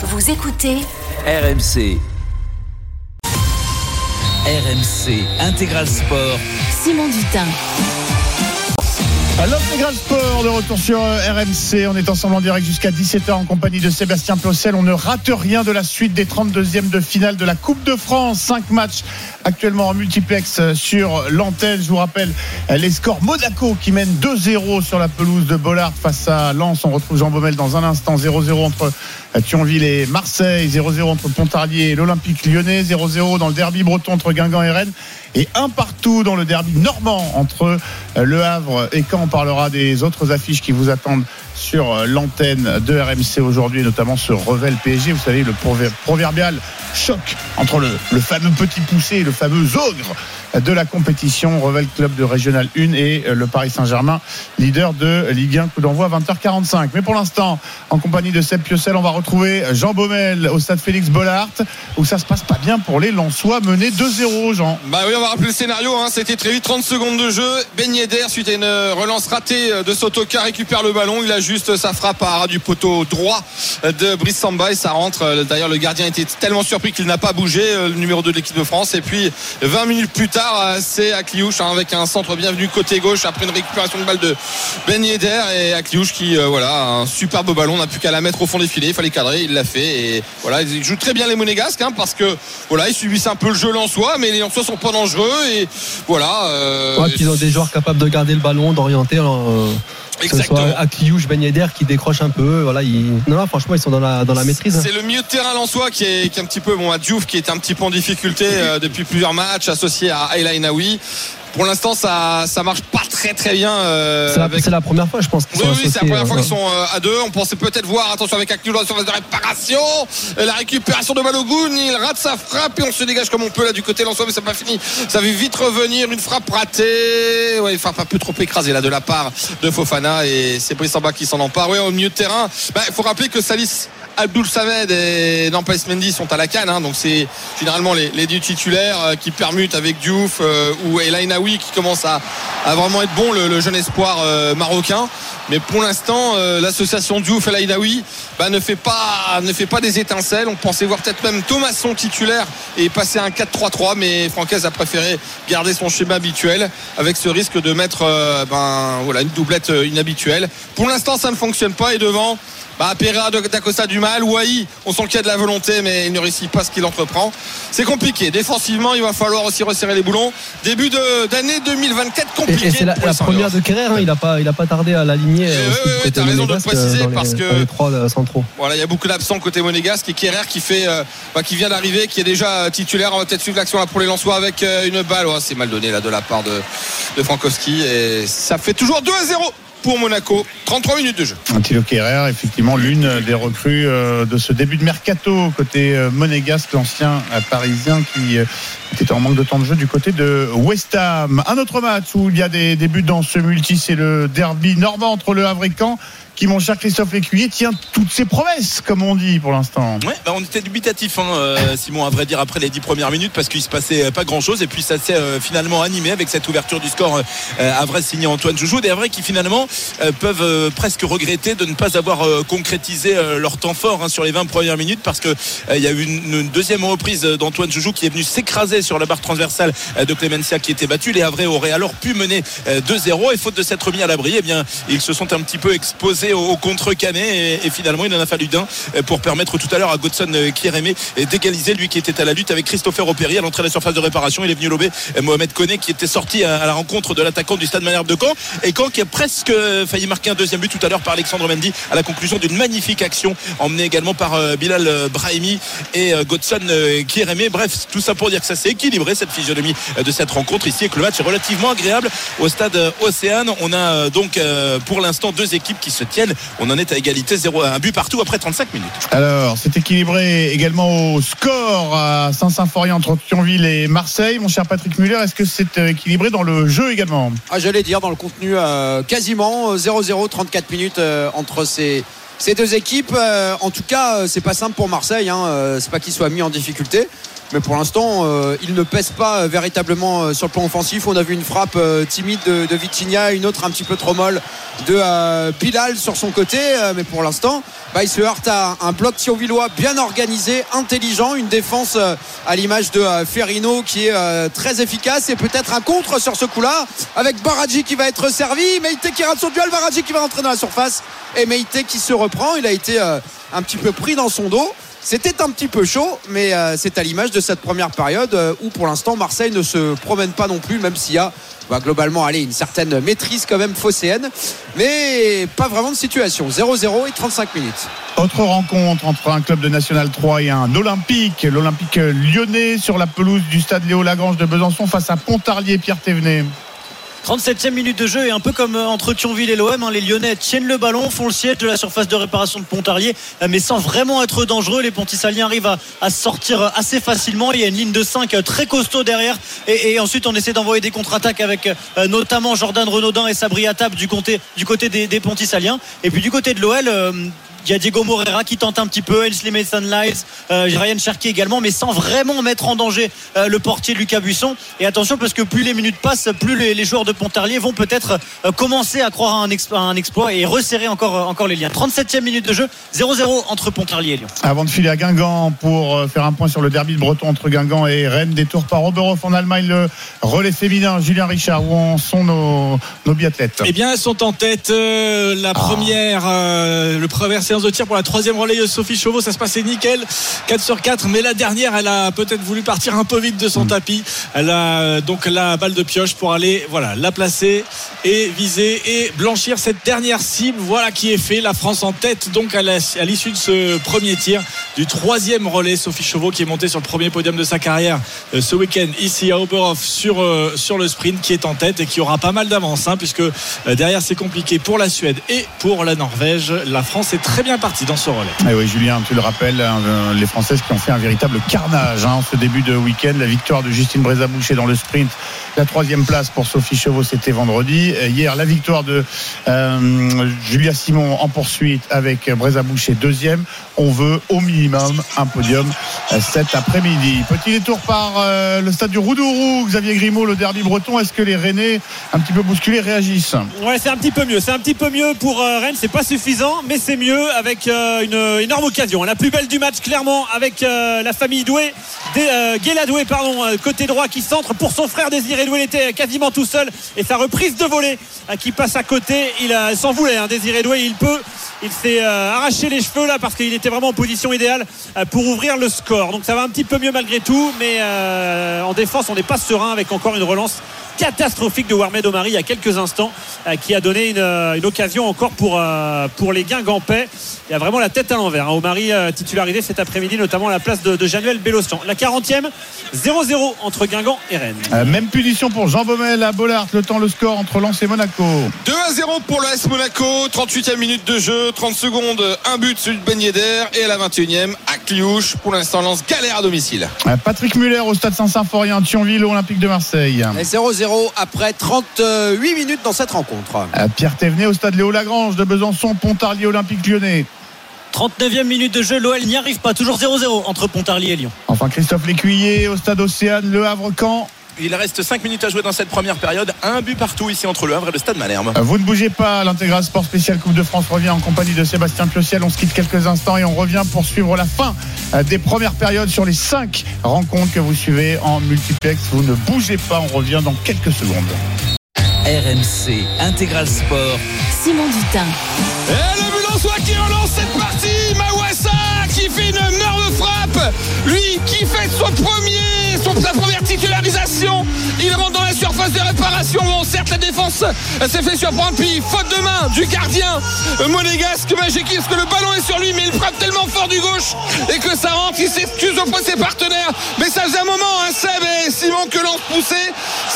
Vous écoutez RMC. RMC Intégral Sport. Simon Dutin. L'intégral sport de retour sur euh, RMC. On est ensemble en direct jusqu'à 17h en compagnie de Sébastien Plossel. On ne rate rien de la suite des 32e de finale de la Coupe de France. 5 matchs actuellement en multiplex euh, sur l'antenne. Je vous rappelle euh, les scores Monaco qui mène 2-0 sur la pelouse de Bollard face à Lens. On retrouve Jean Baumel dans un instant. 0-0 entre Thionville et Marseille. 0-0 entre Pontarlier et l'Olympique lyonnais. 0-0 dans le derby breton entre Guingamp et Rennes. Et un partout dans le derby normand entre Le Havre et Caen. On parlera des autres affiches qui vous attendent sur l'antenne de RMC aujourd'hui, notamment ce Revel PSG. Vous savez, le proverbial choc entre le, fameux petit poussé et le fameux ogre de la compétition. Revel Club de Régional 1 et le Paris Saint-Germain, leader de Ligue 1, coup d'envoi 20h45. Mais pour l'instant, en compagnie de Seb Piocel, on va retrouver Jean Baumel au stade Félix Bollard, où ça se passe pas bien pour les Lensois, menés 2-0, Jean. Bah oui, on va rappeler le scénario, hein. c'était très vite, 30 secondes de jeu. Ben Yedder, suite à une relance ratée de Sotoka, récupère le ballon, il a juste sa frappe à du poteau droit de Brice Samba et ça rentre. D'ailleurs, le gardien était tellement surpris qu'il n'a pas bougé, le numéro 2 de l'équipe de France. Et puis, 20 minutes plus tard, c'est Akliouche hein, avec un centre bienvenu côté gauche après une récupération de balle de Ben Yedder et Akliouche qui euh, voilà un superbe ballon n'a plus qu'à la mettre au fond des filets il fallait cadrer il l'a fait et voilà il joue très bien les monégasques hein, parce que voilà ils subissent un peu le jeu lensois mais les lensois sont pas dangereux et voilà euh, ouais, ils ont des joueurs capables de garder le ballon d'orienter euh, que ce soit Akliouche, Ben Yedder qui décroche un peu. Voilà, ils... non, franchement, ils sont dans la, dans la maîtrise. C'est le milieu de terrain lensois qui est, qui est un petit peu, bon, à Diouf qui est un petit peu en difficulté euh, depuis plusieurs matchs, associé à Ayla Inaoui. Pour l'instant, ça ça marche pas très très bien. Euh, c'est, la, avec... la, première fois, je pense. Oui, oui, c'est la première fois qu'ils sont euh, à deux. On pensait peut-être voir, attention avec dans la surface de réparation, la récupération de Balogun, il rate sa frappe et on se dégage comme on peut là du côté lensois, mais c'est pas fini. Ça va vite revenir, une frappe ratée. Ouais, une frappe un peu trop écrasée là de la part de Fofana et c'est Brice Samba qui s'en empare. Oui, au milieu de terrain, il bah, faut rappeler que Salis Abdul Samed et Nampalys Mendy sont à la canne. Hein, donc c'est généralement les, les deux titulaires euh, qui permutent avec Diouf euh, ou El Qui commence à, vraiment être bon, le, jeune espoir euh, marocain. Mais pour l'instant, euh, l'association Diouf El Ainaoui bah, ne, fait pas, ne des étincelles. On pensait voir peut-être même Thomasson titulaire et passer un 4-3-3. Mais Francaise a préféré garder son schéma habituel avec ce risque de mettre ben, voilà, une doublette inhabituelle. Pour l'instant, ça ne fonctionne pas. Et devant, bah, Pereira d'Acosta du mal. Wai, on sent qu'il y a de la volonté, mais il ne réussit pas ce qu'il entreprend. C'est compliqué. Défensivement, il va falloir aussi resserrer les boulons. Début d'année 2024 compliqué. Et, c'est la, la première de Kerrer, hein, il n'a pas, il a pas tardé à l'aligner. Euh, oui, oui, tu as raison de le préciser les, parce que. Trois centraux. Voilà, il y a beaucoup d'absents côté monégasque et Kerrer qui fait, euh, bah, qui vient d'arriver, qui est déjà titulaire. On va peut-être suivre l'action là pour les Lensois avec euh, une balle. Oh, c'est mal donné là de la part de, de Frankowski et ça fait toujours 2 à 0 pour Monaco. 33 minutes de jeu. Thilo Kerrer, effectivement, l'une des recrues de ce début de mercato côté monégasque, l'ancien parisien qui était en manque de temps de jeu du côté de West Ham. Un autre match où il y a des débuts dans ce multi, c'est le derby normand entre le Havre qui, mon cher Christophe Lécuyer, tient toutes ses promesses, comme on dit pour l'instant. Ouais, bah on était dubitatif, hein, euh, Simon, à vrai dire, après les dix premières minutes, parce qu'il se passait pas grand chose. Et puis ça s'est euh, finalement animé avec cette ouverture du score euh, vrai signé Antoine Joujou. Des vrais qui finalement euh, peuvent euh, presque regretter de ne pas avoir euh, concrétisé leur temps fort hein, sur les 20 premières minutes, parce que il y a eu une, deuxième reprise d'Antoine Joujou qui est venu s'écraser sur la barre transversale de Clemencia qui était battu. Les Havrais auraient alors pu mener 2-0 et faute de s'être mis à l'abri, eh bien ils se sont un petit peu exposés au, au contre-canet et, finalement il en a fallu d'un pour permettre tout à l'heure à Godson Kieremé d'égaliser lui qui était à la lutte avec Christopher Opéry à l'entrée de la surface de réparation. Il est venu lober Mohamed Koné qui était sorti à, la rencontre de l'attaquant du stade Malherbe de Caen et Caen qui a presque failli marquer un deuxième but tout à l'heure par Alexandre Mendy à la conclusion d'une magnifique action emmenée également par Bilal Brahimi et Godson Kieremé. Bref, tout ça pour dire que ça s'est équilibré cette physionomie de cette rencontre ici et que le match est relativement agréable au stade Océane. On a donc pour l'instant deux équipes qui se On en est à égalité 0 un but partout après 35 minutes. Alors, c'est équilibré également au score à Saint-Symphorien entre Thionville et Marseille. Mon cher Patrick Muller, est-ce que c'est équilibré dans le jeu également? Ah, J'allais dire dans le contenu euh, quasiment 0-0, 34 minutes euh, entre ces ces deux équipes. en tout cas, c'est pas simple pour Marseille. Hein. c'est pas qu'ils soient mis en difficulté. Mais pour l'instant, il ne pèse pas véritablement sur le plan offensif. On a vu une frappe timide de, de une autre un petit peu trop molle de Bilal sur son côté. mais pour l'instant, bah, il se heurte à un bloc thionvillois bien organisé, intelligent, une défense à l'image de Ferrino qui est très efficace et peut-être un contre sur ce coup-là avec Baradji qui va être servi. Meite qui rate son duel, Baradji qui va rentrer dans la surface et Meite qui se reprend. Il a été un petit peu pris dans son dos. C'était un petit peu chaud, mais euh, c'est à l'image de cette première période euh, où pour l'instant Marseille ne se promène pas non plus, même s'il y a bah, globalement allez, une certaine maîtrise quand même phocéenne, mais pas vraiment de situation. 0-0 et 35 minutes. Autre rencontre entre un club de National 3 et un Olympique, l'Olympique lyonnais sur la pelouse du stade Léo Lagrange de Besançon face à Pontarlier, Pierre Thévenet. 37e minute de jeu et un peu comme euh, entre Thionville et l'OM, hein, les Lyonnais tiennent le ballon, font le siège de la surface de réparation de Pontarlier, euh, mais sans vraiment être dangereux. Les Pontissaliens arrivent à, sortir euh, assez facilement. Il y a une ligne de 5 très costaud derrière et, ensuite on essaie d'envoyer des contre-attaques avec notamment Jordan Renaudin et Sabri Attab du côté, du côté des, Pontissaliens. Et puis du côté de l'OL, il y a Diego Morera qui tente un petit peu, Ainsley Mason Lights, euh, Ryan Cherky également, mais sans vraiment mettre en danger euh, le portier Lucas Buisson. Et attention parce que plus les minutes passent, plus les, joueurs de Pontarlier vont peut-être euh, commencer à croire à un, exploit, et resserrer encore, encore les liens. 37e minute de jeu, 0-0 entre Pontarlier et Lyon. Avant de filer à Guingamp pour faire un point sur le derby de Breton entre Guingamp et Rennes, des tours par Oberhof en Allemagne, le relais féminin, Julien Richard, où en sont nos, nos biathlètes? Eh bien, elles sont en tête. la ah. première, le premier séance de tir pour la troisième relayeuse Sophie Chauveau. Ça se passait nickel, 4 sur 4. Mais la dernière, elle a peut-être voulu partir un peu vite de son mm. tapis. Elle a euh, donc la balle de pioche pour aller, voilà, la placer et viser et blanchir cette dernière cible. Voilà qui est fait. La France en tête donc à l'issue de ce premier tir du troisième relais. Sophie Chauveau qui est montée sur le premier podium de sa carrière euh, ce week-end ici à Oberhof sur, euh, sur le sprint qui est en tête et qui aura pas mal d'avance hein, puisque derrière c'est compliqué pour la Suède et pour la Norvège. La France est très bien partie dans ce relais. Eh oui, Julien, tu le rappelles, hein, les Françaises qui ont fait un véritable carnage hein, ce début de week-end. La victoire de Justine Brézaboucher dans le sprint, la troisième place pour Sophie Chevaux, c'était vendredi. Hier, la victoire de euh, Julia Simon en poursuite avec Brézaboucher deuxième. On veut au minimum un podium euh, cet après-midi. Petit détour par euh, le stade du Roudourou, Xavier Grimaud, le derby breton. Est-ce que les Rennais, un petit peu bousculés, réagissent? Ouais, c'est un petit peu mieux. C'est un petit peu mieux pour Rennes. C'est pas suffisant, mais c'est mieux avec euh, une énorme occasion. La plus belle du match, clairement, avec euh, la famille Doué, euh, Doué, pardon, côté droit qui centre pour son frère Désiré Doué. Il était quasiment tout seul et sa reprise de volée qui passe à côté. Il s'en voulait, hein, Désiré Doué. Il peut. Il s'est arraché les cheveux là parce qu'il était vraiment en position idéale pour ouvrir le score. Donc ça va un petit peu mieux malgré tout, mais en défense, on n'est pas serein avec encore une relance catastrophique de Warmed Omari il y a quelques instants euh, qui a donné une, euh, occasion encore pour, euh, pour les Guingampais. Il a vraiment la tête à l'envers. Hein. Omari titularisé cet après-midi, notamment à la place de, de Januel Bélocian. La 40e, 0-0 entre Guingamp et Rennes. même punition pour Jean Baumel à Bollard. Le temps, le score entre Lens et Monaco. 2 0 pour l'AS Monaco. 38e minute de jeu. 30 secondes. Un but celui de Ben Yedder. Et à la 21e, à Cliouche. Pour l'instant, Lens galère à domicile. Patrick Muller au stade Saint-Symphorien, Thionville, Olympique de Marseille. 0-0 après 38 minutes dans cette rencontre. Euh, Pierre Thévenet au stade Léo Lagrange de Besançon, Pontarlier Olympique Lyonnais. 39e minute de jeu, l'OL n'y arrive pas, toujours 0-0 entre Pontarlier et Lyon. Enfin Christophe Lécuyer au stade Océane, Le Havre-Camp. Il reste 5 minutes à jouer dans cette première période. Un but partout ici entre le Havre et le Stade Malherbe. Vous ne bougez pas. L'intégral sport spécial Coupe de France revient en compagnie de Sébastien Piociel. On se quitte quelques instants et on revient pour suivre la fin euh, des premières périodes sur les 5 rencontres que vous suivez en multiplex. Vous ne bougez pas. On revient dans quelques secondes. RMC Intégral Sport. Simon Dutin. Et le Bulançois qui relance cette partie. Mawassa qui fait une énorme frappe. Lui qui fait son premier, son, sa première titularisation. Surface de réparation. Bon, certes, la défense s'est fait surprendre. Puis, faute de main du gardien monégasque Majeki, parce que le ballon est sur lui, mais il frappe tellement fort du gauche et que ça rentre. Il s'excuse auprès de ses partenaires. Mais ça faisait un moment, hein, Seb et Simon, que lance poussé.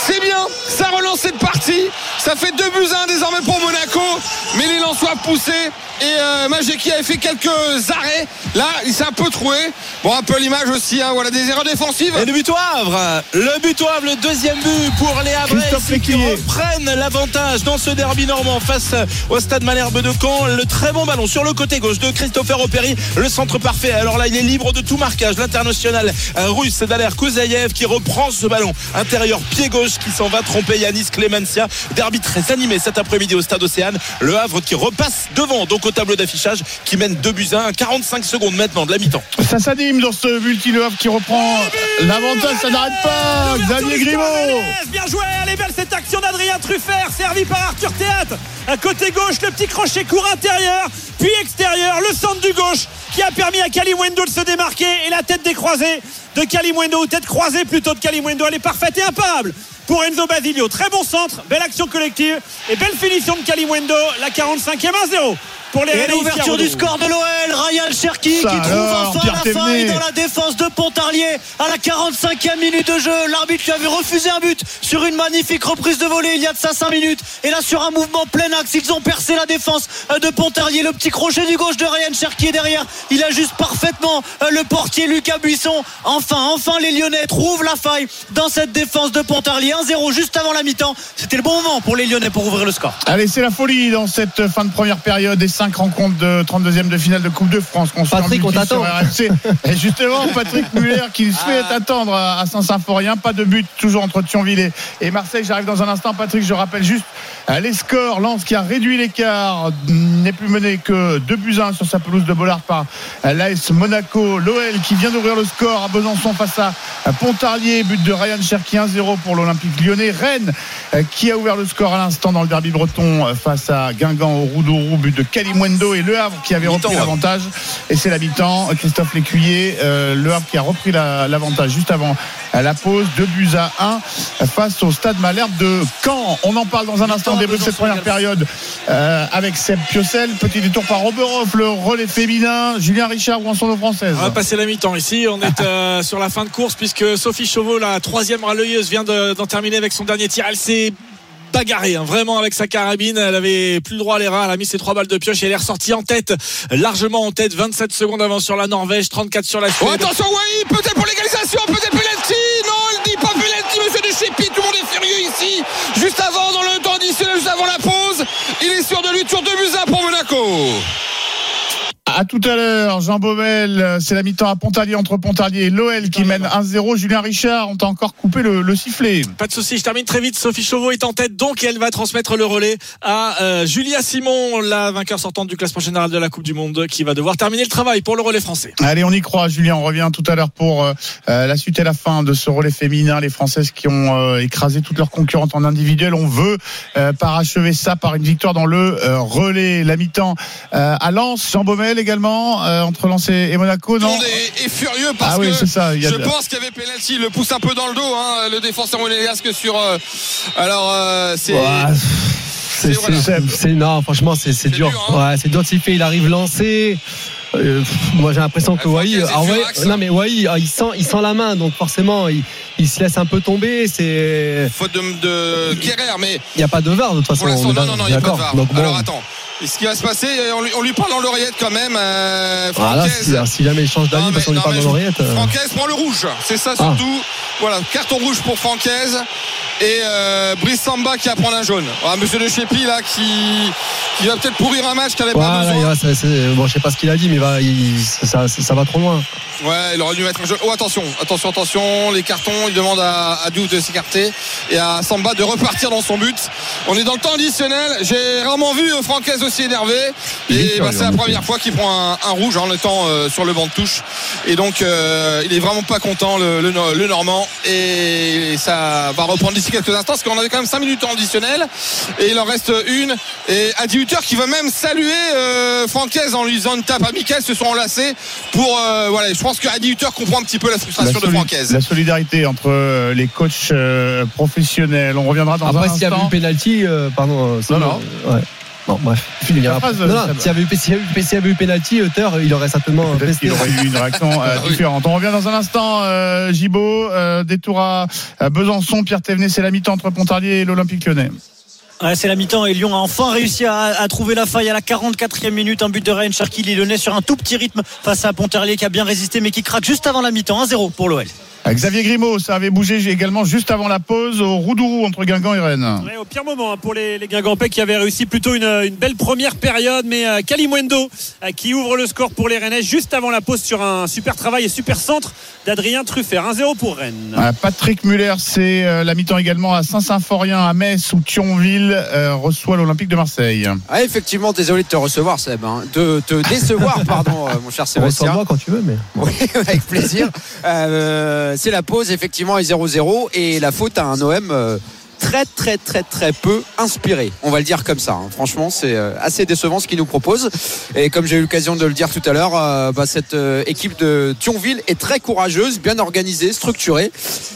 C'est bien, ça relance cette partie. Ça fait 2 buts 1 désormais pour Monaco. Mais les Lensois poussés. Et euh, avait fait quelques arrêts Là, il s'est un peu troué. Bon, un peu l'image aussi. Hein, voilà des erreurs défensives. Et le but au Havre. Le but au Havre, le deuxième but pour les Havrais qui reprennent l'avantage dans ce derby normand face au stade Malherbe de Caen. Le très bon ballon sur le côté gauche de Christopher Operi. Le centre parfait. Alors là, il est libre de tout marquage. L'international euh, russe Daler Kouzaïev qui reprend ce ballon intérieur pied gauche qui s'en va tromper Yanis Clemencia. Derby très animé cet après-midi au stade Océane. Le Havre qui repasse devant donc au tableau d'affichage qui mène 2 buts à 1. 45 secondes maintenant de la mi-temps. Ça s'anime dans ce multi Le Havre qui reprend l'avantage, ça n'arrête pas. Xavier Grimaud. Elle belle cette action d'Adrien Truffert, servi par Arthur Théâtre. À côté gauche, le petit crochet court intérieur, puis extérieur, le centre du gauche qui a permis à Kalimwendo de se démarquer et la tête décroisée de Kalimwendo, tête croisée plutôt de Kalimwendo, elle est parfaite et imparable pour Enzo Basilio. Très bon centre, belle action collective et belle finition de Kalimwendo, la 45e 1-0 pour Et l'ouverture du score de l'OL, Ryan Cherki qui trouve enfin la faille dans la défense de Pontarlier à la 45e minute de jeu. L'arbitre lui avait refusé un but sur une magnifique reprise de volée il y a de ça 5 minutes. Et là, sur un mouvement plein axe, ils ont percé la défense euh, de Pontarlier. Le petit crochet du gauche de Ryan Cherki est derrière. Il ajuste parfaitement euh, le portier Lucas Buisson. Enfin, enfin, les Lyonnais trouvent la faille dans cette défense de Pontarlier. 1-0 juste avant la mi-temps. C'était le bon moment pour les Lyonnais pour ouvrir le score. Allez, c'est la folie dans cette fin de première période. 5 rencontres de 32e de finale de Coupe de France qu'on Patrick, on t'attend. Et justement, Patrick Muller qui ah. se fait attendre à Saint-Symphorien. Pas de but, toujours entre Thionville et Marseille. J'arrive dans un instant, Patrick. Je rappelle juste euh, les scores. Lance qui a réduit l'écart mm, n'est plus mené que 2 buts 1 sur sa pelouse de Bollard par euh, l'AS Monaco. L'OL qui vient d'ouvrir le score à Besançon face à Pontarlier. But de Ryan Cherki 1-0 pour l'Olympique lyonnais. Rennes euh, qui a ouvert le score à l'instant dans le derby breton face à Guingamp au Roudourou. But de Cali Kalimwendo et Le Havre qui avait repris Mi-temps, l'avantage. Et c'est l'habitant Christophe Lécuyer. euh, le Havre qui a repris la- l'avantage juste avant la pause. 2 buts à 1 face au stade Malherbe de Caen. On en parle dans un instant. Mi-temps Début de cette première période euh, avec Seb Piocel. Petit détour par Oberhof, le relais féminin. Julien Richard ou en son française. On va passer la mi-temps ici. On est euh, sur la fin de course puisque Sophie Chauveau, la troisième ralleuse, vient de- d'en terminer avec son dernier tir. Elle s'est bagarrée hein, vraiment avec sa carabine. Elle avait plus le droit à l'erreur. Elle a mis ses trois balles de pioche et elle est ressortie en tête, largement en tête. 27 secondes avant sur la Norvège, 34 sur la Oh, Suède. attention, Wai, peut-être pour l'égalisation, peut-être penalty. Tout à l'heure, Jean Baumel, c'est la mi-temps à Pontarlier entre Pontarlier et l'OL qui mène 1-0. Julien Richard, on t'a encore coupé le, le sifflet. Pas de souci, je termine très vite. Sophie Chauveau est en tête, donc elle va transmettre le relais à euh, Julia Simon, la vainqueur sortante du classement général de la Coupe du Monde, qui va devoir terminer le travail pour le relais français. Allez, on y croit, Julien. On revient tout à l'heure pour euh, euh, la suite et la fin de ce relais féminin. Les Françaises qui ont euh, écrasé toutes leurs concurrentes en individuel. On veut euh, parachever ça par une victoire dans le euh, relais. La mi-temps euh, à Lens. Jean Baumel également, euh, entre Lens et, et Monaco, non est, est furieux parce Ah oui, que c'est ça. Il y a je de- pense qu'il y avait penalty. Il le pousse un peu dans le dos, hein, le défenseur monégasque sur. euh, alors, euh, c'est. Ouais, C'est, C'est- voilà. c'est- c'est- non, franchement, c'est, c'est C'est dur. dur, hein. ouais, c'est dur de siffler. Il arrive lancé. Euh, pff, moi, j'ai l'impression que Wai, ah ouais, non mais Wai, il sent, il sent la main, donc forcément, il, il se laisse un peu tomber. C'est, Faute de, de mais il n'y a pas de VAR de toute façon. pour non, non, non, il n'y a pas de. VAR. Donc bon, Alors attends, Et ce qui va se passer, on lui, on lui parle dans l'oreillette quand même. Euh, voilà, Francaise. si, si jamais il change d'avis parce qu'on lui parle dans l'oreillette. euh, Francaise prend le rouge, c'est ça Ah. surtout. Voilà, carton rouge pour Francaise et euh, Brice Samba qui va prendre un jaune. Voilà, Monsieur de Chépi là qui, qui va peut-être pourrir un match qui n'avait pas besoin. c'est- bon, je sais pas ce qu'il a dit, mais il va, il- ça, ça, ça va trop loin. Ouais, il aurait dû mettre un jaune. Oh attention, attention, attention, les cartons, il demande à, à Diouf de s'écarter et à Samba de repartir dans son but. On est dans le temps additionnel. J'ai rarement vu Francaise aussi énervé. Et bah, c'est la effet. première fois qu'il prend un, un rouge en étant euh, sur le banc de touche. Et donc euh, il est vraiment pas content le, le, le Normand. Et ça va reprendre d'ici quelques instants parce qu'on avait quand même 5 minutes en additionnel. Et il en reste une. Et Adi Hutter qui va même saluer euh, Francaise en lui disant une tape amicale se sont enlacés pour euh, voilà. Je pense que Adi Hutter comprend un petit peu la frustration de Francaise. la solidarité entre euh, les coachs euh, professionnels. On reviendra dans Après, un s'il y avait instant. eu penalty, euh, pardon. euh, non. euh, ouais. Bon, bref. Il y phrase, non, non, s'il y avait eu, s'il y avait eu- s'il y avait eu penalty, Hutter, il aurait certainement qu'il aurait eu une réaction euh, Ah différente. On revient dans un instant, euh, Gibaud, euh, détour à Besançon, Pierre Thévenet, c'est la mi-temps entre Pontarlier et l'Olympique lyonnais. c'est la mi-temps et Lyon a enfin réussi à, trouver la faille à la 44e minute. Un but de Ryan Cherki Lyonnais sur un tout petit rythme face à Pontarlier qui a bien résisté mais qui craque juste avant la mi-temps. 1-0 pour l'OL. Xavier Grimaud, ça avait bougé également juste avant la pause au Roudourou entre Guingamp et Rennes. au pire moment hein, pour les, les Guingampais qui avaient réussi plutôt une, belle première période, mais euh, Kalimwendo euh, qui ouvre le score pour les Rennais juste avant la pause sur un super travail et super centre d'Adrien Truffert. 1-0 pour Rennes. Euh, Patrick Muller, c'est la mi-temps également à Saint-Symphorien, à Metz, où Thionville reçoit l'Olympique de Marseille. Ah, effectivement, désolé de te recevoir, Seb, hein. de te décevoir, pardon, mon cher Sébastien. moi quand tu veux, mais. Oui, avec plaisir. C'est la pause, effectivement est 0-0 et la faute à un OM euh, très très très très peu inspiré. On va le dire comme ça. Hein. Franchement, c'est euh, assez décevant ce qu'il nous propose. Et comme j'ai eu l'occasion de le dire tout à l'heure, euh, bah, cette équipe de Thionville est très courageuse, bien organisée, structurée.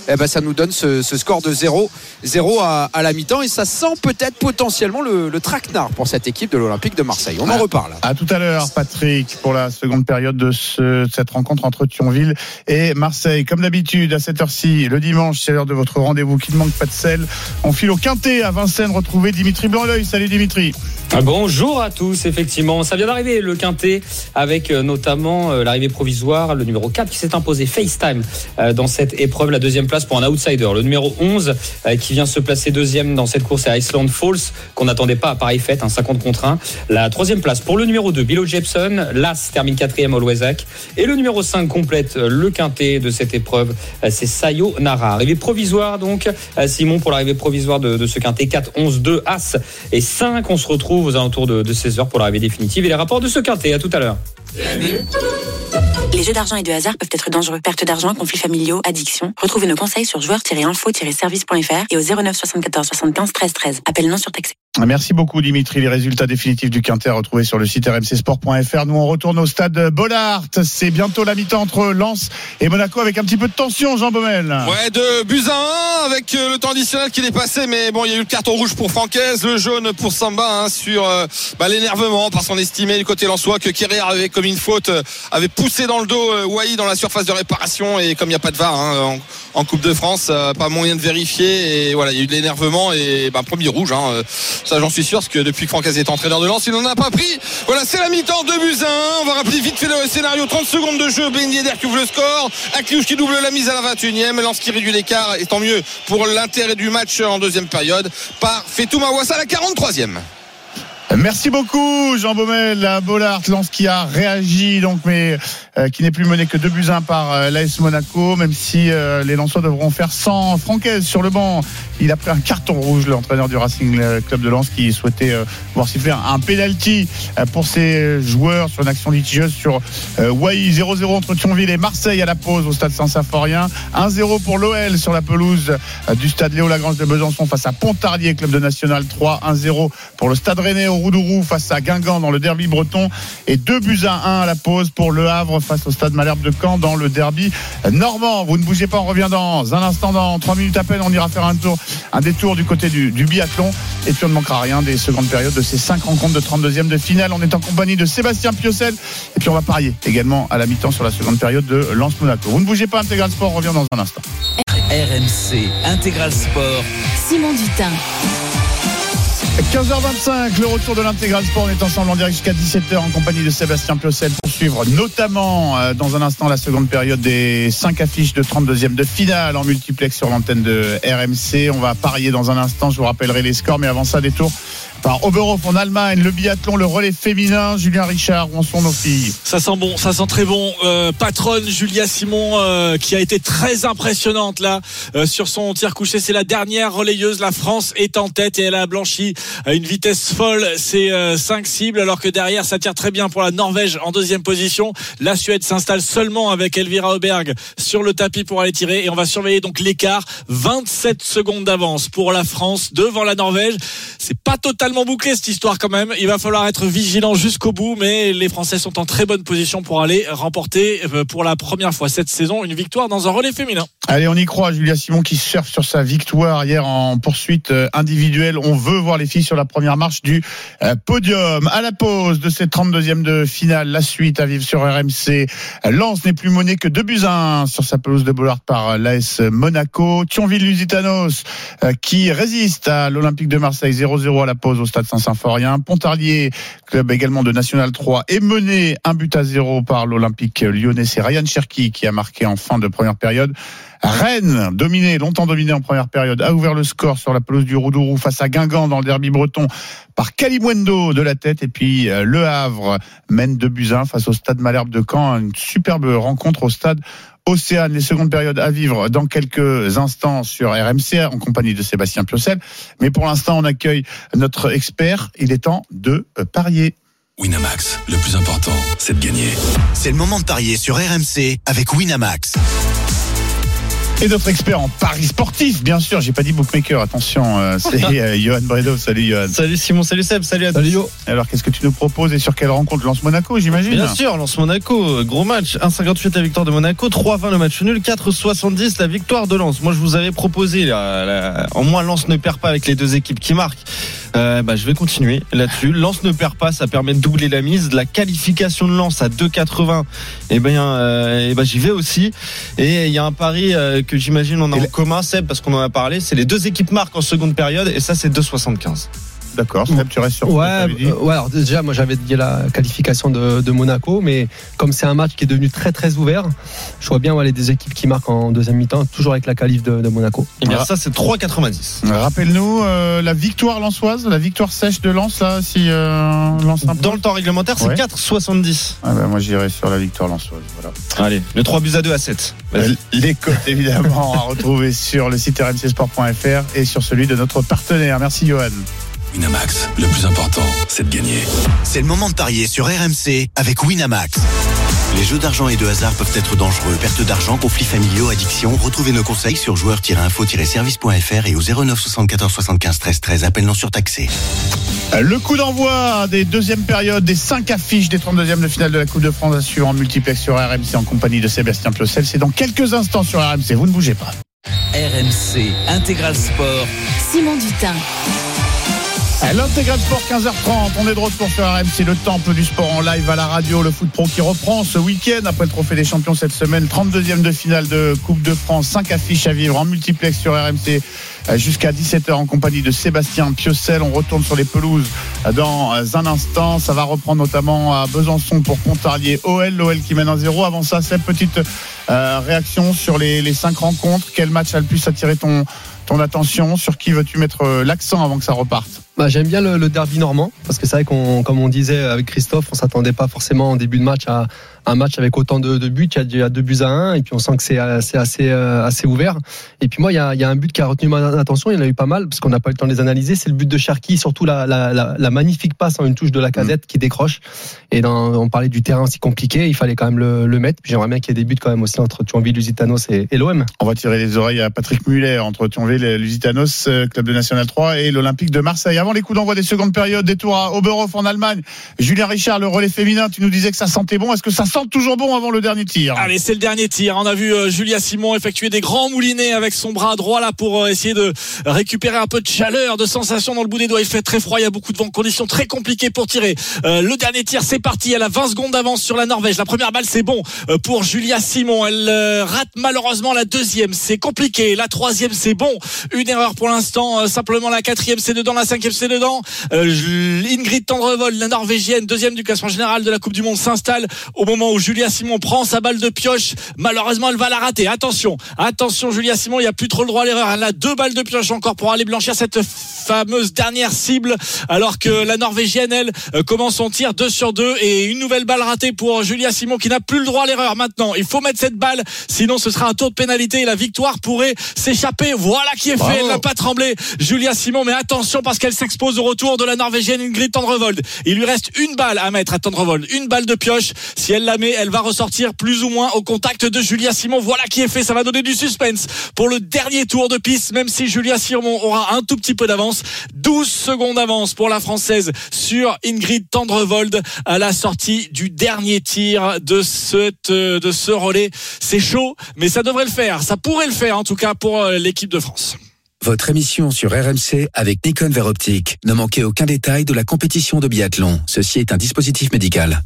Et bah, ça nous donne ce, score de 0 0 à, la mi-temps et ça sent peut-être potentiellement le, traquenard pour cette équipe de l'Olympique de Marseille. On en reparle. À tout à l'heure, Patrick, pour la seconde période de cette rencontre entre Thionville et Marseille. Comme d'habitude, à cette heure-ci, le dimanche, c'est l'heure de votre rendez-vous qui ne manque pas de sel. On file au quintet à Vincennes, retrouver Dimitri blanc Salut Dimitri. Ah, bonjour à tous, effectivement. Ça vient d'arriver le quintet avec euh, notamment euh, l'arrivée provisoire, le numéro 4 qui s'est imposé FaceTime euh, dans cette épreuve, la deuxième place pour un outsider. Le numéro 11 qui vient se placer deuxième dans cette course à Iceland Falls, qu'on n'attendait pas à pareille fête, un 50 contre 1. La troisième place pour le numéro 2, Billo Jepson. L'As termine quatrième au Loisac. Et le numéro 5 complète le quintet de cette épreuve, c'est Sayo Nara. Arrivée provisoire donc, Simon, pour l'arrivée provisoire de, de ce quintet. 4, 11, 2, As et 5. On se retrouve aux alentours de, 16h pour l'arrivée définitive et les rapports de ce quintet. À tout à l'heure. Les jeux d'argent et de hasard peuvent être dangereux. Perte d'argent, conflits familiaux, addiction. Retrouvez nos conseils sur joueurs-info-service.fr et au 09 74 75 13 13. Appel non surtaxé. Merci beaucoup Dimitri. Les résultats définitifs du Quintet retrouvés sur le site rmcsport.fr. Nous on retourne au stade Bollard. C'est bientôt la mi-temps entre Lens et Monaco avec un petit peu de tension, Jean Baumel. Ouais, de buts à 1 avec euh, le temps additionnel qui est passé, mais bon, il y a eu le carton rouge pour Francaise, le jaune pour Samba hein, sur euh, bah, l'énervement parce qu'on estimait du côté lensois que Kéré avait comme une faute, euh, avait poussé dans le dos Wai dans la surface de réparation et comme il n'y a pas de VAR hein, en, Coupe de France, pas moyen de vérifier et voilà, il y a eu de l'énervement et bah, premier rouge. Hein, ça, j'en suis sûr, parce que depuis que Francaise est entraîneur de lance, il n'en a pas pris. Voilà, c'est la mi-temps, 2 buts à 1. On va rappeler vite fait le scénario. 30 secondes de jeu. Ben Yedder qui ouvre le score. Akliouche qui double la mise à la 21e. Lance qui réduit l'écart. Et tant mieux pour l'intérêt du match en deuxième période. Par Fetou Mawassa à la 43e. Merci beaucoup Jean Baumel. Bollard, Lance qui a réagi donc mais euh, qui n'est plus mené que 2 buts 1 par euh, l'AS Monaco même si euh, les Lensois devront faire 100 Francaise sur le banc. Il a pris un carton rouge l'entraîneur du Racing Club de Lens qui souhaitait voir s'il fait un penalty pour ses joueurs sur une action litigieuse sur Wai. 0-0 entre Thionville et Marseille à la pause au stade Saint-Symphorien. 1-0 pour l'OL sur la pelouse du stade Léo Lagrange de Besançon face à Pontarlier club de National 3 1-0 pour le stade Rennais Roudourou face à Guingamp dans le derby breton et deux buts à 1 à la pause pour Le Havre face au stade Malherbe de Caen dans le derby normand. Vous ne bougez pas, on revient dans un instant, dans trois minutes à peine, on ira faire un tour, un détour du côté du, biathlon et puis on ne manquera rien des secondes périodes de ces cinq rencontres de 32e de finale. On est en compagnie de Sébastien Piocel et puis on va parier également à la mi-temps sur la seconde période de Lance Monaco. Vous ne bougez pas, Intégral Sport, on revient dans un instant. RMC Intégral Sport. Simon Dutin. 15h25, le retour de l'intégral sport. On est ensemble en direct jusqu'à 17h en compagnie de Sébastien Piocel pour suivre notamment euh, dans un instant la seconde période des 5 affiches de 32e de finale en multiplex sur l'antenne de RMC. On va parier dans un instant. Je vous rappellerai les scores, mais avant ça, des tours par Oberhof en Allemagne, le biathlon, le relais féminin, Julien Richard, où en Ça sent bon, ça sent très bon. Euh, patronne Julia Simon, euh, qui a été très impressionnante là euh, sur son tir couché. C'est la dernière relayeuse. La France est en tête et elle a blanchi à une vitesse folle ses cinq cibles, alors que derrière ça tire très bien pour la Norvège en deuxième position. La Suède s'installe seulement avec Elvira Auberg sur le tapis pour aller tirer et on va surveiller donc l'écart. 27 secondes d'avance pour la France devant la Norvège. C'est pas totalement bouclé cette histoire quand même. Il va falloir être vigilant jusqu'au bout, mais les Français sont en très bonne position pour aller remporter euh, pour la première fois cette saison une victoire dans un relais féminin. Allez, on y croit. Julia Simon qui surfe sur sa victoire hier en poursuite euh, individuelle. On veut voir les filles sur la première marche du euh, podium. À la pause de cette 32e de finale, la suite à vivre sur RMC. Lens n'est plus monnaie que 2 buts à 1 sur sa pelouse de Bollard par l'AS Monaco. Thionville-Lusitanos qui résiste à l'Olympique de Marseille 0-0 à la pause au stade Saint-Symphorien. Pontarlier, club également de National 3, est mené un but à 0 par l'Olympique lyonnais. C'est Ryan Cherki qui a marqué en fin de première période. Rennes, dominé, longtemps dominé en première période, a ouvert le score sur la pelouse du Roudourou face à Guingamp dans le derby breton par Calimwendo de la tête. Et puis euh, Le Havre mène de Buzyn face au stade Malherbe de Caen. Une superbe rencontre au stade Océane, les secondes périodes à vivre dans quelques instants sur RMC en compagnie de Sébastien Piocel. Mais pour l'instant, on accueille notre expert. Il est temps de euh, parier. Winamax, le plus important, c'est de gagner. C'est le moment de parier sur RMC avec Winamax. Et notre expert en paris sportif, bien sûr. J'ai pas dit bookmaker, attention. euh, C'est euh, Johan Bredo. Salut Johan. Salut Simon, salut Seb, salut à tous. Salut Yo. Alors, qu'est-ce que tu nous proposes et sur quelle rencontre Lance Monaco, j'imagine Bien sûr, lance Monaco, gros match, 1,58 la victoire de Monaco, 3,20 le match nul, 4,70 la victoire de Lens. Moi je vous avais proposé, là, là, en moins Lens ne perd pas avec les deux équipes qui marquent. Euh, bah, je vais continuer là-dessus. Lens ne perd pas, ça permet de doubler la mise. La qualification de Lens à 2,80, eh bien, euh, eh ben, j'y vais aussi. Et il y a un pari euh, que j'imagine on a en commun, Seb, parce qu'on en a parlé, c'est les deux équipes marquent en seconde période, et ça c'est 2,75. D'accord, Seb, tu restes sur ce que Ouais, euh, ouais, alors déjà, moi j'avais dit la qualification de, de Monaco, mais comme c'est un match qui est devenu très très ouvert, je vois bien ouais, les deux équipes qui marquent en deuxième mi-temps, toujours avec la qualif de, de Monaco. Eh bien, ça c'est 3,90. Rappelle-nous euh, la victoire lançoise, la victoire sèche de Lens, là, si euh, Lens. Dans le temps réglementaire, c'est Ouais. 4,70. Ah bah, moi, j'irai sur la victoire lançoise. Voilà. Allez, le 3 buts à 2 à 7. Euh, Les cotes, évidemment, à retrouver sur le site rmcsport.fr et sur celui de notre partenaire. Merci, Johan. Winamax, le plus important, c'est de gagner. C'est le moment de parier sur RMC avec Winamax. Les jeux d'argent et de hasard peuvent être dangereux. Perte d'argent, conflits familiaux, addiction. Retrouvez nos conseils sur joueurs-info-service.fr et au 09 74 75 13 13. Appel non surtaxé. Le coup d'envoi des deuxièmes périodes, des cinq affiches des 32e de finale de la Coupe de France à suivre en multiplex sur RMC en compagnie de Sébastien Plocel. C'est dans quelques instants sur RMC. Vous ne bougez pas. RMC Intégral Sport. Simon Dutin. L'intégral sport 15h30, on est de retour sur RMC, le temple du sport en live à la radio, le foot pro qui reprend ce week-end après le trophée des champions cette semaine, 32e de finale de Coupe de France, 5 affiches à vivre en multiplex sur RMC euh, jusqu'à 17h en compagnie de Sébastien Piocel. On retourne sur les pelouses euh, dans euh, un instant, ça va reprendre notamment à Besançon pour Pontarlier, OL, l'OL qui mène 1-0. Avant ça, cette petite réaction sur les, les cinq rencontres, quel match a le plus attiré ton, ton attention, sur qui veux-tu mettre l'accent avant que ça reparte? Bah, J'aime bien le, le derby normand parce que c'est vrai qu'on, comme on disait avec Christophe, on s'attendait pas forcément en début de match à un match avec autant de, de buts. Il y a deux buts à un et puis on sent que c'est, c'est assez, euh, assez ouvert. Et puis moi, il y, a, il y a un but qui a retenu mon attention. Il y en a eu pas mal parce qu'on n'a pas eu le temps de les analyser. C'est le but de Cherki, surtout la, la, la, la magnifique passe en une touche de la casette qui décroche. Et dans, on parlait du terrain si compliqué, il fallait quand même le, le mettre. Puis j'aimerais bien qu'il y ait des buts quand même aussi entre Thionville, Lusitanos et, et l'OM. On va tirer les oreilles à Patrick Muller entre Thionville Lusitanos, euh, club de National 3 et l'Olympique de Marseille. Avant les coups d'envoi des secondes périodes, des tours à Oberhof en Allemagne. Julien Richard, le relais féminin, tu nous disais que ça sentait bon. Est-ce que ça sent toujours bon avant le dernier tir? Allez, c'est le dernier tir. On a vu euh, Julia Simon effectuer des grands moulinets avec son bras droit là pour euh, essayer de récupérer un peu de chaleur, de sensation dans le bout des doigts. Il fait très froid, il y a beaucoup de vent, conditions très compliquées pour tirer. Euh, le dernier tir, c'est parti. Elle a 20 secondes d'avance sur la Norvège. La première balle, c'est bon pour Julia Simon. Elle rate malheureusement la deuxième. C'est compliqué. La troisième, c'est bon. Une erreur pour l'instant. Simplement la quatrième, c'est dedans. La cinquième, c'est dedans. Euh, Ingrid Tendrevol, la Norvégienne, deuxième du classement général de la Coupe du Monde, s'installe au moment où Julia Simon prend sa balle de pioche. Malheureusement, elle va la rater. Attention, attention, Julia Simon, il n'y a plus trop le droit à l'erreur. Elle a deux balles de pioche encore pour aller blanchir cette fameuse dernière cible, alors que la Norvégienne, elle, euh, commence son tir 2 sur 2 et une nouvelle balle ratée pour Julia Simon qui n'a plus le droit à l'erreur maintenant. Il faut mettre cette balle, sinon ce sera un tour de pénalité et la victoire pourrait s'échapper. Voilà qui est fait. Elle n'a pas tremblé, Julia Simon, mais attention parce qu'elle s'expose au retour de la Norvégienne Ingrid Tendrevold. Il lui reste une balle à mettre à Tendrevold, une balle de pioche. Si elle la entamée. Elle va ressortir plus ou moins au contact de Julia Simon. Voilà qui est fait. Ça va donner du suspense pour le dernier tour de piste, même si Julia Simon aura un tout petit peu d'avance. 12 secondes d'avance pour la Française sur Ingrid Tendrevold à la sortie du dernier tir de, cette, de ce relais. C'est chaud, mais ça devrait le faire. Ça pourrait le faire, en tout cas, pour euh, l'équipe de France. Votre émission sur RMC avec Nikon Vert Optique. Ne manquez aucun détail de la compétition de biathlon. Ceci est un dispositif médical.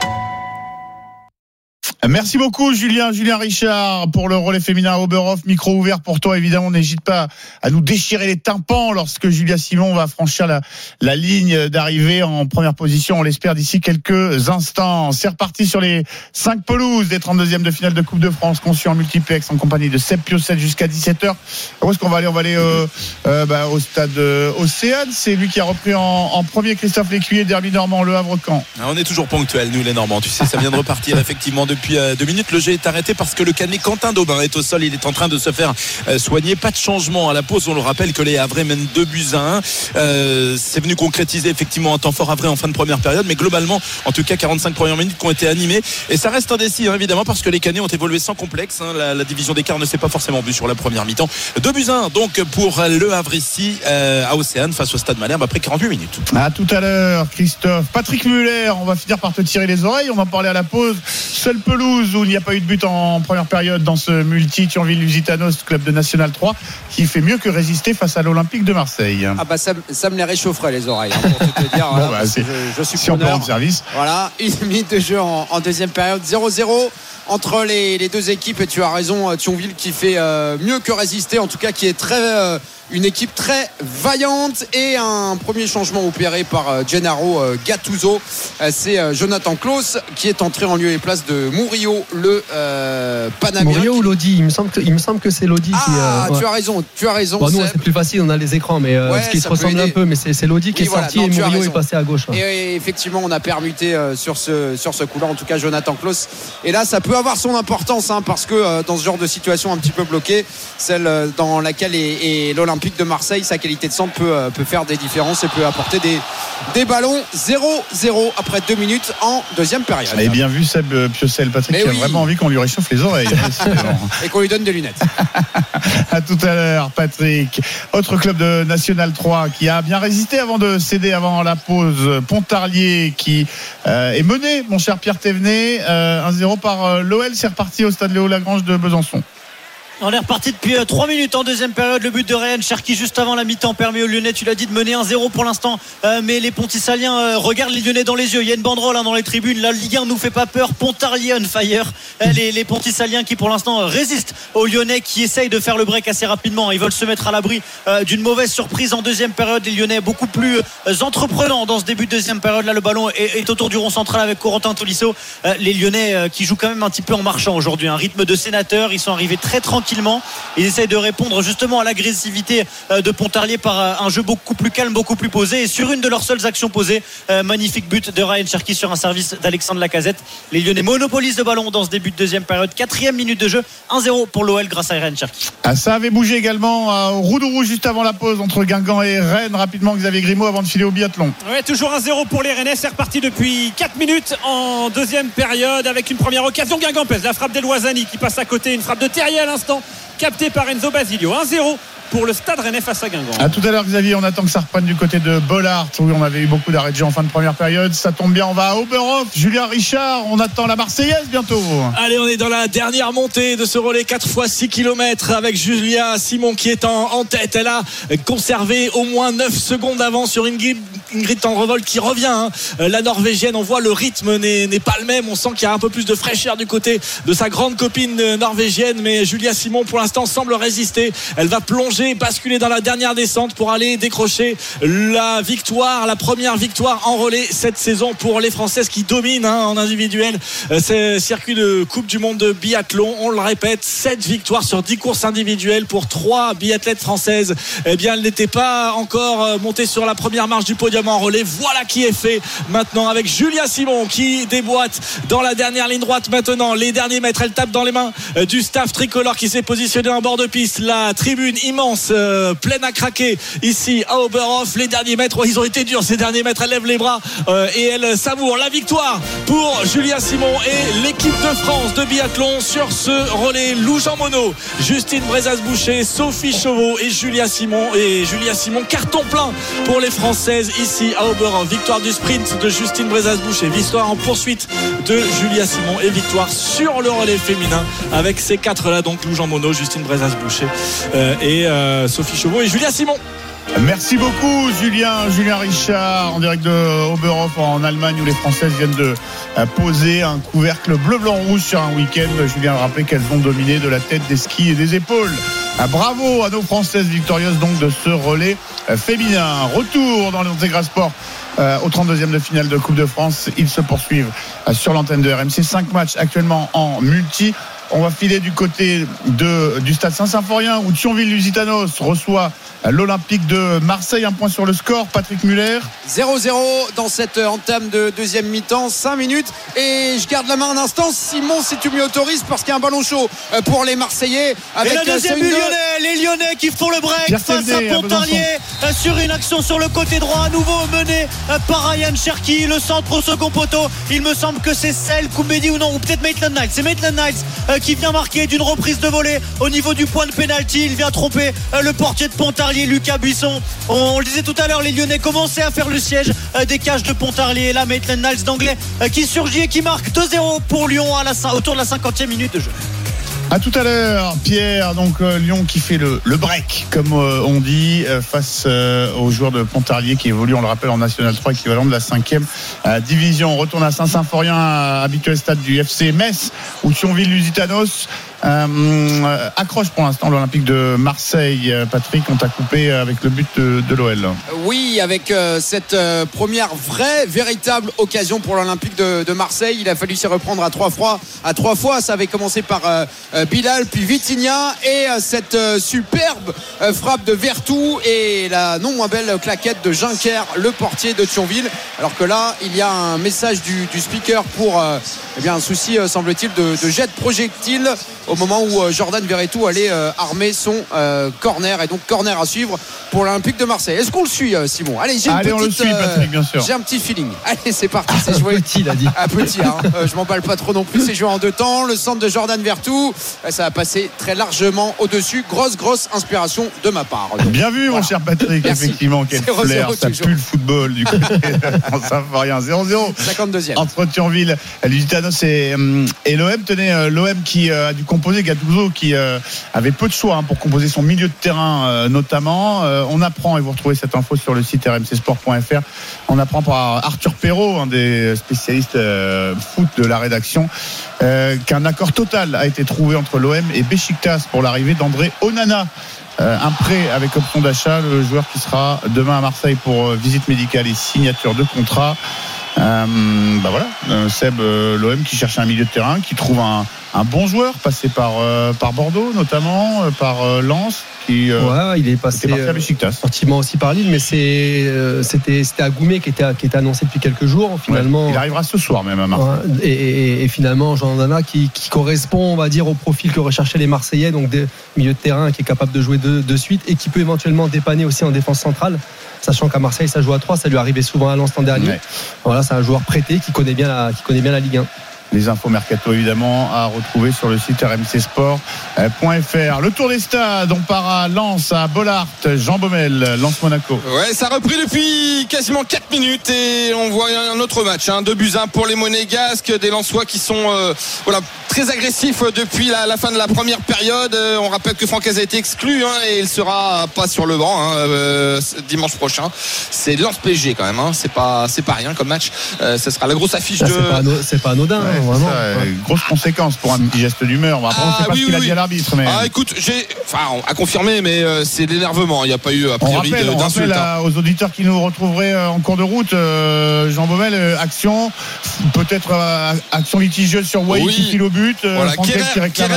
Merci beaucoup Julien, Julien Richard pour le relais féminin Oberhof, micro ouvert pour toi évidemment, n'hésite pas à nous déchirer les tympans lorsque Julia Simon va franchir la, la ligne d'arrivée en première position, on l'espère d'ici quelques instants. C'est reparti sur les 5 pelouses des 32e de finale de Coupe de France conçues en multiplex en compagnie de Seb Piocet jusqu'à 17h. Où est-ce qu'on va aller? On va aller euh, euh, bah, au stade euh, Océane, c'est lui qui a repris en, en premier Christophe Lécuyer, Derby Normand, Le Havre-Camp. Ah, on est toujours ponctuel, nous les Normands. Tu sais, ça vient de repartir effectivement depuis euh, deux minutes. Le jeu est arrêté parce que le canet Quentin Daubin est au sol. Il est en train de se faire euh, soigner. Pas de changement à la pause. On le rappelle que les Havrais mènent 2 buts à 1. Euh, c'est venu concrétiser effectivement un temps fort Havrais en fin de première période. Mais globalement, en tout cas, 45 premières minutes qui ont été animées. Et ça reste indécis, hein, évidemment, parce que les canets ont évolué sans complexe. hein. La, la division d'écart ne s'est pas forcément vue sur la première mi-temps. 2 buts à 1 donc pour le Havre ici à Océane face au Stade Malherbe après 48 minutes. À tout à l'heure, Christophe. Patrick Muller, on va finir par te tirer les oreilles. On va parler à la pause. Seule où il n'y a pas eu de but en première période dans ce multi Thionville-Lusitanos, club de National 3, qui fait mieux que résister face à l'Olympique de Marseille. Ah bah ça, ça me les réchaufferait les oreilles, hein, pour tout te dire. Bon, voilà, bah, je, je suis si on peut preneur. service. Voilà, une minute de jeu en, en deuxième période, 0-0 entre les, les deux équipes. Et tu as raison, euh, Thionville qui fait euh, mieux que résister, en tout cas qui est très euh, une équipe très vaillante. Et un premier changement opéré par euh, Gennaro euh, Gattuso, Euh, c'est Jonathan Klaus qui est entré en lieu et place de Murillo, le euh. Murillo ou Lodi? Il me semble que, il me semble que c'est Lodi qui. Ah, euh, tu ouais. as raison, tu as raison. Bon, nous, c'est plus facile, on a les écrans, mais euh, Ouais, ce qui se ressemble un peu, mais c'est Lodi qui est voilà. sorti Non, et tu Murillo est passé à gauche. ouais. Et effectivement, on a permuté sur ce, sur ce coup-là, en tout cas Jonathan Klaus. Et là, ça peut avoir son importance, hein, parce que dans ce genre de situation un petit peu bloquée, celle dans laquelle est, est l'Olympique de Marseille, sa qualité de centre peut, euh, peut faire des différences et peut apporter des, des ballons 0-0 après deux minutes en deuxième période. Avez bien vu Seb euh, Piocel, Patrick, qui oui. a vraiment envie qu'on lui réchauffe les oreilles. Décidément. Et qu'on lui donne des lunettes. À tout à l'heure, Patrick. Autre club de National 3 qui a bien résisté avant de céder avant la pause. Pontarlier qui euh, est mené, mon cher Pierre Thévenet. Euh, 1-0 par l'OL. C'est reparti au stade Léo Lagrange de Besançon. On est reparti depuis 3 minutes en deuxième période. Le but de Ryan Cherki juste avant la mi-temps permet aux Lyonnais, tu l'as dit, de mener 1-0 pour l'instant. Euh, mais les Pontissaliens euh, regardent les Lyonnais dans les yeux. Il y a une banderole hein, dans les tribunes. La Ligue 1 nous fait pas peur. Pontarlier on fire. Euh, les, les Pontissaliens qui pour l'instant euh, résistent aux Lyonnais qui essayent de faire le break assez rapidement. Ils veulent se mettre à l'abri euh, d'une mauvaise surprise en deuxième période. Les Lyonnais beaucoup plus euh, entreprenants dans ce début de deuxième période. Là, le ballon est, est autour du rond central avec Corentin Tolisso. Euh, les Lyonnais euh, qui jouent quand même un petit peu en marchant aujourd'hui. Un rythme de sénateur. Ils sont arrivés très tranquillement. Ils essayent de répondre justement à l'agressivité euh, de Pontarlier par euh, un jeu beaucoup plus calme, beaucoup plus posé. Et sur une de leurs seules actions posées, euh, magnifique but de Ryan Cherky sur un service d'Alexandre Lacazette. Les Lyonnais monopolisent le ballon dans ce début de deuxième période. Quatrième minute de jeu, 1-0 pour l'OL grâce à Ryan Cherky. Ah, ça avait bougé également au Roudourou juste avant la pause entre Guingamp et Rennes. Rapidement, Xavier Grimaud avant de filer au biathlon. Ouais, toujours 1-0 pour les Rennais. C'est reparti depuis 4 minutes en deuxième période avec une première occasion. Guingampès, la frappe d'Eloisani qui passe à côté. Une frappe de Terrier à l'instant, captée par Enzo Basilio. 1-0 pour le stade Rennais face à Guingamp. À tout à l'heure, Xavier. On attend que ça reprenne du côté de Bollard. Oui, on avait eu beaucoup d'arrêts de jeu en fin de première période. Ça tombe bien. On va à Oberhof. Julien Richard. On attend la Marseillaise bientôt. Allez, on est dans la dernière montée de ce relais 4 fois 6 km avec Julia Simon qui est en, en tête. Elle a conservé au moins 9 secondes d'avance sur Ingrid, Ingrid Tendrevold qui revient. hein. Euh, La Norvégienne, on voit le rythme n'est pas le même. On sent qu'il y a un peu plus de fraîcheur du côté de sa grande copine euh, norvégienne. Mais Julia Simon, pour l'instant, semble résister. Elle va plonger, basculer dans la dernière descente pour aller décrocher la victoire, la première victoire en relais cette saison pour les Françaises qui dominent hein, en individuel euh, ce circuit de Coupe du Monde de biathlon. On le répète, 7 victoires sur 10 courses individuelles pour 3 biathlètes françaises. Eh bien, elle n'était pas encore montée sur la première marche du podium en relais. Voilà qui est fait maintenant avec Julia Simon qui déboîte dans la dernière ligne droite maintenant. Les derniers mètres, elle tape dans les mains euh, du staff tricolore qui s'est positionné en bord de piste. La tribune immense, euh, pleine à craquer ici à Oberhof. Les derniers mètres, ils ont été durs ces derniers mètres. Elle lève les bras euh, et elle savoure la victoire pour Julia Simon et l'équipe de France de biathlon sur ce relais. Lou Jean Monod, Justine Brezas-Boucher, Sophie Chauveau et Julia Simon. Et Julia Simon, carton plein pour les Françaises ici à Oberhof. Victoire du sprint de Justine Brezas-Boucher. Victoire en poursuite de Julia Simon et victoire sur le relais féminin avec ces quatre-là, donc Lou Jean Monod, Justine Brezas-Boucher euh, et euh, Sophie Chauveau et Julia Simon. Merci beaucoup Julien, Julien Richard en direct de Oberhof en Allemagne où les Françaises viennent de euh, poser un couvercle bleu blanc rouge sur un week-end. Julien a rappelé qu'elles ont dominé de la tête, des skis et des épaules. Ah, Bravo à nos Françaises victorieuses donc de ce relais euh, féminin. Retour dans l'Intégral Sport euh, au 32e de finale de Coupe de France. Ils se poursuivent sur l'antenne de RMC. Cinq matchs actuellement en multi. On va filer du côté de, du stade Saint-Symphorien où Thionville-Lusitanos reçoit l'Olympique de Marseille. Un point sur le score. Patrick Muller. 0-0 dans cette entame de deuxième mi-temps, 5 minutes. Et je garde la main un instant. Simon, si tu m'y autorises, parce qu'il y a un ballon chaud euh, pour les Marseillais. Avec et la euh, deuxième but une- lyonnais, les Lyonnais qui font le break Pierre face à à Pontarlier euh, sur une action sur le côté droit, à nouveau mené par Ryan Cherki, le centre au second poteau. Il me semble que c'est celle Koumbedi ou non, ou peut-être Maitland Knights. C'est Maitland Knights qui vient marquer d'une reprise de volée au niveau du point de pénalty. Il vient tromper euh, le portier de Pontarlier, Lucas Buisson. On, le disait tout à l'heure, les Lyonnais commençaient à faire le siège euh, des cages de Pontarlier. Et là, Maitland Knights d'anglais euh, qui surgit et qui marque 2-0 pour Lyon autour de la 50e minute de jeu. À tout à l'heure, Pierre. Donc euh, Lyon qui fait le, break, comme euh, on dit, euh, face aux joueurs de Pontarlier qui évoluent, on le rappelle, en National 3, équivalent de la 5e euh, division. On retourne à Saint-Symphorien, habituel stade du FC Metz, où Thionville-Lusitanos euh, accroche pour l'instant l'Olympique de Marseille. Euh, Patrick, on t'a coupé avec le but de, l'OL. Oui, avec euh, cette première vraie, véritable occasion pour l'Olympique de, Marseille. Il a fallu s'y reprendre à trois fois. À trois fois, ça avait commencé par Bilal, puis Vitinha et cette superbe frappe de Vertou et la non moins belle claquette de Juncker, le portier de Thionville. Alors que là, il y a un message du, speaker pour eh bien, un souci, semble-t-il, de, de jet de projectile au moment où euh, Jordan Verretou allait euh, armer son euh, corner. Et donc, corner à suivre pour l'Olympique de Marseille. Est-ce qu'on le suit, Simon Allez, j'ai une Allez, on le petite, suit, Patrick, bien sûr. J'ai un petit feeling. Allez, c'est parti. C'est joué. Petit, il a dit. Ah, petit, hein. Je m'emballe pas trop non plus. C'est joué en deux temps. Le centre de Jordan Vertou, ça a passé très largement au-dessus. Grosse, grosse inspiration de ma part. Donc, Bien vu, mon cher Patrick. Merci. Effectivement, quel 0-0 flair. Ça toujours. pue le football du côté de Saint-Symphorien. 0-0. 52e. entre Thionville, Lusitanos et, et l'OM. Tenez, l'OM qui a dû composer Gattuso, qui euh, avait peu de choix hein, pour composer son milieu de terrain euh, notamment. Euh, on apprend, et vous retrouvez cette info sur le site rmcsport.fr, on apprend par Arthur Perrault, un des spécialistes foot de la rédaction, qu'un accord total a été trouvé entre l'OM et Besiktas pour l'arrivée d'André Onana. Un prêt avec option d'achat, le joueur qui sera demain à Marseille pour visite médicale et signature de contrat. Euh, bah voilà, Seb, l'OM qui cherche un milieu de terrain, qui trouve un, un bon joueur passé par, euh, par Bordeaux notamment, euh, par euh, Lens, qui Ouais, il est passé à gentiment aussi par Lille, mais c'était c'était Agoumé qui était qui était annoncé depuis quelques jours. Finalement, Ouais, il arrivera ce soir même à Marseille. Ouais, et, et- et finalement, Jean Dana qui, qui correspond, on va dire, au profil que recherchaient les Marseillais, donc des milieux de terrain qui est capable de jouer de, de suite et qui peut éventuellement dépanner aussi en défense centrale. Sachant qu'à Marseille, ça joue à 3, ça lui arrivait souvent à l'instant dernier. Ouais. Voilà, c'est un joueur prêté qui connaît bien la, qui connaît bien la Ligue 1. Les infos mercato évidemment à retrouver sur le site rmcsport.fr. Le tour des stades, on part à Lens, à Bollard, Jean Baumel, Lens Monaco. Ouais, ça a repris depuis quasiment 4 minutes et on voit un autre match. Hein, 2 buts 1 pour les Monégasques, des Lensois qui sont euh, voilà, très agressifs depuis la, la fin de la première période. Euh, on rappelle que Francaise a été exclu hein, et il sera pas sur le banc hein, euh, dimanche prochain. C'est Lens PSG quand même. Hein, c'est pas c'est pas rien comme match. Euh, ce sera la grosse affiche Là, de. C'est pas, ano- c'est pas anodin. Ouais, vraiment. ça, grosse conséquence pour un petit geste d'humeur. Après, on ne Ah, sait pas oui, ce qu'il a dit à l'arbitre, mais Ah, écoute, j'ai. Enfin, à confirmer, mais euh, c'est l'énervement. Il n'y a pas eu, a priori, d'insulte. hein. à- aux auditeurs qui nous retrouveraient euh, en cours de route, euh, Jean Baumel, euh, action, peut-être euh, action litigieuse sur Wai Oui. qui file au but, euh, Voilà, qui réclame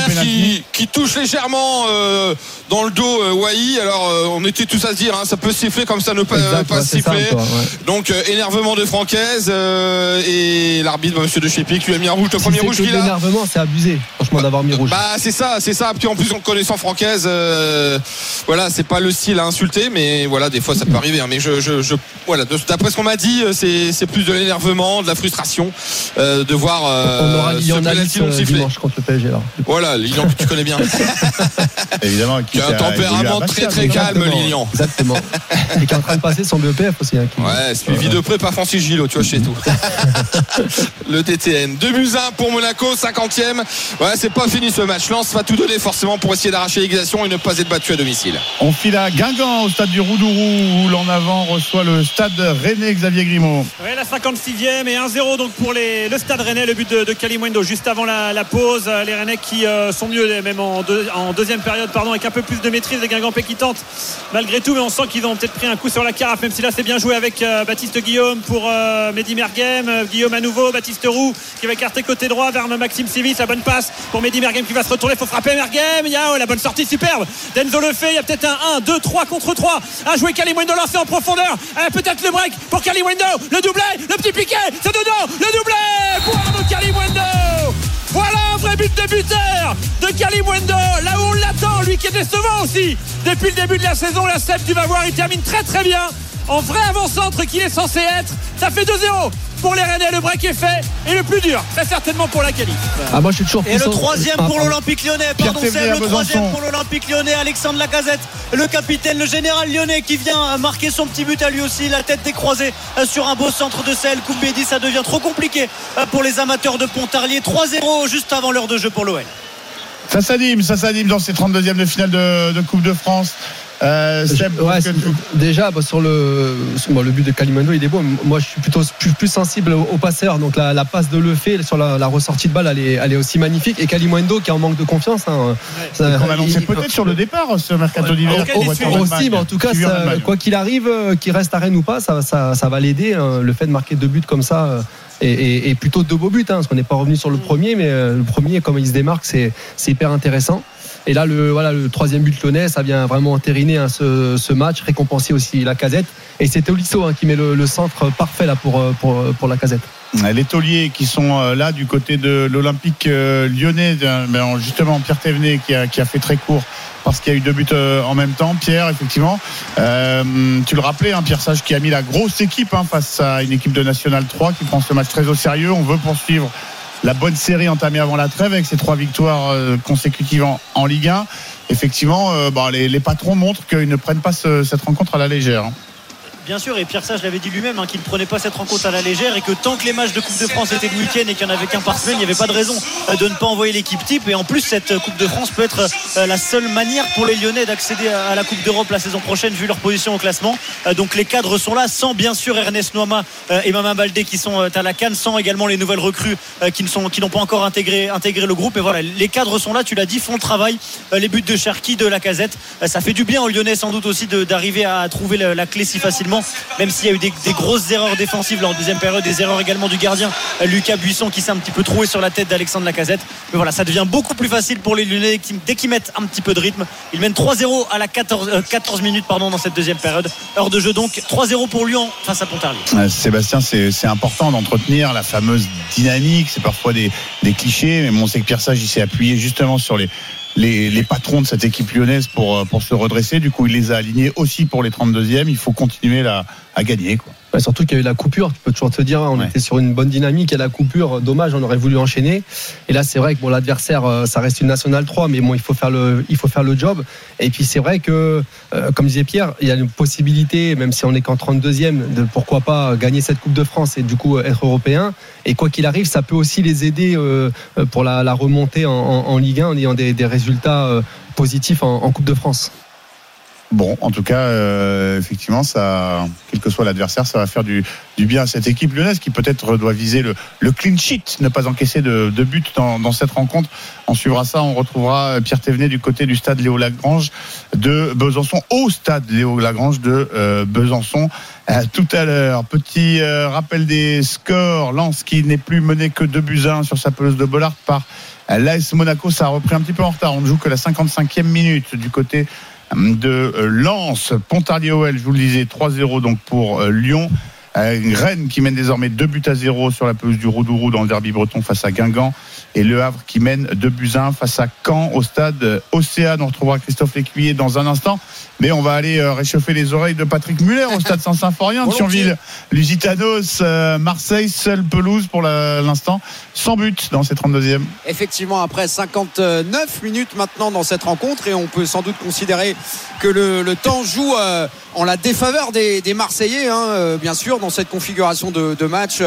touche légèrement euh, dans le dos euh, Wai. Alors, euh, on était tous à se dire, hein, ça peut siffler comme ça ne pas, Exact, pas ouais, siffler. simple, ouais. Donc, euh, énervement de Francaise euh, et l'arbitre, bah, monsieur de Chépic, lui a mis un rouge. Le premier rouge qu'il a. l'énervement, c'est abusé, franchement, d'avoir mis rouge. Bah c'est ça, c'est ça. Puis en plus en connaissant Francaise, euh, voilà, c'est pas le style à insulter, mais voilà, des fois ça peut arriver. hein. Mais je, je, je- voilà, d'après ce qu'on m'a dit, euh, c'est, c'est plus de l'énervement, de la frustration euh, de voir euh, on aura Lilian Alice dimanche contre le PSG. Là. Voilà, Lilian que tu connais bien, Évidemment, qui a un tempérament très très calme, Lilian. Exactement. Et qui est en train de passer son BEPF aussi. hein, qui- Ouais, suivi de près par Francis Gillot, tu vois, chez tout. le TTN. 2 buts 1 pour Monaco, 50e. Ouais, c'est pas fini ce match. Lens va tout donner forcément pour essayer d'arracher l'égalisation et ne pas être battu à domicile. On file à Guingamp au stade du Roudourou où l'en avant reçoit le stade René Xavier Grimaud. Ouais, la 56e et 1-0 donc pour les, le Stade Rennais, le but de, de juste avant la, la pause. Euh, Les Rennais qui euh, sont mieux même en, deux- en deuxième période pardon, avec un peu plus de maîtrise. Les Guingampais qui tentent malgré tout, mais on sent qu'ils ont peut-être pris un coup sur la carafe, même si là c'est bien joué avec euh, Baptiste Guillaume pour euh, Mehdi Merguem. Guillaume à nouveau, Baptiste Roux qui va écarter côté droit vers Maxime Sivis. La bonne passe pour Mehdi Merguem qui va se retourner. Faut frapper Merguem. Il y a oh, la bonne sortie superbe. Denzo le fait. Il y a peut-être un 1, 2, 3 contre 3 à jouer. Kalimundo lancé en profondeur. Euh, peut-être le break pour Kalimundo. Le doublé, le petit piqué. C'est dedans. Le doublé pour Arnaud Kalimundo. Voilà un vrai but de buteur de. Là où on l'attend, lui qui est décevant aussi. Depuis le début de la saison, la Seb, tu vas voir, il termine très très bien. En vrai avant-centre qu'il est censé être. Ça fait 2-0 pour les Rennais. Le break est fait. Et le plus dur, très certainement pour la qualif. Ah, moi je suis toujours Et le troisième Ah, pour l'Olympique lyonnais, pardon à le troisième pour l'Olympique lyonnais, Alexandre Lacazette, le capitaine, le général lyonnais qui vient marquer son petit but à lui aussi, la tête décroisée euh, sur un beau centre de selle. Koumbedi, ça devient trop compliqué euh, pour les amateurs de Pontarlier. 3-0 juste avant l'heure de jeu pour l'OL. Ça s'anime, ça s'anime dans ces 32e de finale de, de Coupe de France. Euh, Seb, Ouais, que- c'est- déjà bah, sur le sur- bon, le but de Kalimando il est beau moi je suis plutôt plus, plus sensible au, au passeur. Donc la, la passe de Lefebvre sur la, la ressortie de balle elle est, elle est aussi magnifique. Et Kalimando qui est en manque de confiance hein, il- peut-être sur le départ ce mercato d'hiver. aussi, mais en tout cas, ça- quoi qu'il arrive, euh, qu'il reste à Rennes ou pas, ça, ça, ça va l'aider. hein, le fait de marquer deux buts comme ça, euh, et, et- et plutôt deux beaux buts, hein, parce qu'on n'est pas revenu sur le premier, mais euh, le premier, comme il se démarque, c'est c'est hyper intéressant. Et là, le, voilà, le troisième but lyonnais, ça vient vraiment entériner hein, ce, match, récompenser aussi la casette. Et c'est Tolisso hein, qui met le, centre parfait là, pour, euh, pour, la casette. Les tauliers qui sont euh, là du côté de l'Olympique euh, lyonnais, euh, ben, justement Pierre Thévenet qui a, fait très court parce qu'il y a eu deux buts euh, en même temps. Pierre, effectivement, euh, tu le rappelais, hein, Pierre Sage qui a mis la grosse équipe hein, face à une équipe de National 3 qui prend ce match très au sérieux. On veut poursuivre la bonne série entamée avant la trêve avec ces trois victoires euh, consécutives en, Ligue 1. Effectivement, euh, bah, les, patrons montrent qu'ils ne prennent pas ce- cette rencontre à la légère. Bien sûr, et Pierre Sage l'avait dit lui-même hein, qu'il ne prenait pas cette rencontre à la légère et que tant que les matchs de Coupe de France étaient le week-end et qu'il n'y en avait qu'un par semaine, il n'y avait pas de raison euh, de ne pas envoyer l'équipe type. Et en plus, cette euh, Coupe de France peut être euh, la seule manière pour les Lyonnais d'accéder à la Coupe d'Europe la saison prochaine, vu leur position au classement. Donc les cadres sont là, sans bien sûr Ernest Noama et Maman Baldé qui sont à la canne, sans également les nouvelles recrues qui qui n'ont pas encore intégré, intégré le groupe. Et voilà, les cadres sont là, tu l'as dit, font le travail. Les buts de Cherki, de la casette, ça fait du bien aux Lyonnais sans doute aussi d'arriver à trouver la clé si facilement, même s'il y a eu des, grosses erreurs défensives lors de deuxième période, des erreurs également du gardien euh, Lucas Buisson qui s'est un petit peu troué sur la tête d'Alexandre Lacazette. Mais voilà, ça devient beaucoup plus facile pour les Lyonnais dès qu'ils mettent un petit peu de rythme. Ils mènent 3-0 à la 14, euh, 14 minutes dans cette deuxième période. Heure de jeu donc 3-0 pour Lyon face à Pontarlier. Sébastien, c'est important d'entretenir la fameuse dynamique. C'est parfois des, clichés, mais bon, on sait que Pierre Sage s'est appuyé justement sur les, les, les patrons de cette équipe lyonnaise pour, euh, pour se redresser. Du coup, il les a alignés aussi pour les 32e. Il faut continuer là, à gagner. Quoi. Surtout qu'il y a eu la coupure, tu peux toujours te dire, hein, on Ouais. était sur une bonne dynamique et la coupure, dommage, on aurait voulu enchaîner. Et là, c'est vrai que bon, l'adversaire, euh, ça reste une nationale 3, mais bon, il faut faire le, il faut faire le job. Et puis c'est vrai que, euh, comme disait Pierre, il y a une possibilité, même si on est qu'en 32e, de pourquoi pas gagner cette Coupe de France et du coup être européen. Et quoi qu'il arrive, ça peut aussi les aider euh, euh, pour la, la remontée en, en- en Ligue 1 en ayant des, des résultats euh, positifs en, en Coupe de France. Bon, en tout cas, euh, effectivement, quel que soit l'adversaire, ça va faire du, bien à cette équipe lyonnaise qui peut-être doit viser le, le clean sheet, ne pas encaisser de, de but dans, cette rencontre. On suivra ça, on retrouvera Pierre Thévenet du côté du stade Léo Lagrange de Besançon, au stade Léo Lagrange de euh, Besançon. Euh, tout à l'heure, petit euh, rappel des scores. Lens qui n'est plus mené que 2 buts à 1 sur sa pelouse de Bollard par euh, l'AS Monaco. Ça a repris un petit peu en retard. On ne joue que la 55e minute du côté de euh, Lens. Pontarlier OL, je vous le disais, 3-0 donc pour euh, Lyon. Euh, Rennes qui mène désormais 2 buts à 0 sur la pelouse du Roudourou dans le derby breton face à Guingamp. Et Le Havre qui mène 2 buts à 1 face à Caen au stade Océane. On retrouvera Christophe Lécuyer dans un instant. Mais on va aller euh, réchauffer les oreilles de Patrick Muller au stade Saint-Symphorien de Thionville. Lusitanos, euh, Marseille, seule pelouse pour l'instant, sans but dans ces 32e. Effectivement, après 59 minutes maintenant dans cette rencontre, et on peut sans doute considérer que le, le temps joue euh, en la défaveur des, des Marseillais, hein, euh, bien sûr, dans cette configuration de, de match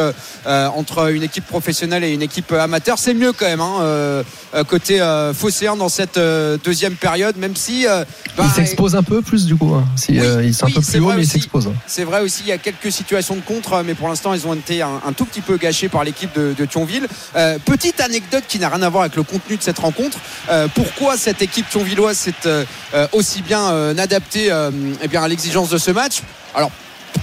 entre une équipe professionnelle et une équipe amateur. C'est mieux quand même, hein, euh, côté euh, phocéen dans cette euh, deuxième période, même si. bah, Il s'expose un peu plus du coup. hein. Si, euh, il est un oui, peu c'est plus haut, vrai mais il aussi. s'expose. hein. C'est vrai aussi, il y a quelques situations de contre, mais pour l'instant, elles ont été un, un tout petit peu gâchées par l'équipe de, de Thionville. Petite anecdote qui n'a rien à voir avec le contenu de cette rencontre. Pourquoi cette équipe thionvilloise s'est aussi bien adaptée eh bien, à l'exigence de ce match? Alors,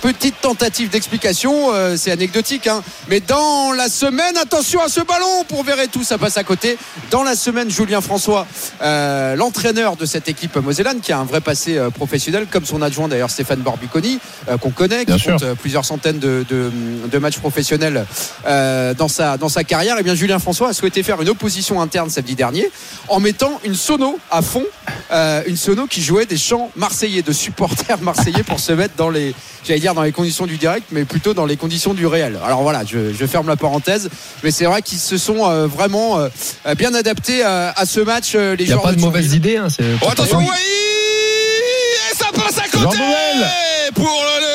Petite tentative d'explication, euh, c'est anecdotique, hein. mais dans la semaine, attention à ce ballon pour tout ça passe à côté. Dans la semaine, Julien François, euh, l'entraîneur de cette équipe mosellane, qui a un vrai passé euh, professionnel, comme son adjoint d'ailleurs Stéphane Barbiconi, qu'on connaît, qui compte plusieurs centaines de, de- de matchs professionnels dans, sa, dans sa carrière, et bien Julien François a souhaité faire une opposition interne samedi dernier en mettant une sono à fond, une sono qui jouait des chants marseillais, de supporters marseillais pour se mettre dans les, j'allais dire dans les conditions du direct, mais plutôt dans les conditions du réel. Alors voilà, je, je ferme la parenthèse, mais c'est vrai qu'ils se sont euh, vraiment euh, bien adaptés à, à ce match, euh, les Il n'y a pas de Thionville. mauvaise idée. hein, Oh, attention, Oui. Et ça passe à côté pour le-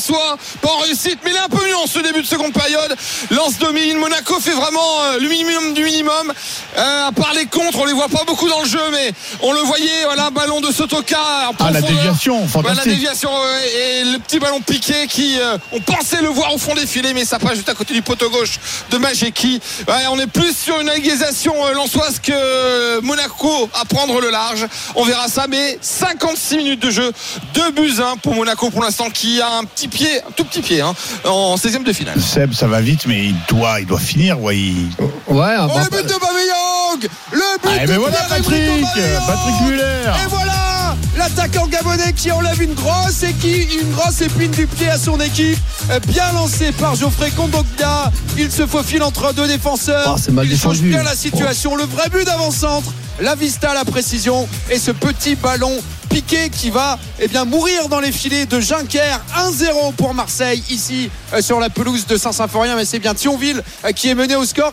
lensois. Pas en réussite, mais il est un peu mieux en ce début de seconde période. Lance domine. Monaco fait vraiment euh, le minimum du minimum. Euh, à part les contre, on les voit pas beaucoup dans le jeu, mais on le voyait. Voilà, un ballon de Sotoka. en Ah, la déviation, la déviation euh, et le petit ballon piqué qui euh, on pensait le voir au fond des filets mais ça passe juste à côté du poteau gauche de Majeki Ouais, on est plus sur une égalisation euh, lançoise que Monaco à prendre le large on verra ça mais 56 minutes de jeu 2 buts 1 pour Monaco pour l'instant qui a un petit pied un tout petit pied hein, en 16e de finale Seb, ça va vite, mais il doit, il doit finir. Ouais, il- Ouais, Oh, le but de Bameyang Le but Ah, de mais voilà Patrick, Patrick Muller. Et voilà l'attaquant gabonais qui enlève une grosse et qui une grosse épine du pied à son équipe. Euh, Bien lancé par Geoffrey Kondogbia. Il se faufile entre deux défenseurs. Ah, mal Il change bien la situation. Le vrai but d'avant-centre. La vista, la précision et ce petit ballon piqué qui va eh bien, mourir dans les filets de Juncker 1-0 pour Marseille ici euh, sur la pelouse de Saint-Symphorien mais c'est bien Thionville euh, qui est mené au score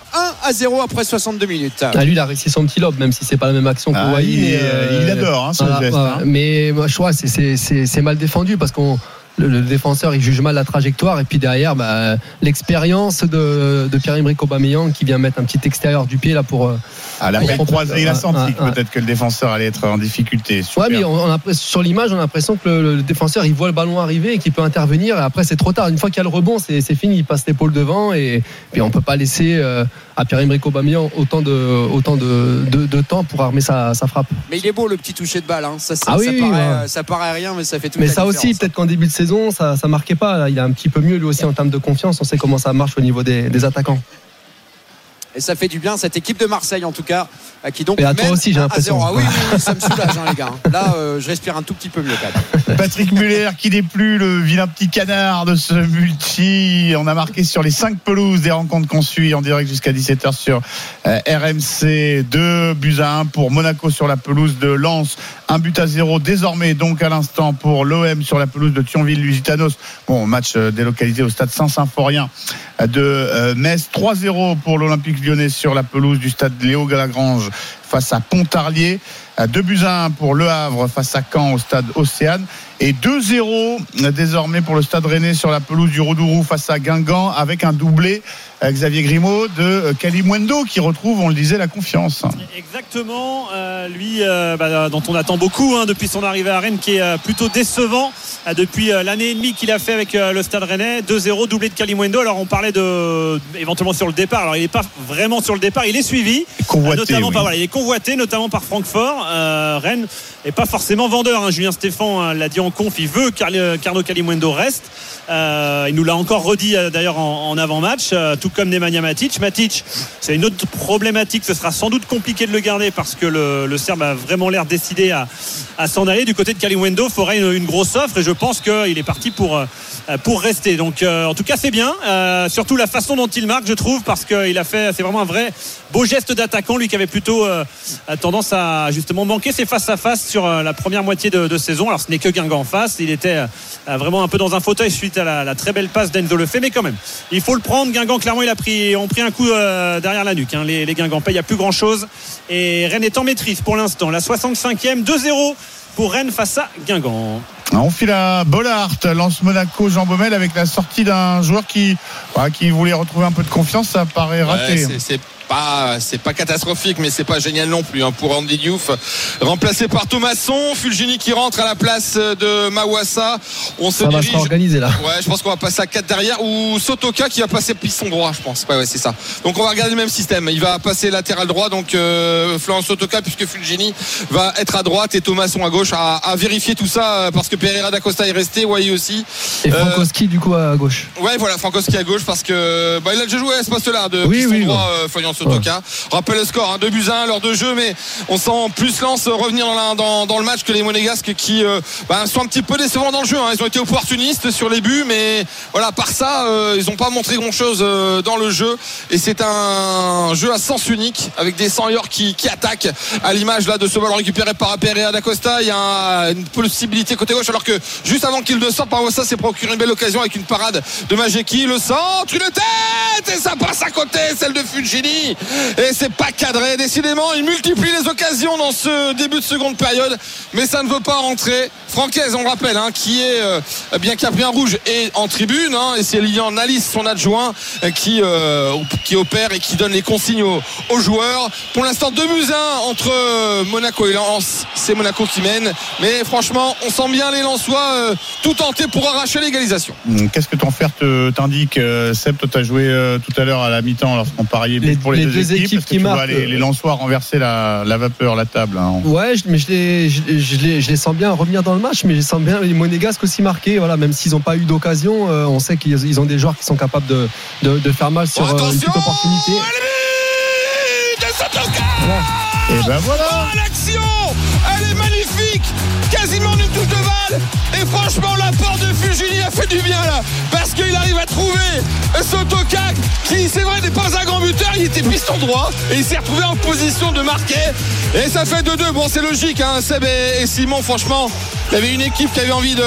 1-0 après 62 minutes Ah, lui, il a réussi son petit lob, même si c'est pas la même action que Ah, Wai, il, euh, il adore, hein, ce geste, hein. Mais moi, je crois c'est mal défendu parce qu'on. Le, le défenseur il juge mal la trajectoire et puis derrière bah, l'expérience de, de Pierre-Emerick Aubameyang qui vient mettre un petit extérieur du pied là pour euh, À la pour- croisée, il a senti peut-être que le défenseur allait être en difficulté. Super. Ouais, mais on, on a, l'impression- sur l'image, on a l'impression que le, le défenseur il voit le ballon arriver et qu'il peut intervenir. Et après, c'est trop tard. Une fois qu'il y a le rebond, c'est c'est fini. Il passe l'épaule devant et puis on peut pas laisser euh, à Pierre-Emerick Aubameyang autant de autant de, de, de temps pour armer sa, sa frappe. mais il est beau le petit toucher de balle hein. ça, ça- Ah oui, ça oui, paraît, ouais. euh, ça paraît rien mais ça fait tout Mais ça aussi, peut-être qu'en début de saison, ça, ça marquait pas. Il est un petit peu mieux lui aussi en termes de confiance. On sait comment ça marche au niveau des, des attaquants. Et ça fait du bien à cette équipe de Marseille en tout cas, euh, qui donc Et à toi aussi, j'ai 1 à l'impression. 0. Ah oui, oui, oui, ça me soulage hein, les gars. Là, euh, je respire un tout petit peu mieux quand même. Patrick Muller qui n'est plus le vilain petit canard de ce multi. On a marqué sur les cinq pelouses des rencontres qu'on suit en direct jusqu'à 17h sur euh, RMC. 2 buts à 1 pour Monaco sur la pelouse de Lens. Un but à 0 désormais donc à l'instant pour l'OM sur la pelouse de Thionville-Lusitanos. Bon, match euh, délocalisé au stade Saint-Symphorien de euh, Metz. 3-0 pour l'Olympique lyonnais sur la pelouse du stade Léo Galagrange face à Pontarlier. 2 buts à 1 pour Le Havre face à Caen au stade Océane. Et 2-0 désormais pour le stade Rennais sur la pelouse du Rodourou face à Guingamp avec un doublé euh, Xavier Grimaud de Kalimwendo qui retrouve, on le disait, la confiance. Exactement, euh, lui euh, bah, dont on attend beaucoup hein, depuis son arrivée à Rennes qui est euh, plutôt décevant euh, depuis euh, l'année et demie qu'il a fait avec euh, le Stade Rennais. 2-0 doublé de Kalimwendo. Alors on parlait de éventuellement sur le départ. Alors il n'est pas vraiment sur le départ il est suivi. Convoité, euh, notamment oui. par, voilà, il est convoité notamment par Francfort. Euh, Rennes n'est pas forcément vendeur hein. Julien Stéphan euh, l'a dit en conf il veut qu'Arnaud Kalimwendo reste il nous l'a encore redit euh, d'ailleurs en, avant-match euh, tout comme Nemanja Matic. Matic c'est une autre problématique. Ce sera sans doute compliqué de le garder parce que le, Serbe a vraiment l'air décidé à, s'en aller. Du côté de Kalimwendo ferait une, une grosse offre et je pense qu'il est parti pour, euh, pour rester. Donc euh, en tout cas c'est bien. Euh, surtout la façon dont il marque je trouve parce qu'il a fait c'est vraiment un vrai beau geste d'attaquant lui qui avait plutôt euh, tendance à justement manquer ses face à face sur euh, la première moitié de, saison. Alors ce n'est que Guingamp en face. Il était euh, vraiment un peu dans un fauteuil suite à la, la très belle passe d'Enzo Lefebvre mais quand même il faut le prendre. Guingamp clairement il a pris ont pris un coup euh, derrière la nuque hein, les, les Guingampais il n'y a plus grand chose et Rennes est en maîtrise pour l'instant. La 65e 2-0 pour Rennes face à Guingamp. On file à Bollard, lance Monaco, Jean Baumel avec la sortie d'un joueur qui, qui voulait retrouver un peu de confiance, ça paraît raté. Ouais, c'est- c'est pas c'est pas catastrophique mais c'est pas génial non plus hein, pour Andy Diouf remplacé par Thomasson Fulgini qui rentre à la place de Mawassa on se Ça va dirige réorganiser là. Ouais, je pense qu'on va passer à 4 derrière ou Sotoka qui va passer piston droit, je pense. Ouais, ouais, c'est ça. Donc on va regarder le même système. Il va passer latéral droit, donc euh, Florent Sotoka puisque Fulgini va être à droite et Thomasson à gauche à, à vérifier tout ça euh, parce que Pereira d'Acosta est resté, Wai aussi. Et Euh, Frankowski du coup à gauche. Ouais, voilà, Frankowski à gauche parce que bah, il a déjà joué à ce poste-là de Oui, piston oui, droit, euh, Sotoka. Rappelle le score, hein, 2 buts à 1 lors de jeu, mais on sent plus Lens revenir dans, le match que les Monégasques qui euh, bah, sont un petit peu décevants dans le jeu. hein. Ils ont été opportunistes sur les buts, mais voilà, par ça, euh, ils n'ont pas montré grand-chose euh, dans le jeu. Et c'est un jeu à sens unique avec des seniors qui, qui attaquent à l'image là de ce ballon récupéré par Pereira d'Acosta. Il y a un- une possibilité côté gauche, alors que juste avant qu'il ne sorte, Parossa s'est procuré une belle occasion avec une parade de Majeki. Le centre, une tête et ça passe à côté, celle de Et c'est pas cadré. Décidément, il multiplie les occasions dans ce début de seconde période, mais ça ne veut pas rentrer. Francaise, on le rappelle, hein, qui est euh, bien qui a pris un rouge et en tribune, hein, et c'est Lilian Nalis, son adjoint, euh, qui euh, qui opère et qui donne les consignes aux, aux joueurs. Pour l'instant, 2 buts à 1 entre Monaco et Lens. C'est Monaco qui mène, mais franchement, on sent bien les Lensois euh, tout tenter pour arracher l'égalisation. Qu'est-ce que ton te- t'indique, Seb? Toi, tu as joué euh, tout à l'heure à la mi-temps lorsqu'on pariait Les- pour les, les deux, deux équipes. qui tu vois marquent, les, les Lensois renverser la, la vapeur, la table. hein. Ouais, mais je les, je, je les, je les sens bien revenir dans le match, mais je sens bien les Monégasques aussi marqués. Voilà, même s'ils n'ont pas eu d'occasion, euh, on sait qu'ils ils ont des joueurs qui sont capables de, de, de faire mal sur euh, une petite opportunité. de Sotoka Et ben voilà Oh, l'action Elle est magnifique Quasiment une touche de balle Et franchement, l'apport de Fulgini a fait du bien là Parce qu'il arrive à trouver Sotoka qui, c'est vrai, n'est pas un grand buteur, il était piston droit et il s'est retrouvé en position de marquer. Et ça fait 2-2. Bon, c'est logique, hein, Seb et, Simon, franchement. Il y avait une équipe qui avait envie de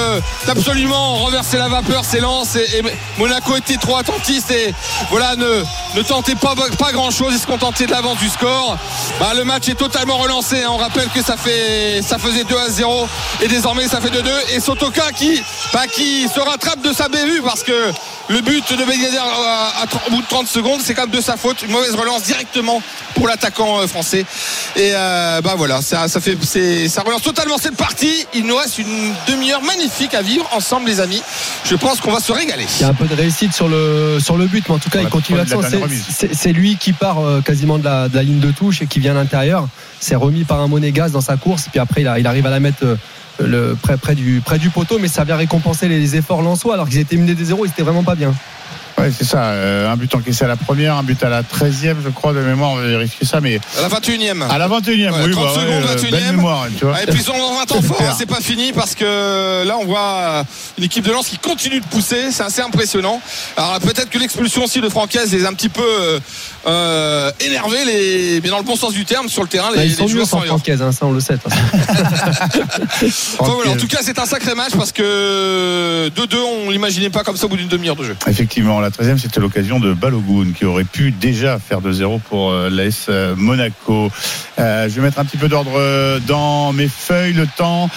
d'absolument renverser la vapeur, c'est et, et Monaco était trop attentiste et voilà ne, ne tentait pas, pas grand chose, ils se contentaient de l'avance du score. Bah, le match est totalement relancé, hein. on rappelle que ça fait ça faisait 2 à 0 et désormais ça fait 2-2 et Sotoka qui, bah, qui se rattrape de sa bévue parce que le but de Begader à, à- au bout de 30 secondes c'est quand même de sa faute, une mauvaise relance directement pour l'attaquant euh, français et euh, bah voilà ça, ça fait ça relance totalement cette partie, il nous reste une demi-heure magnifique à vivre ensemble les amis, je pense qu'on va se régaler. Il y a un peu de réussite sur le, sur le but, mais en tout cas, Ouais, il continue pas de la là-dessus. bonne remise. C'est- lui qui part euh, quasiment de la, de la ligne de touche et qui vient à l'intérieur. C'est remis par un monégasque dans sa course, et puis après, il, a- il arrive à la mettre euh, près, du, près du poteau, mais ça vient récompenser les efforts lensois, alors qu'ils étaient menés des zéros, ils étaient vraiment pas bien. Ouais, c'est ça. euh, un but encaissé à la première, un but à la 13e, je crois, de mémoire. On va vérifier ça, mais À la 21e. à la 21e, Ouais, oui, 30 bah, ouais, secondes, euh, 21e. belle mémoire, tu vois. Ah, et puis ils ont un temps fort, hein, c'est pas fini parce que là on voit une équipe de Lens qui continue de pousser, c'est assez impressionnant. Alors peut-être que l'expulsion aussi de Francaise les a un petit peu euh, euh, énervés, les, mais dans le bon sens du terme sur le terrain, les, Bah, ils les sont mieux sans ailleurs. Francaise, hein, ça on le sait. de toute façon. Enfin, voilà, en tout cas c'est un sacré match parce que 2-2 on l'imaginait pas comme ça au bout d'une demi-heure de jeu. Effectivement, la la 13e, c'était l'occasion de Balogun qui aurait pu déjà faire 2-0 pour euh, l'AS euh, Monaco. Euh, je vais mettre un petit peu d'ordre dans mes feuilles. Le temps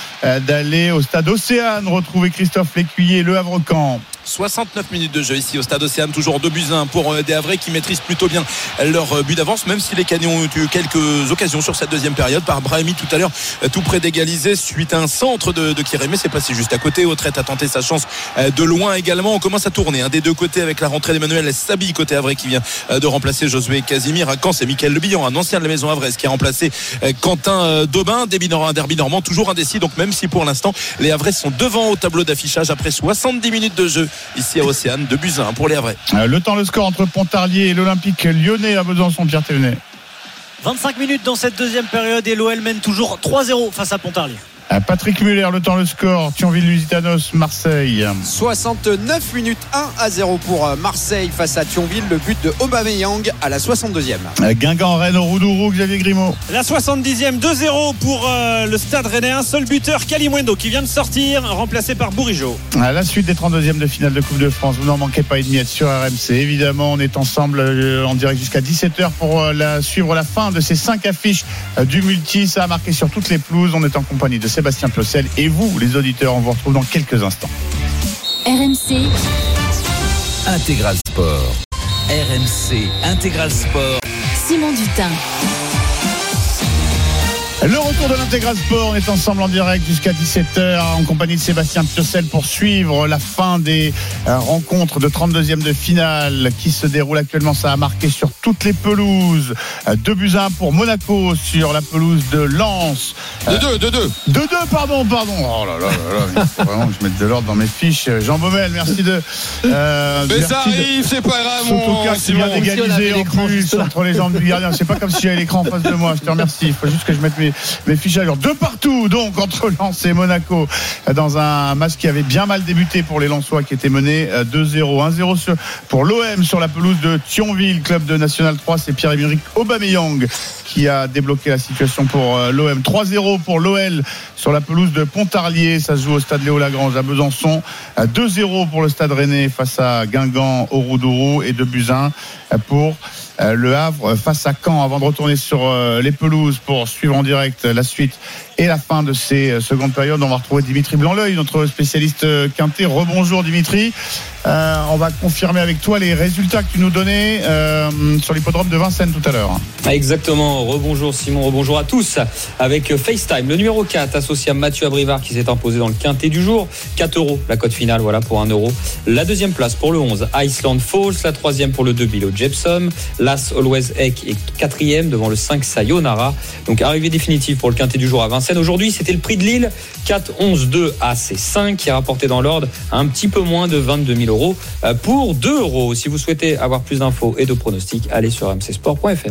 d'aller au stade Océane, retrouver Christophe Lécuyer, le Havre-Camp. 69 minutes de jeu ici au stade Océane, toujours 2 buts à 1 pour euh, des Havrais qui maîtrisent plutôt bien leur euh, but d'avance, même si les Canons ont eu quelques occasions sur cette deuxième période par Brahimi tout à l'heure, euh, tout près d'égaliser suite à un centre de, de Kirémé, c'est passé juste à côté. Autrette a tenté sa chance de loin également. On commence à tourner hein, des deux côtés avec la rentrée d'Emmanuel Sabi côté Havrais qui vient de remplacer Josué Casimir. À Caen, c'est Mickaël Lebillan, un ancien de la maison Havraise qui a remplacé Quentin Daubin. Nord- un derby normand toujours indécis. Donc même si pour l'instant les Havrais sont devant au tableau d'affichage après 70 minutes de jeu ici à Océane, de buts à 1 pour les Havrais. Euh, Le temps, le score entre Pontarlier et l'Olympique lyonnais à Besançon, Pierre Thévenet. 25 minutes dans cette deuxième période et l'OL mène toujours 3-0 face à Pontarlier. Patrick Muller, le temps, le score. Thionville-Lusitanos, Marseille. 69 minutes 1 à 0 pour euh, Marseille face à Thionville. Le but de Aubameyang à la 62e. Euh, Guingamp-Rennes au Roudourou, Xavier Grimaud. La 70e 2-0 pour euh, le stade rennais. Un seul buteur, Kalimwendo, qui vient de sortir, remplacé par Bourigeau. À la suite des 32e de finale de Coupe de France, vous n'en manquez pas une miette sur RMC. Évidemment, on est ensemble euh, en direct jusqu'à 17h pour euh, la, suivre la fin de ces cinq affiches euh, du multi. Ça a marqué sur toutes les pelouses. On est en compagnie de Sébastien Plocel et vous, les auditeurs. On vous retrouve dans quelques instants. RMC. Intégral Sport. RMC Intégral Sport. Simon Dutin. Le retour de l'intégral sport, on est ensemble en direct jusqu'à 17h en compagnie de Sébastien Piocel pour suivre la fin des euh, rencontres de 32e de finale qui se déroulent actuellement. Ça a marqué sur toutes les pelouses. Euh, Deux buts à un pour Monaco sur la pelouse de Lens. De deux, de deux. De deux, pardon, pardon. Oh là là là là, il faut vraiment que je mette de l'ordre dans mes fiches. Jean Baumel, merci de. euh, Mais ça de- arrive, c'est pas grave, Surtout mon cas vient Simon. d'égaliser en plus entre les jambes du gardien. C'est pas comme si j'avais l'écran en face de moi. Je te remercie. Il faut juste que je mette mes, mes fiches à jour. De partout, donc, entre Lens et Monaco, dans un match qui avait bien mal débuté pour les Lensois qui étaient menés euh, 2-0. 1-0 sur- pour l'OM sur la pelouse de Thionville, club de National 3. C'est Pierre-Emerick Aubameyang qui a débloqué la situation pour euh, l'OM. 3-0 pour l'OL sur la pelouse de Pontarlier. Ça se joue au stade Léo Lagrange à Besançon. Euh, 2-0 pour le stade Rennais face à Guingamp au Roudourou et 2 buts 1 pour euh, le Havre face à Caen avant de retourner sur euh, les pelouses pour suivre en direct la suite et la fin de ces euh, secondes périodes. On va retrouver Dimitri Blanc-L'œil, notre spécialiste euh, quintet. Rebonjour Dimitri. Euh, on va confirmer avec toi les résultats que tu nous donnais sur l'hippodrome de Vincennes tout à l'heure. Exactement. Rebonjour Simon, rebonjour à tous. Avec FaceTime, le numéro 4 associé à Mathieu Abrivard qui s'est imposé dans le quintet du jour. 4 euros la cote finale, voilà pour 1 euro. La deuxième place pour le 11, Iceland Falls. La troisième pour le 2, Bilo Jepsum. L'As Always Eck est quatrième devant le 5 Sayonara. Donc arrivée définitive pour le quintet du jour à Vincennes. Aujourd'hui, c'était le prix de Lille. 4, 11, 2 AC5 qui a rapporté dans l'ordre un petit peu moins de 22 000 euros euh, pour 2 euros. Si vous souhaitez avoir plus d'infos et de pronostics, allez sur mcsport.fr.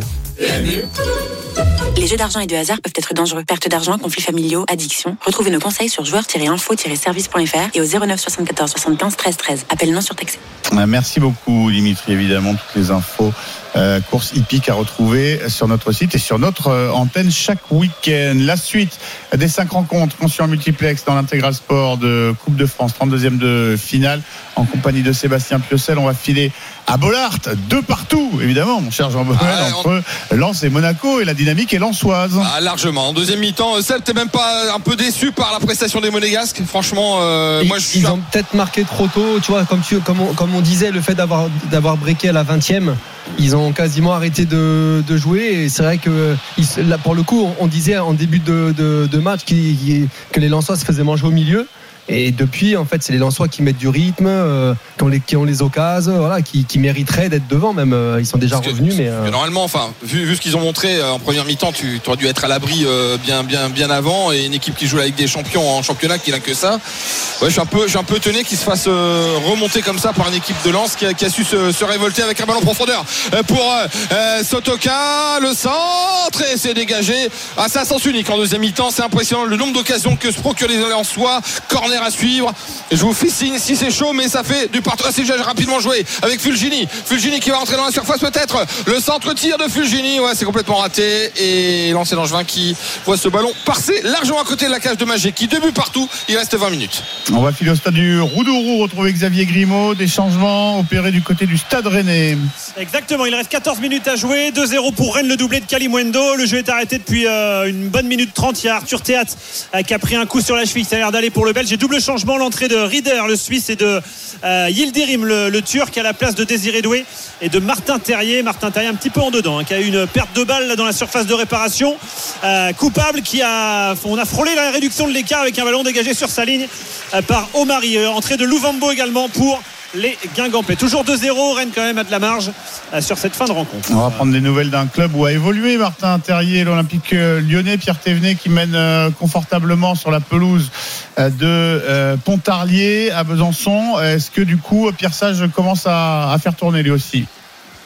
Les jeux d'argent et de hasard peuvent être dangereux. Perte d'argent, conflits familiaux, addiction. Retrouvez nos conseils sur joueurs-info-service.fr et au 09 74 75 13 13. Appel non surtaxé. Euh, Merci beaucoup Dimitri, évidemment, toutes les infos. Euh, course hippique à retrouver sur notre site et sur notre euh, antenne chaque week-end. La suite des cinq rencontres en multiplex dans l'intégral sport de Coupe de France, 32e de finale, en compagnie de Sébastien Piocel. On va filer à Bollard, de partout, évidemment, mon cher Jean Baumel, on- entre Lens et Monaco, et la dynamique est lensoise. Ah, largement. En deuxième mi-temps, Seb, t'es même pas un peu déçu par la prestation des Monégasques Franchement, euh, Ils, moi je suis. ils ont peut-être marqué trop tôt, tu vois, comme, tu, comme, on, comme on disait, le fait d'avoir d'avoir breaké à la 20e, ils ont quasiment arrêté de, de jouer. Et c'est vrai que là, pour le coup, on, on disait en début de, de- de match que les Lensois se faisaient manger au milieu. Et depuis, en fait, c'est les Lensois qui mettent du rythme, euh, qui, ont les, qui ont les occasions, voilà, qui, qui mériteraient d'être devant même. Euh, Ils sont déjà Parce que- revenus, mais. euh, Normalement, enfin, vu, vu ce qu'ils ont montré en première mi-temps, tu aurais dû être à l'abri euh, bien, bien, bien avant. Et une équipe qui joue Ligue des Champions en championnat qui n'a que ça. Ouais, je suis un peu, je suis un peu étonné qu'ils se fassent remonter comme ça par une équipe de Lens qui a, qui a su se, se révolter avec un ballon profondeur pour Sotoka, le centre et c'est dégagé. Ah, ça sens unique en deuxième mi-temps. C'est impressionnant le nombre d'occasions que se procurent les Lensois. Corner corner à suivre. Je vous fais signe si c'est chaud, mais ça fait du partout. Ah, c'est déjà rapidement joué avec Fulgini. Fulgini qui va rentrer dans la surface peut-être. Le centre tir de Fulgini, ouais, c'est complètement raté. Et l'ancien Langevin qui voit ce ballon passer largement à côté de la cage de Magé, qui deux buts partout. Il reste 20 minutes. On va filer au stade du Roudourou, retrouver Xavier Grimaud. Des changements opérés du côté du stade rennais. Exactement, il reste 14 minutes à jouer. 2-0 pour Rennes, le doublé de Kalimwendo. Le jeu est arrêté depuis euh, une bonne minute 30. Il y a Arthur Théat euh, qui a pris un coup sur la cheville. Ça a l'air d'aller pour le Belge. Double changement l'entrée de Rieder, le Suisse, et de euh, Yildirim, le, Turc, à la place de Désiré Doué et de Martin Terrier. Martin Terrier un petit peu en dedans, hein, qui a eu une perte de balle dans la surface de réparation. Euh, coupable qui a. On a frôlé la réduction de l'écart avec un ballon dégagé sur sa ligne euh, par Omari. entrée de Louvambo également pour les Guingampais. Toujours 2-0, Rennes quand même a de la marge euh, sur cette fin de rencontre. On va prendre des nouvelles d'un club où a évolué Martin Terrier, l'Olympique euh, lyonnais, Pierre Thévenet qui mène euh, confortablement sur la pelouse de Pontarlier à Besançon. Est-ce que du coup Pierre Sage commence à faire tourner lui aussi?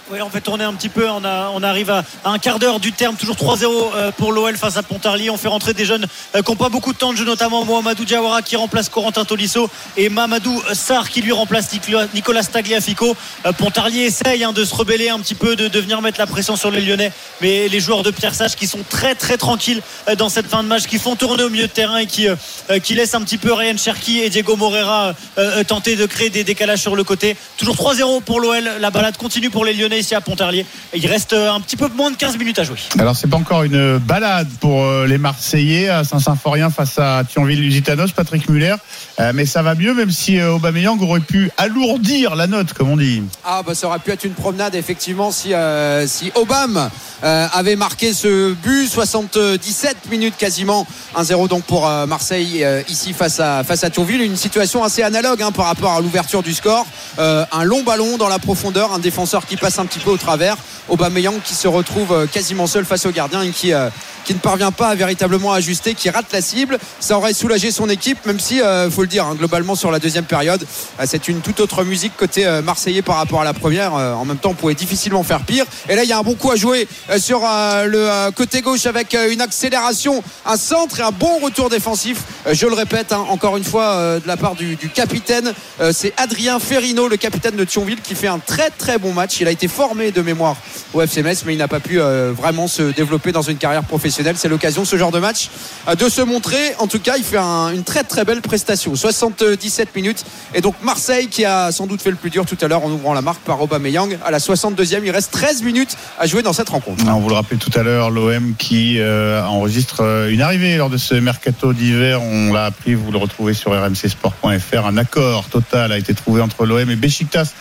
Oui, on fait tourner un petit peu. On, arrive à, un quart d'heure du terme, toujours 3-0 euh, pour l'OL face à Pontarlier. On fait rentrer des jeunes euh, qui n'ont pas beaucoup de temps de jeu, notamment Mohamedou Diawara qui remplace Corentin Tolisso et Mamadou Sarr qui lui remplace Nicolas Tagliafico. Euh, Pontarlier essaye hein, de se rebeller un petit peu, de, venir mettre la pression sur les Lyonnais. Mais les joueurs de Pierre Sage qui sont très très tranquilles dans cette fin de match, qui font tourner au milieu de terrain et qui, qui laissent un petit peu Ryan Cherki et Diego Moreira tenter de créer des décalages sur le côté. Toujours 3-0 pour l'OL. La balade continue pour les Lyonnais ici à Pontarlier. Il reste un petit peu moins de 15 minutes à jouer. Alors c'est pas encore une balade pour euh, les Marseillais à Saint-Symphorien face à Thionville-Lusitanos, Patrick Muller, euh, mais ça va mieux même si euh, Aubameyang aurait pu alourdir la note comme on dit. Ah bah ça aurait pu être une promenade effectivement si si Obama avait marqué ce but 77 minutes quasiment 1-0 donc pour Marseille ici face à face à Thionville une situation assez analogue hein, par rapport à l'ouverture du score un long ballon dans la profondeur un défenseur qui passe un petit peu au travers. Aubameyang qui se retrouve euh, quasiment seul face au gardien et qui, euh, qui ne parvient pas à véritablement ajuster, qui rate la cible. Ça aurait soulagé son équipe, même si, euh, faut le dire, hein, globalement sur la deuxième période, c'est une toute autre musique côté marseillais par rapport à la première. en même temps, on pouvait difficilement faire pire. Et là, il y a un bon coup à jouer sur le côté gauche avec une accélération, un centre et un bon retour défensif. je le répète, hein, encore une fois, de la part du, du capitaine, c'est Adrien Ferrino, le capitaine de Thionville, qui fait un très très bon match. Il a été formé de mémoire au FCMS, mais il n'a pas pu euh, vraiment se développer dans une carrière professionnelle. C'est l'occasion, ce genre de match, euh, de se montrer. En tout cas, il fait un, une très très belle prestation. 77 minutes. Et donc Marseille qui a sans doute fait le plus dur tout à l'heure en ouvrant la marque par Aubameyang. À la 62e, il reste 13 minutes à jouer dans cette rencontre. On vous le rappelle tout à l'heure, l'OM qui euh, enregistre une arrivée lors de ce mercato d'hiver. On l'a appris, vous le retrouvez sur rmcsport.fr. Un accord total a été trouvé entre l'OM et Besiktas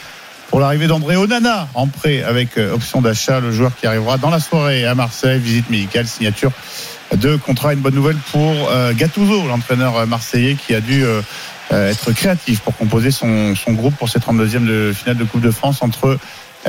pour l'arrivée d'André Onana en prêt avec euh, option d'achat, le joueur qui arrivera dans la soirée à Marseille, visite médicale, signature de contrat. Une bonne nouvelle pour euh, Gattuso, l'entraîneur marseillais qui a dû euh, être créatif pour composer son, groupe pour cette 32e de finale de Coupe de France entre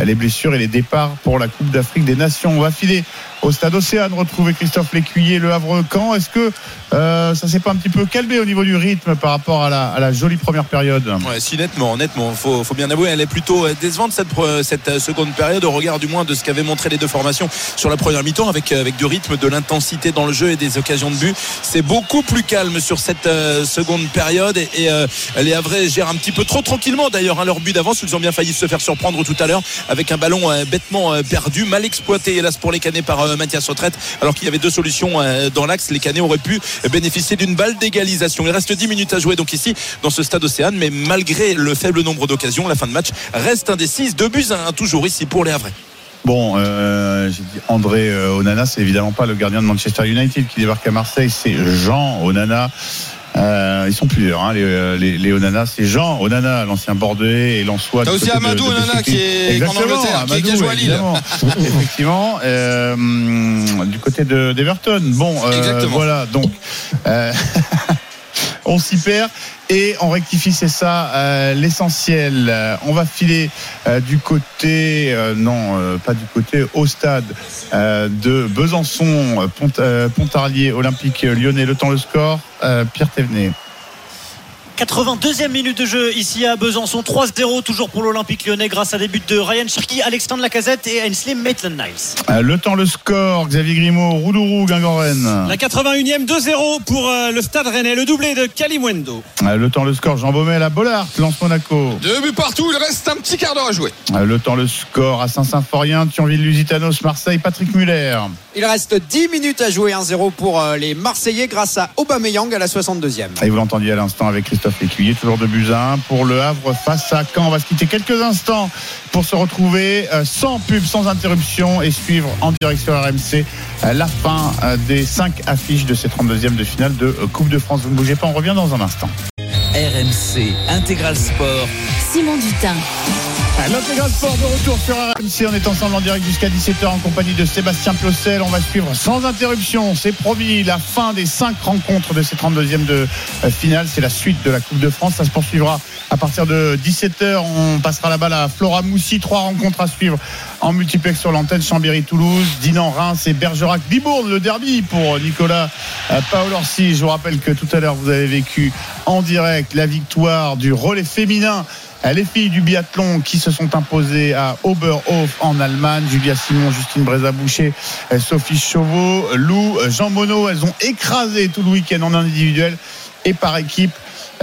les blessures et les départs pour la Coupe d'Afrique des Nations. On va filer au stade Océane retrouver Christophe Lécuyer, le Havre-Camp. Est-ce que euh, ça s'est pas un petit peu calmé au niveau du rythme par rapport à la, jolie première période? Ouais, Si nettement, nettement, faut, faut bien avouer, elle est plutôt euh, décevante cette, euh, seconde période au regard du moins de ce qu'avaient montré les deux formations sur la première mi-temps avec, du rythme, de l'intensité dans le jeu et des occasions de but. C'est beaucoup plus calme sur cette seconde période et, et les Havrais gèrent un petit peu trop tranquillement d'ailleurs hein, leur but d'avance. Ils ont bien failli se faire surprendre tout à l'heure avec un ballon bêtement perdu, mal exploité hélas pour les Canets par Mathias Retraite alors qu'il y avait deux solutions dans l'axe. Les Canets auraient pu bénéficier d'une balle d'égalisation. Il reste 10 minutes à jouer donc ici dans ce stade Océane, mais malgré le faible nombre d'occasions, la fin de match reste indécise. Deux buts un toujours ici pour les Havrais. Bon, euh, j'ai dit André euh, Onana, c'est évidemment pas le gardien de Manchester United qui débarque à Marseille, c'est Jean Onana. Euh, ils sont plusieurs, hein, les, les, les, Onana. C'est Jean Onana, l'ancien Bordelais et l'Ansois. T'as aussi Amadou de, de Onana qui est en Angleterre, Amadou, qui, qui, a joué à Lille. Effectivement, euh, du côté d'Everton. Bon, euh, voilà, donc. Euh, on s'y perd et on rectifie, c'est ça euh, l'essentiel. on va filer euh, du côté, euh, non, pas du côté, au stade de Besançon, Pont, Pontarlier, Olympique Lyonnais. Le temps, le score, Pierre Thévenet. 82e minute de jeu ici à Besançon. 3-0 toujours pour l'Olympique lyonnais grâce à des buts de Ryan Cherki, Alexandre Lacazette et Ainsley Maitland-Niles. Euh, Le temps, le score, Xavier Grimaud, Roudourou, Guingamp-Rennes. La 81e 2-0 pour euh, le Stade Rennais, le doublé de Kalimwendo. Euh, Le temps, le score, Jean Baumel à Bollard, lance Monaco. Deux buts partout, il reste un petit quart d'heure à jouer. Euh, Le temps, le score à Saint-Symphorien, Thionville-Lusitanos, Marseille, Patrick Muller. Il reste 10 minutes à jouer 1-0 pour euh, les Marseillais grâce à Aubameyang à la 62e. Et vous l'entendiez à l'instant avec Christophe Lécuyer, toujours de 1 pour le Havre face à Caen. On va se quitter quelques instants pour se retrouver euh, sans pub, sans interruption et suivre en direction RMC euh, la fin euh, des 5 affiches de ces 32e de finale de Coupe de France. Vous ne bougez pas, on revient dans un instant. RMC Intégral Sport. Simon Dutin. L'intégral sport de retour sur RMC. On est ensemble en direct jusqu'à 17h en compagnie de Sébastien Piocel. On va suivre sans interruption, c'est promis, la fin des cinq rencontres de ces 32e de euh, finale. C'est la suite de la Coupe de France. Ça se poursuivra à partir de 17h. On passera la balle à Flora Moussi. Trois rencontres à suivre en multiplex sur l'antenne. Chambéry-Toulouse, Dinan, Reims et Bergerac-Libourne. Le derby pour Nicolas euh, Paolorsi. Je vous rappelle que tout à l'heure, vous avez vécu en direct la victoire du relais féminin les filles du biathlon qui se sont imposées à Oberhof en Allemagne. Julia Simon, Justine Brézaboucher, Sophie Chauveau, Lou, Jean Monod. Elles ont écrasé tout le week-end en individuel et par équipe.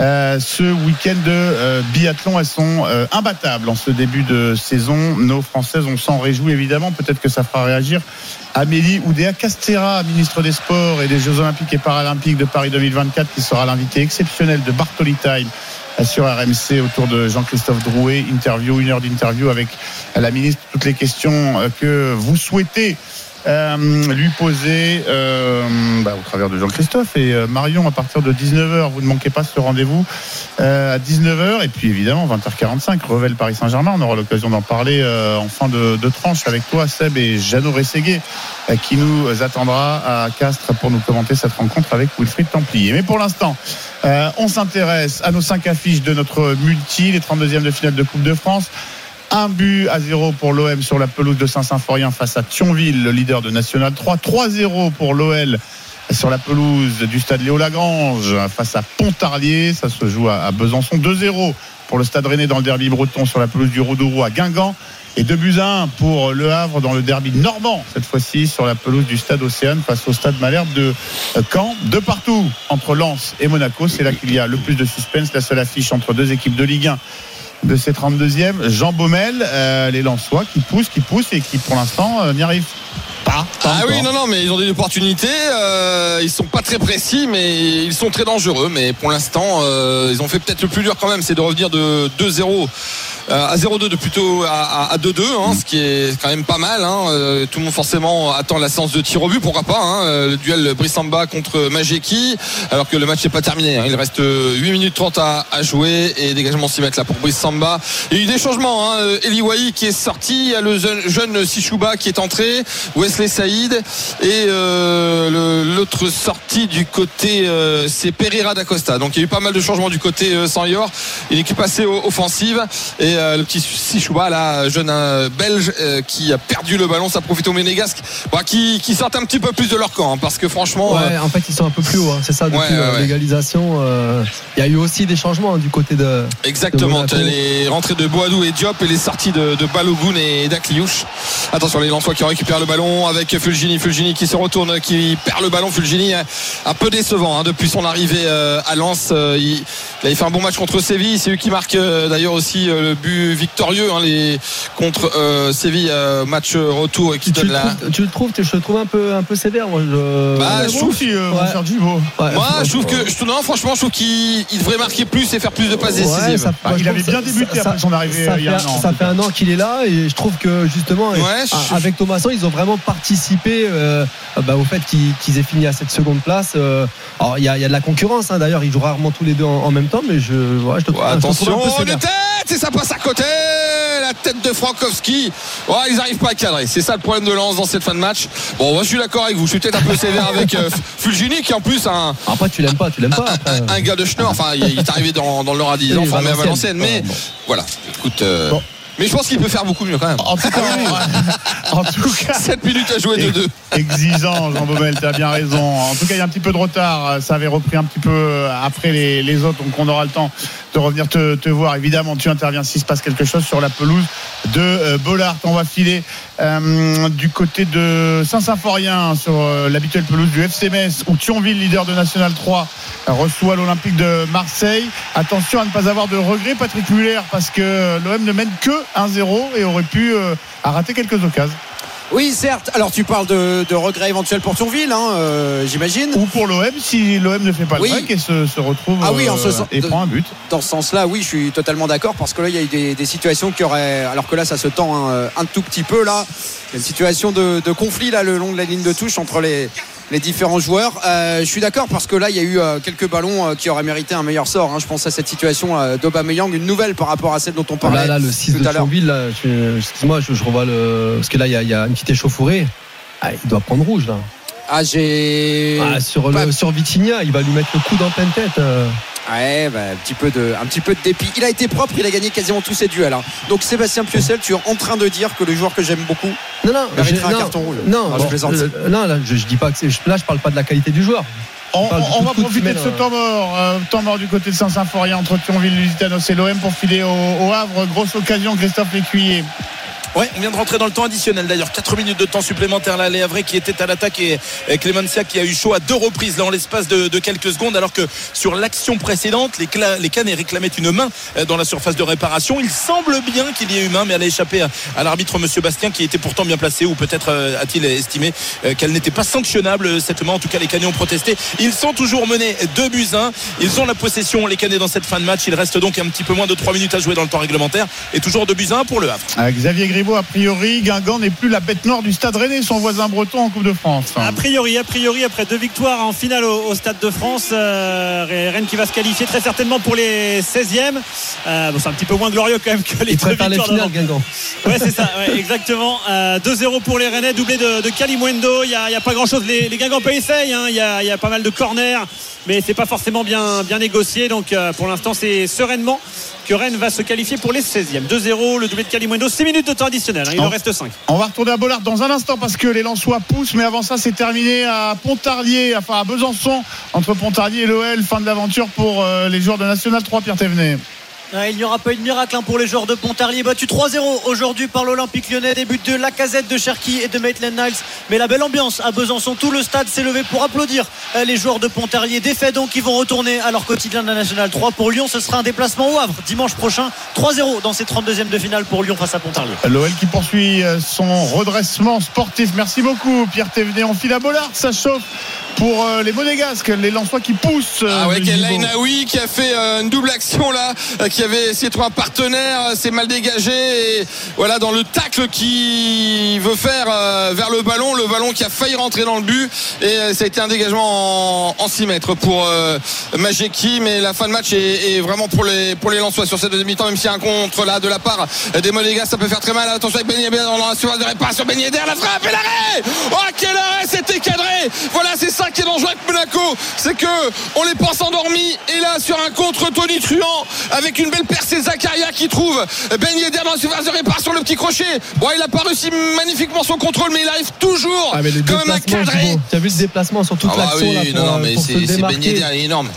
Euh, ce week-end de euh, biathlon, elles sont euh, imbattables en ce début de saison. Nos Françaises, on s'en réjouit évidemment. Peut-être que ça fera réagir Amélie Oudéa Castera, ministre des Sports et des Jeux Olympiques et Paralympiques de Paris 2024, qui sera l'invité exceptionnel de Bartoli Time sur RMC autour de Jean-Christophe Drouet. Interview, une heure d'interview avec la ministre. Toutes les questions que vous souhaitez euh, lui poser euh, bah, au travers de Jean-Christophe et euh, Marion à partir de 19h. Vous ne manquez pas ce rendez-vous euh, à 19h et puis évidemment 20h45 Revel Paris Saint-Germain. On aura l'occasion d'en parler euh, en fin de, tranche avec toi Seb et Jeannot Rességuet euh, qui nous attendra à Castres pour nous commenter cette rencontre avec Wilfried Templier. Mais pour l'instant, on s'intéresse à nos cinq affiches de notre multi, les 32e de finale de Coupe de France. Un but à 0 pour l'OM sur la pelouse de Saint-Symphorien face à Thionville, le leader de National 3. 3-0 pour l'OL sur la pelouse du stade Léo Lagrange face à Pontarlier. Ça se joue à Besançon. 2-0 pour le stade Rennais dans le derby breton sur la pelouse du Roudourou à Guingamp. Et 2 buts à 1 pour Le Havre dans le derby normand, cette fois-ci sur la pelouse du stade Océane face au stade Malherbe de Caen. De partout entre Lens et Monaco. C'est là qu'il y a le plus de suspense. La seule affiche entre deux équipes de Ligue 1 de ces 32e. Jean Baumel, euh, les Lensois qui poussent, qui poussent et qui pour l'instant euh, n'y arrivent pas. pas ah encore. oui, non, non, mais ils ont des opportunités. Euh, ils sont pas très précis, mais ils sont très dangereux. Mais pour l'instant, euh, ils ont fait peut-être le plus dur quand même, c'est de revenir de 2-0 euh, à 0-2 de plutôt à, à 2-2 hein, ce qui est quand même pas mal hein. euh, tout le monde forcément attend la séance de tir au but pourquoi pas hein, euh, le duel Brissamba contre Majeki alors que le match n'est pas terminé hein. il reste 8 minutes 30 à, à jouer et dégagement 6 mètres là pour Brissamba il y a eu des changements hein. Eli Wahi qui est sorti il y a le jeune, Sishuba qui est entré Wesley Saïd et euh, l'autre sortie du côté euh, c'est Pereira d'Acosta donc il y a eu pas mal de changements du côté euh, Sanyor une équipe assez offensive et euh, le petit Sichouba là jeune euh, belge euh, qui a perdu le ballon ça profite aux Ménégasques bah, qui, qui sortent un petit peu plus de leur camp hein, parce que franchement Ouais, en fait, ils sont un peu plus hauts. hein. C'est ça, depuis Ouais, légalisation. Il y a eu aussi des changements hein, du côté de. Exactement, de les rentrées de Boadou et Diop et les sorties de, de Balogun et d'Akliouche. Attention, les Lensois qui récupèrent le ballon avec Fulgini. Fulgini qui se retourne, qui perd le ballon. Fulgini un peu décevant hein, depuis son arrivée à Lens. Il, il avait fait un bon match contre Séville. C'est lui qui marque euh, d'ailleurs aussi le victorieux hein, les, contre euh, Séville, euh, match retour et qui Tu donne le, la. trouves, tu le trouves Je le trouve un peu, un peu sévère. Moi, je... Bah, je trouve- euh, Moi, je trouve que, je trouve- non, franchement, je trouve qu'il il devrait marquer plus et faire plus de passes décisives. il avait bien débuté après son arrivée, ça euh, il y a un an, Ça fait un an qu'il est là et je trouve que justement, je- avec Thomasson, ils ont vraiment participé euh, bah, au fait qu'ils aient fini à cette seconde place. euh. alors, il y, a il y a de la concurrence, hein, d'ailleurs, ils jouent rarement tous les deux en, même temps, mais je, je te trouve, te attention, tête et ça passe à côté. La tête de Frankowski. Ils n'arrivent pas à cadrer. C'est ça le problème de Lens dans cette fin de match. Bon, moi je suis d'accord avec vous. Je suis peut-être un peu sévère avec euh, Fulgini qui en plus un, Après, tu l'aimes pas, tu l'aimes pas. après. un gars de Schnorr. Enfin, il est arrivé dans, dans le Radi, Oui, formé à Valenciennes. Mais bon. voilà. Écoute. euh, Bon. Mais je pense qu'il peut faire beaucoup mieux quand même. En tout cas, en tout cas 7 minutes à jouer de 2. exigeant, Jean Baumel, tu as bien raison. En tout cas, il y a un petit peu de retard. Ça avait repris un petit peu après les, les autres, donc on aura le temps de revenir te, voir. Évidemment, tu interviens s'il se passe quelque chose sur la pelouse de euh, Bollard. On va filer euh, du côté de Saint-Symphorien sur euh, l'habituelle pelouse du FC Metz où Thionville, leader de National 3, reçoit l'Olympique de Marseille. Attention à ne pas avoir de regrets, Patrick Muller, parce que l'OM ne mène que 1-0 et aurait pu euh, rater quelques occasions. Oui, certes. Alors tu parles de, de regrets éventuels pour Thionville, hein, euh, j'imagine. Ou pour l'OM si l'OM ne fait pas Oui. le break et se, se retrouve Ah oui, en ce euh, sens- et de- prend un but. Dans ce sens-là, oui, je suis totalement d'accord parce que là, il y a eu des, des situations qui auraient. Alors que là, ça se tend un, un tout petit peu. Là, il y a une situation de, de conflit là le long de la ligne de touche entre les, les différents joueurs. Euh, je suis d'accord parce que là, il y a eu euh, quelques ballons euh, qui auraient mérité un meilleur sort. hein. Je pense à cette situation d'Aubameyang, une nouvelle par rapport à celle dont on parlait. Là, là, le 6 tout de. Thionville, excuse-moi, je, je revois le. Parce que là, il y, a- il y a une petite échauffourée. Ah, il doit prendre rouge, là. Ah, j'ai. Ah, sur, pas- le, sur Vitinha, il va lui mettre le coup dans pleine tête. euh. Ouais, bah, un, petit peu de, un petit peu de dépit. Il a été propre, il a gagné quasiment tous ses duels. hein. Donc Sébastien Piocel, tu es en train de dire que le joueur que j'aime beaucoup Non, non, mériterait j'ai- un non, carton rouge. Non, Ah, je bon, euh, non, là, je, je dis pas que. Là, je parle pas de la qualité du joueur. On, va profiter de ce euh. temps mort, euh, temps mort du côté de Saint-Symphorien entre Thionville, Lusitanos et l'OM pour filer au, au Havre. Grosse occasion, Christophe Lécuyer. Ouais, on vient de rentrer dans le temps additionnel d'ailleurs. 4 minutes de temps supplémentaire là, les Havrais qui était à l'attaque et, Clémencia qui a eu chaud à deux reprises là en l'espace de, de quelques secondes alors que sur l'action précédente, les, les Canets réclamaient une main euh, dans la surface de réparation. Il semble bien qu'il y ait eu main, mais elle a échappé à, l'arbitre Monsieur Bastien qui était pourtant bien placé ou peut-être euh, a-t-il estimé euh, qu'elle n'était pas sanctionnable cette main. En tout cas, les Canets ont protesté. Ils sont toujours menés 2 buts 1. Ils ont la possession, les Canets, dans cette fin de match. Il reste donc un petit peu moins de 3 minutes à jouer dans le temps réglementaire et toujours 2 buts 1 pour le Havre. Euh, Xavier A priori, Guingamp n'est plus la bête noire du stade Rennais, son voisin breton en Coupe de France. A priori, a priori, après deux victoires en finale au, au Stade de France, euh, Rennes qui va se qualifier très certainement pour les 16e. Euh, bon, c'est un petit peu moins glorieux quand même que les Il deux victoires finales, d'avant. Guingamp. Ouais, c'est ça, ouais, exactement. Euh, 2-0 pour les Rennais, doublé de, de Kalimwendo. Il n'y a, il y a pas grand chose. Les, les Guingampais essayent. hein. Il y, a, il y a pas mal de corners, mais c'est pas forcément bien, bien négocié. Donc euh, pour l'instant, c'est sereinement que Rennes va se qualifier pour les 16e. 2-0, le doublé de Kalimwendo. 6 minutes de temps additionnel. hein. Il en reste 5. On va retourner à Bollard dans un instant parce que les Lensois poussent, mais avant ça, c'est terminé à Pontarlier, enfin à Besançon, entre Pontarlier et l'OL. Fin de l'aventure pour euh, les joueurs de National 3, Pierre Thévenet. Il n'y aura pas eu de miracle hein, pour les joueurs de Pontarlier. Battu 3-0 aujourd'hui par l'Olympique lyonnais. Des buts de Lacazette de Cherki et de Maitland Niles. Mais la belle ambiance à Besançon. Tout le stade s'est levé pour applaudir euh, les joueurs de Pontarlier. Défaits donc ils vont retourner à leur quotidien de la National 3 pour Lyon. Ce sera un déplacement au Havre dimanche prochain. 3-0 dans ces 32e de finale pour Lyon face à Pontarlier. L'OL qui poursuit euh, son redressement sportif. Merci beaucoup, Pierre Thévenet. On file à Bollard, ça chauffe pour euh, les Monégasques, les Lensois qui poussent. euh, Ah ouais. Lainaoui qui a fait euh, une double action là, qui avait essayé de trouver un partenaire, c'est mal dégagé et voilà dans le tacle qui veut faire vers le ballon, le ballon qui a failli rentrer dans le but et ça a été un dégagement en, en 6 mètres pour euh, Majeki mais la fin de match est, est vraiment pour les pour les Lensois sur cette deuxième mi-temps même s'il y a un contre là de la part des Monégas ça peut faire très mal attention avec Ben Yedder dans la surface de réparation Ben Yedder la frappe et l'arrêt oh quel arrêt c'était cadré voilà c'est ça qui est dangereux avec Monaco c'est que on les pense endormis et là sur un contre Tony Truant avec une belle percée Zakaria qui trouve Ben Yedder dans la surface de réparation le petit crochet bon il a pas réussi magnifiquement son contrôle mais il arrive toujours Ah, quand même à cadrer Thibaut, tu as vu le déplacement sur toute ah bah l'action oui, là, pour, non, non, euh, mais c'est Ben. Yedder, il est énorme.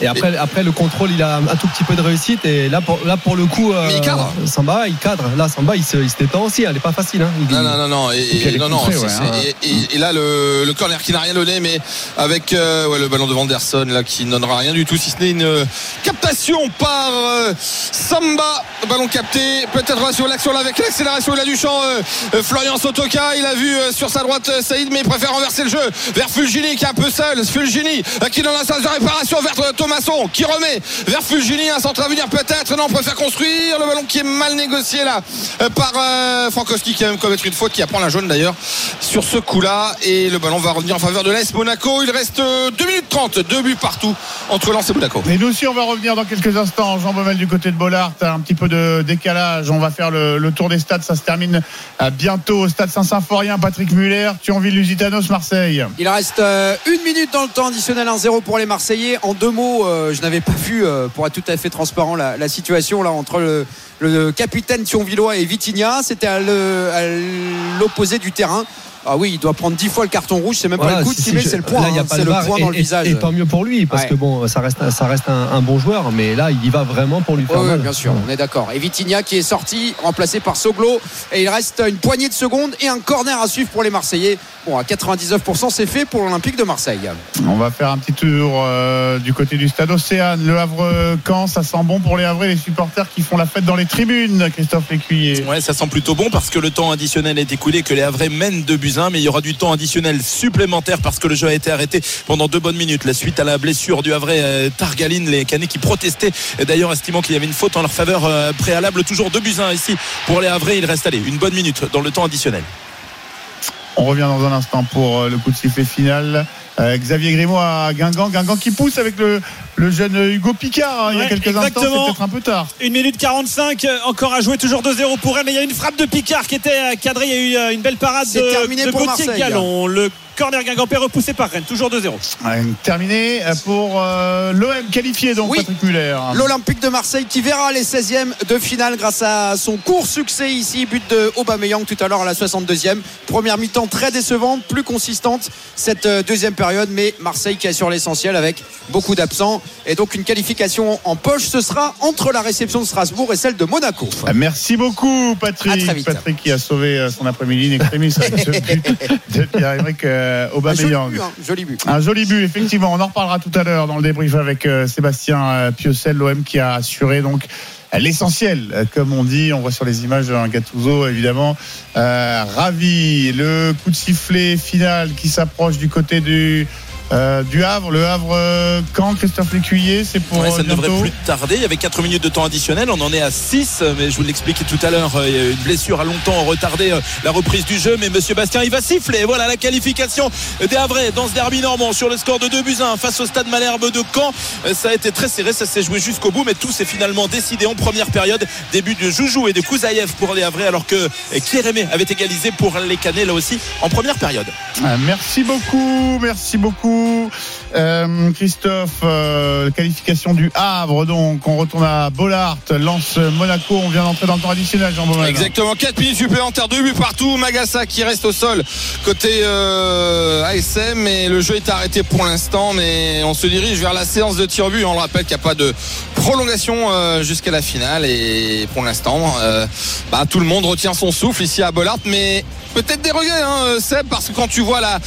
Et après, après le contrôle, il a un tout petit peu de réussite. Et là, pour, là, pour le coup, euh, Mais il cadre. Samba, il cadre. Là, Samba, il se, il se détend aussi. Elle n'est pas facile. Hein. Il- Non, non, non, non. Et, non, non, ouais, hein. et, et- et là, le, le corner qui n'a rien donné, mais avec euh, ouais, le ballon de Vanderson là, qui ne donnera rien du tout, si ce n'est une euh, captation par euh, Samba. Ballon capté, peut-être sur l'action là avec l'accélération il a du champ. euh, euh, Florian Sotoka, il a vu euh, sur sa droite euh, Saïd, mais il préfère renverser le jeu vers Fulgini qui est un peu seul. Fulgini euh, qui donne la sens de réparation vers euh, Thomasson qui remet vers Fulgini, un centre à venir peut-être. Non, on préfère construire. Le ballon qui est mal négocié là euh, par euh, Frankowski qui va même commettre une faute, qui apprend la jaune d'ailleurs sur ce coup-là. Et le ballon va revenir en faveur de l'AS Monaco. Il reste euh, 2 minutes 30, deux buts partout entre Lens et Monaco. Et nous aussi, on va revenir dans quelques instants. Jean Baumel du côté de Bollard, un petit peu de décalage. On va faire le, le tour des stades. Ça se termine euh, bientôt au stade Saint-Symphorien. Patrick Muller, Thionville, Lusitanos, Marseille? Il reste euh, une minute dans le temps additionnel 1-0 pour les Marseillais. En deux mots, euh, je n'avais pas vu, euh, pour être tout à fait transparent, la, la situation là entre le, le capitaine Thionvillois et Vitinha. C'était à le- l'opposé du terrain. Ah oui, il doit prendre 10 fois le carton rouge. C'est même pas le coup de si, je- c'est le point. hein, c'est le VAR, point et- dans le et- visage. Et tant mieux pour lui, parce Ouais. que bon, ça reste, ça reste un, un bon joueur, mais là, il y va vraiment pour lui faire Oui, bien sûr, on est d'accord. Et Vitinha qui est sorti, remplacé par Soglo. Et il reste une poignée de secondes et un corner à suivre pour les Marseillais. Bon, à 99%, c'est fait pour l'Olympique de Marseille. On va faire un petit tour euh, du côté du stade Océane. Le Havre-Camp, ça sent bon pour les Havrais, les supporters qui font la fête dans les tribunes, Christophe Lécuyer. Ouais, ça sent plutôt bon parce que le temps additionnel est écoulé, que les Havrais mènent de buts 1, mais il y aura du temps additionnel supplémentaire parce que le jeu a été arrêté pendant deux bonnes minutes. La suite à la blessure du Havrais euh, Targaline, les Canets qui protestaient et d'ailleurs estimant qu'il y avait une faute en leur faveur euh, préalable. Toujours deux buts 1 ici pour les Havrais. Il reste allé une bonne minute dans le temps additionnel. On revient dans un instant pour euh, le coup de sifflet final. Euh, Xavier Grimaud à Guingamp. Guingamp qui pousse avec le, le jeune Hugo Picard hein, il y a quelques instants. C'est exactement. peut-être un peu tard. 1 minute 45, euh, encore à jouer, toujours 2-0 pour elle. Mais il y a une frappe de Picard qui était euh, cadrée. Il y a eu une belle parade C'est de, terminé de pour Gauthier Marseille. Gallon. Le corner guingampais repoussé par Rennes, toujours 2-0. Ouais, terminé pour euh, l'OM qualifié donc Oui. Patrick Muller. L'Olympique de Marseille qui verra les 16e de finale grâce à son court succès ici. But de Aubameyang tout à l'heure à la 62e. Première mi-temps très décevante, plus consistante cette deuxième période. Mais Marseille qui assure l'essentiel avec beaucoup d'absents. Et donc une qualification en poche. Ce sera entre la réception de Strasbourg et celle de Monaco. Ah, Merci beaucoup Patrick. Patrick qui a sauvé euh, son après-midi avec ce but de Pierre-Emerick euh, Un joli Aubameyang. but, hein, joli but. Un joli but, effectivement. On en reparlera tout à l'heure dans le débrief avec euh, Sébastien Piocel, l'OM qui a assuré donc l'essentiel, euh, comme on dit. On voit sur les images un Gattuso, évidemment, euh, ravi. Le coup de sifflet final qui s'approche du côté du. Euh, du Havre, le Havre euh, quand Christophe Lécuyer, c'est pour Ouais, ça euh, ne devrait plus tarder. Il y avait 4 minutes de temps additionnel. On en est à 6. Mais je vous l'expliquais tout à l'heure. euh, il y a eu Une blessure a longtemps retardé la reprise du jeu. Mais Monsieur Bastien, il va siffler. Voilà la qualification des Havrais dans ce derby normand sur le score de 2 buts à 1 face au stade Malherbe de Caen. Ça a été très serré. Ça s'est joué jusqu'au bout. Mais tout s'est finalement décidé en première période. Début de Joujou et de Kouzaïev pour les Havrais. Alors que Kérémé avait égalisé pour les Canets là aussi en première période. Ah, Merci beaucoup, merci beaucoup. Tchau. Euh, Christophe, euh, qualification du Havre, donc on retourne à Bollard, lance Monaco, on vient d'entrer dans le temps additionnel, Jean. Exactement, 4 minutes supplémentaires, 2 buts partout. Magassa qui reste au sol côté euh, ASM, mais le jeu est arrêté pour l'instant. Mais on se dirige vers la séance de tir but. On le rappelle qu'il n'y a pas de prolongation jusqu'à la finale. Et pour l'instant, bah, tout le monde retient son souffle ici à Bollard. Mais peut-être des regrets, hein, Seb, parce que quand tu vois la,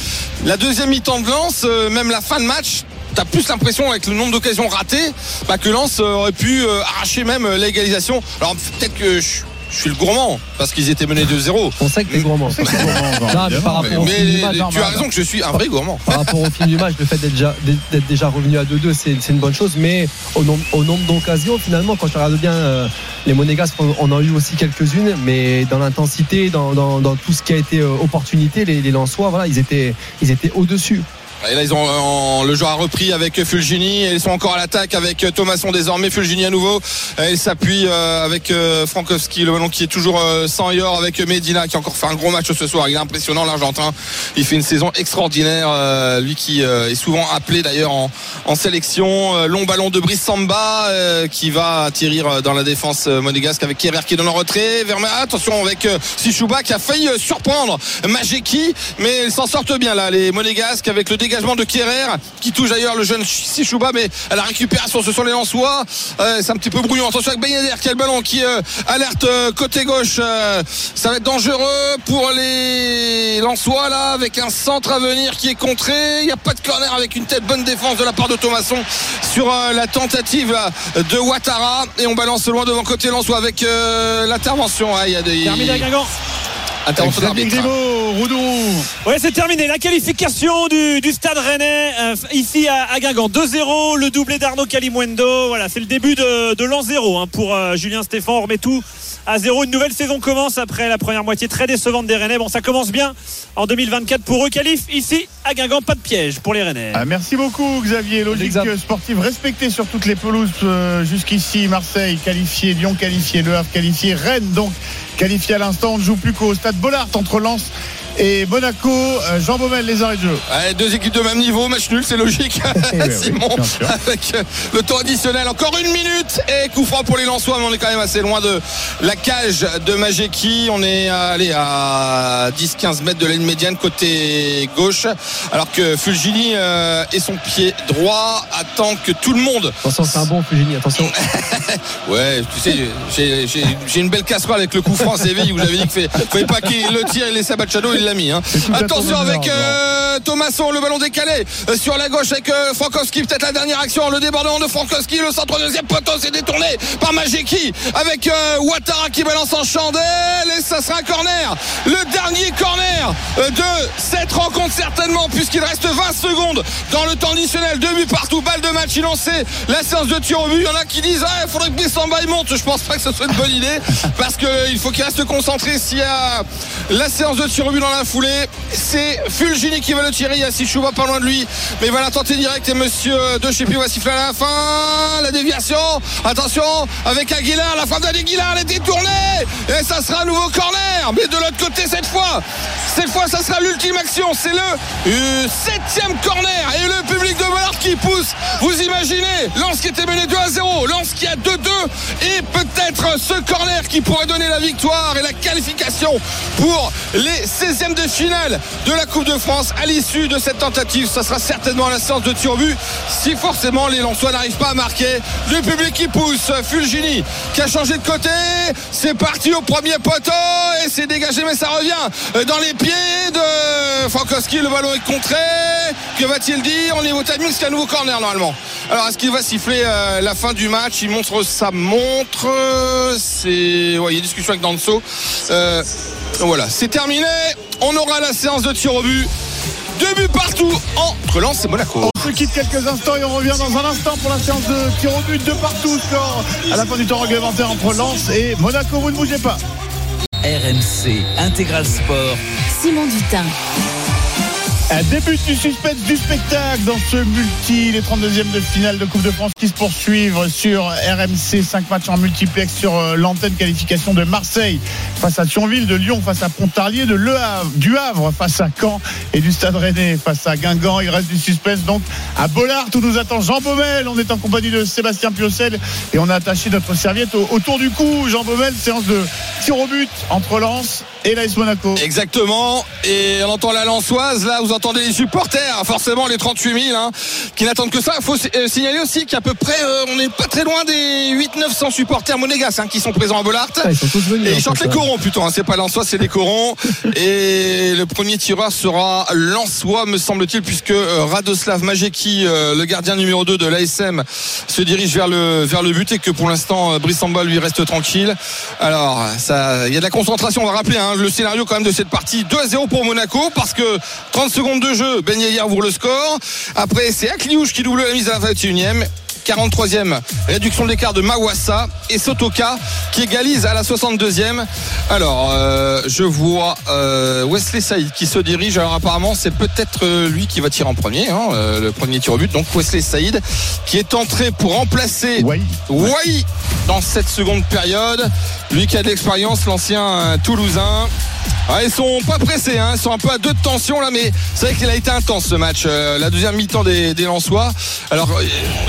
la deuxième mi-temps de euh, même la fin de. T'as plus l'impression avec le nombre d'occasions ratées bah, que Lens euh, aurait pu euh, arracher même euh, l'égalisation. Alors peut-être que je, je suis le gourmand parce qu'ils étaient menés 2-0. On sait que t'es gourmand. C'est gourmand, Jean, Non, mais par rapport au Mais film du match, tu as raison que je suis un vrai gourmand. par rapport au film du match, le fait d'être déjà, d'être déjà revenu à 2-2, c'est c'est une bonne chose. Mais au nombre, au nombre d'occasions, finalement, quand je regarde bien, euh, les Monégasques, on, on en a eu aussi quelques-unes, mais dans l'intensité, dans, dans- dans tout ce qui a été euh, opportunité, les, les Lensois, voilà, ils étaient, ils étaient au-dessus. Et là, ils ont en- le joueur a repris avec Fulgini ils sont encore à l'attaque avec Thomasson désormais. Fulgini à nouveau. Et il s'appuie euh, avec euh, Frankowski, le ballon qui est toujours euh, sans Yor avec Medina qui a encore fait un gros match ce soir. Il est impressionnant l'Argentin. Il fait une saison extraordinaire. euh, lui qui euh, est souvent appelé d'ailleurs en, en sélection. Euh, long ballon de Brice Samba euh, qui va atterrir dans la défense euh, monégasque avec Kerrer qui est dans le retrait. Vers, attention avec euh, Sichouba qui a failli euh, surprendre Majeki, mais ils s'en sortent bien là, les monégasques avec le de Kerrer qui touche d'ailleurs le jeune Sichouba, mais à la récupération, ce sont les Lensois. Euh, c'est un petit peu brouillon. Attention avec Ben qui a le ballon qui euh, alerte euh, côté gauche. Ça va être dangereux pour les Lensois là, avec un centre à venir qui est contré. Il n'y a pas de corner avec une tête bonne défense de la part de Thomasson sur la tentative de Ouattara. Et on balance loin devant côté Lensois avec l'intervention. Ah, il y a des. Intervention d'arbitre. Grimaud, Roudou. Ouais, c'est terminé. La qualification du, du stade rennais euh, ici à, à Guingamp. 2-0, le doublé d'Arnaud Calimuendo. Voilà, c'est le début de, de l'an 0 hein, pour euh, Julien Stéphan. On remet tout à zéro. Une nouvelle saison commence après la première moitié très décevante des Rennais. Bon, ça commence bien en 2024 pour eux. Qualif ici à Guingamp. Pas de piège pour les Rennais. Ah, merci beaucoup Xavier. Logique sportive respectée sur toutes les pelouses euh, jusqu'ici. Marseille qualifié, Lyon qualifié, Le Havre qualifié, Rennes donc qualifié à l'instant. On ne joue plus qu'au stade Bollard entre Lens et Monaco. Euh, Jean Baumel, les arrêts de jeu. Ouais, deux équipes de même niveau, match nul, c'est logique. oui, Simon, avec euh, le temps additionnel, encore une minute et coup franc pour les Lensois, mais on est quand même assez loin de la cage de Majeki. On est allez, à 10-15 mètres de la ligne médiane côté gauche, alors que Fulgini euh, et son pied droit attend que tout le monde. Attention, c'est un bon Fugini, attention. Ouais, tu sais, j'ai- une belle casserole avec le coup franc Séville où j'avais dit qu'il ne fallait pas qu'il le tire et laisse à Bachado, il l'a mis. hein. Attention avec euh, Thomasson, le ballon décalé euh, sur la gauche avec euh, Frankowski, peut-être la dernière action, le débordement de Frankowski, le centre deuxième poteau s'est détourné par Majeki avec euh, Ouattara qui balance en chandelle et ça sera un corner. Le dernier corner euh, de cette rencontre certainement puisqu'il reste 20 secondes dans le temps additionnel, deux buts partout, balle de match, il lancé la séance de tir au but. Il y en a qui disent ah, il faudrait que Bissamba il monte. Je pense pas que ce soit une bonne idée parce qu'il faut qu'il reste concentré s'il y a la séance de tir au but dans la foulée. C'est Fulgini qui va le tirer. Il y a Sichouba pas loin de lui, mais il va la tenter direct et monsieur de chez va siffler à la fin. La déviation. Attention avec Aguilar, la frappe d'Aguilar, elle est détournée et ça sera un nouveau corner. Mais de l'autre côté cette fois, cette fois ça sera l'ultime action. C'est le euh, septième corner et le public de Bollard qui pousse. Vous imaginez Lens qui était mené 2 à 0, Lens qui a 2-2 et peut-être ce corner qui pourrait donner la victoire et la qualification pour les 16e de finale de la Coupe de France à l'issue de cette tentative. Ça sera certainement la séance de tir au but si forcément les Lensois n'arrivent pas à marquer. Le public qui pousse, Fulgini qui a changé de côté. C'est parti au premier poteau et c'est dégagé mais ça revient dans les pieds de Frankowski. Le ballon est contré. Que va-t-il dire? Au timing, c'est un nouveau corner normalement. Alors est-ce qu'il va siffler euh, la fin du match? Il montre sa montre. C'est ouais, il y a discussion avec Danso. Euh, voilà, c'est terminé. On aura la séance de tir au but. Deux buts partout entre Lens et Monaco. On se quitte quelques instants et on revient dans un instant pour la séance de tir au but de partout. Score à la fin du temps réglementaire entre Lens et Monaco. Vous ne bougez pas. RMC Intégral Sport. Simon Dutin. Début du suspense du spectacle dans ce multi, les 32e de finale de Coupe de France qui se poursuivent sur RMC, 5 matchs en multiplex sur euh, l'antenne qualification de Marseille face à Thionville, de Lyon face à Pontarlier, de Le Havre, du Havre face à Caen et du Stade Rennais face à Guingamp. Il reste du suspense donc à Bollard où nous attend Jean Baumel. On est en compagnie de Sébastien Piocel et on a attaché notre serviette au- autour du cou. Jean Baumel, séance de tir au but entre Lens et l'AS Monaco. Exactement. Et on entend la lançoise. Là, vous entendez les supporters, forcément les 38 000, hein, qui n'attendent que ça. Il faut euh, signaler aussi qu'à peu près, euh, on n'est pas très loin des 800-900 supporters monégasques hein, qui sont présents à Bollard. Ah, ils sont tous venus. Et en ils chantent les corons plutôt, hein. c'est pas Lensois, c'est les corons. Et le premier tireur sera Lensois, me semble-t-il, puisque euh, Radoslav Majeki, euh, le gardien numéro 2 de l'ASM, se dirige vers le, vers le but et que pour l'instant, Brissamba lui reste tranquille. Alors, ça, il y a de la concentration, on va rappeler hein, le scénario quand même de cette partie. 2 à 0 pour Monaco, parce que 30 secondes de jeu, Ben Yedder ouvre le score. Après, c'est Akliouche qui double la mise à la 21e. 43e réduction d'écart de Mawassa et Sotoka qui égalise à la 62e. Alors, euh, je vois euh, Wesley Saïd qui se dirige. Alors, apparemment, c'est peut-être euh, lui qui va tirer en premier, hein, le premier tir au but. Donc, Wesley Saïd qui est entré pour remplacer. Wai dans cette seconde période. Lui qui a de l'expérience, l'ancien Toulousain. Ah, ils sont pas pressés, hein, ils sont un peu à deux de tension là, mais c'est vrai qu'il a été intense ce match. euh, la deuxième mi-temps des, des Lensois. Alors euh,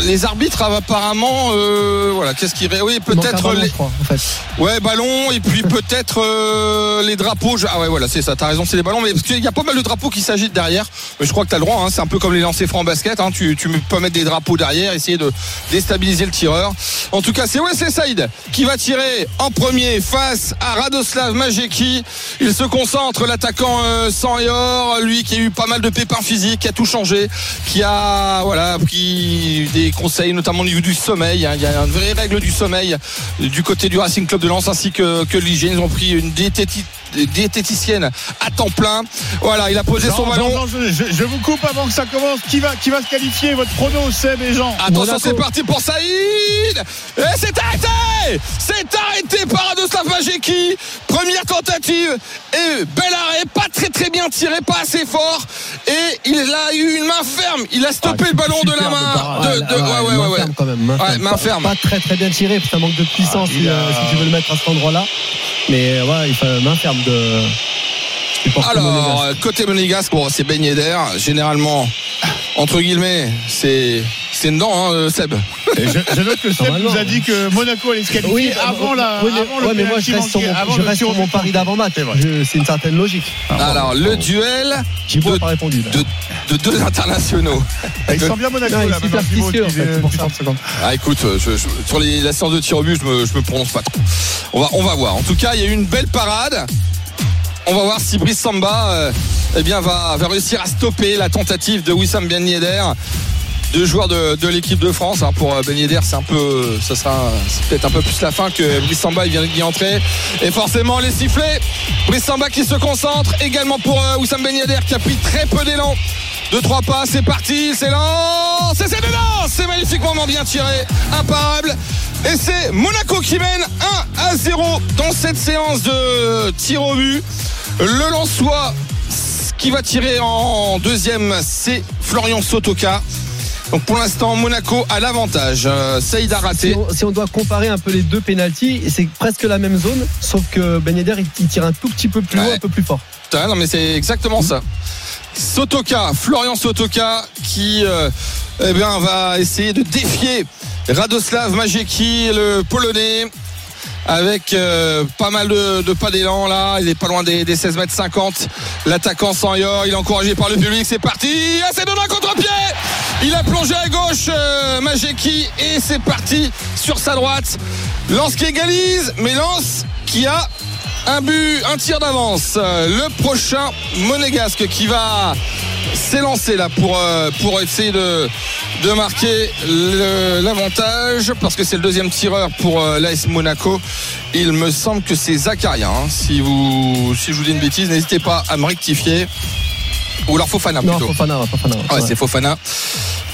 les arbitres apparemment, euh, voilà, qu'est-ce qu'ils oui peut-être ballon, les crois, en fait. ouais ballons et puis peut-être euh, les drapeaux. Je- Ah ouais voilà c'est ça, t'as raison c'est les ballons, mais parce qu'il y a pas mal de drapeaux qui s'agitent derrière. Mais je crois que t'as le droit, hein, c'est un peu comme les lancers francs basket. Hein, tu, tu peux mettre des drapeaux derrière, essayer de déstabiliser le tireur. En tout cas c'est Wesley Saïd qui va tirer en premier face à Radoslav Majeki. Il se concentre, l'attaquant euh, sang et or, lui qui a eu pas mal de pépins physiques, qui a tout changé, qui a pris des conseils notamment au niveau du sommeil. hein. Il y a une vraie règle du sommeil du côté du Racing Club de Lens ainsi que, que l'hygiène. Ils ont pris une diététi- diététicienne à temps plein. Voilà, il a posé son ballon. Jean, Jean, je, vous coupe avant que ça commence. Qui va, qui va se qualifier Votre prono, Seb et Jean Attention, c'est parti pour Saïd Et c'est arrêté C'est arrêté par Adoslav Majeki Première tentative Et bel arrêt, pas très très bien tiré, pas assez fort Et il a eu une main ferme Il a stoppé Ah, le ballon de la main de, de- Ah, ouais, ouais, main ouais, ouais. ferme quand même. Main Ouais, ferme. main Pas- ferme. Pas très très bien tiré, parce que ça manque de puissance Ah, si, euh, a- si tu veux le mettre à cet endroit-là. Mais ouais, il fait main ferme de. Alors, euh, côté monégasque, bon, c'est Ben Yedder. Généralement, entre guillemets, c'est c'est dedans, hein, euh, Seb. Et je, je note que Seb nous a dit que Monaco allait se qualifier Oui, avant, la, oui, mais, avant le ouais, mais moi je reste sur mon, je reste sur pari d'avant-match. C'est une certaine logique. Alors, le duel de, pas répondu. de, de deux internationaux. Il sent bien Monaco Non, il là, est maintenant, en fait. Ah écoute, euh, je- je- sur les, la séance de tir au but, je me, je me prononce pas trop. On va, on va voir. En tout cas, il y a eu une belle parade. On va voir si Brice Samba euh, eh va, réussir à stopper la tentative de Wissam Ben Yedder. Deux joueurs de, l'équipe de France. pour euh, Ben Yedder, c'est un peu, ça sera c'est peut-être un peu plus la fin que Brice Samba vient d'y entrer. Et forcément les sifflets. Brice Samba qui se concentre. Également pour euh, Wissam Ben Yedder qui a très peu d'élan. Deux, trois pas, c'est parti, c'est lance, c'est dedans, c'est magnifiquement bien tiré, imparable. Et c'est Monaco qui mène 1 à 0 dans cette séance de tir au but. Le Lensois qui va tirer en deuxième, c'est Florian Sotoka. Donc pour l'instant, Monaco a l'avantage. Euh, Saïd a Si raté. on, si on doit comparer un peu les deux pénalties, c'est presque la même zone, sauf que Ben Yedder il, il tire un tout petit peu plus haut, un peu plus fort. Putain, non mais c'est exactement ça. Sotoka, Florian Sotoka qui euh, eh bien, va essayer de défier Radoslav Majeki, le Polonais. Avec euh, pas mal de, pas d'élan là, il est pas loin des, des 16 mètres 50. L'attaquant Sanyor, il est encouragé par le public, c'est parti. Ah, c'est dedans contre-pied. Il a plongé à gauche euh, et c'est parti sur sa droite. Lance qui égalise, mais Lance qui a un but, un tir d'avance. Euh, Le prochain monégasque qui va s'élancer là pour, euh, pour essayer de, de marquer l'avantage parce que c'est le deuxième tireur pour euh, l'AS Monaco. Il me semble que c'est Zakaria. hein. Si, vous, si je vous dis une bêtise, n'hésitez pas à me rectifier. Ou alors Fofana Non, plutôt. Fofana, Fofana. Ouais, c'est Fofana.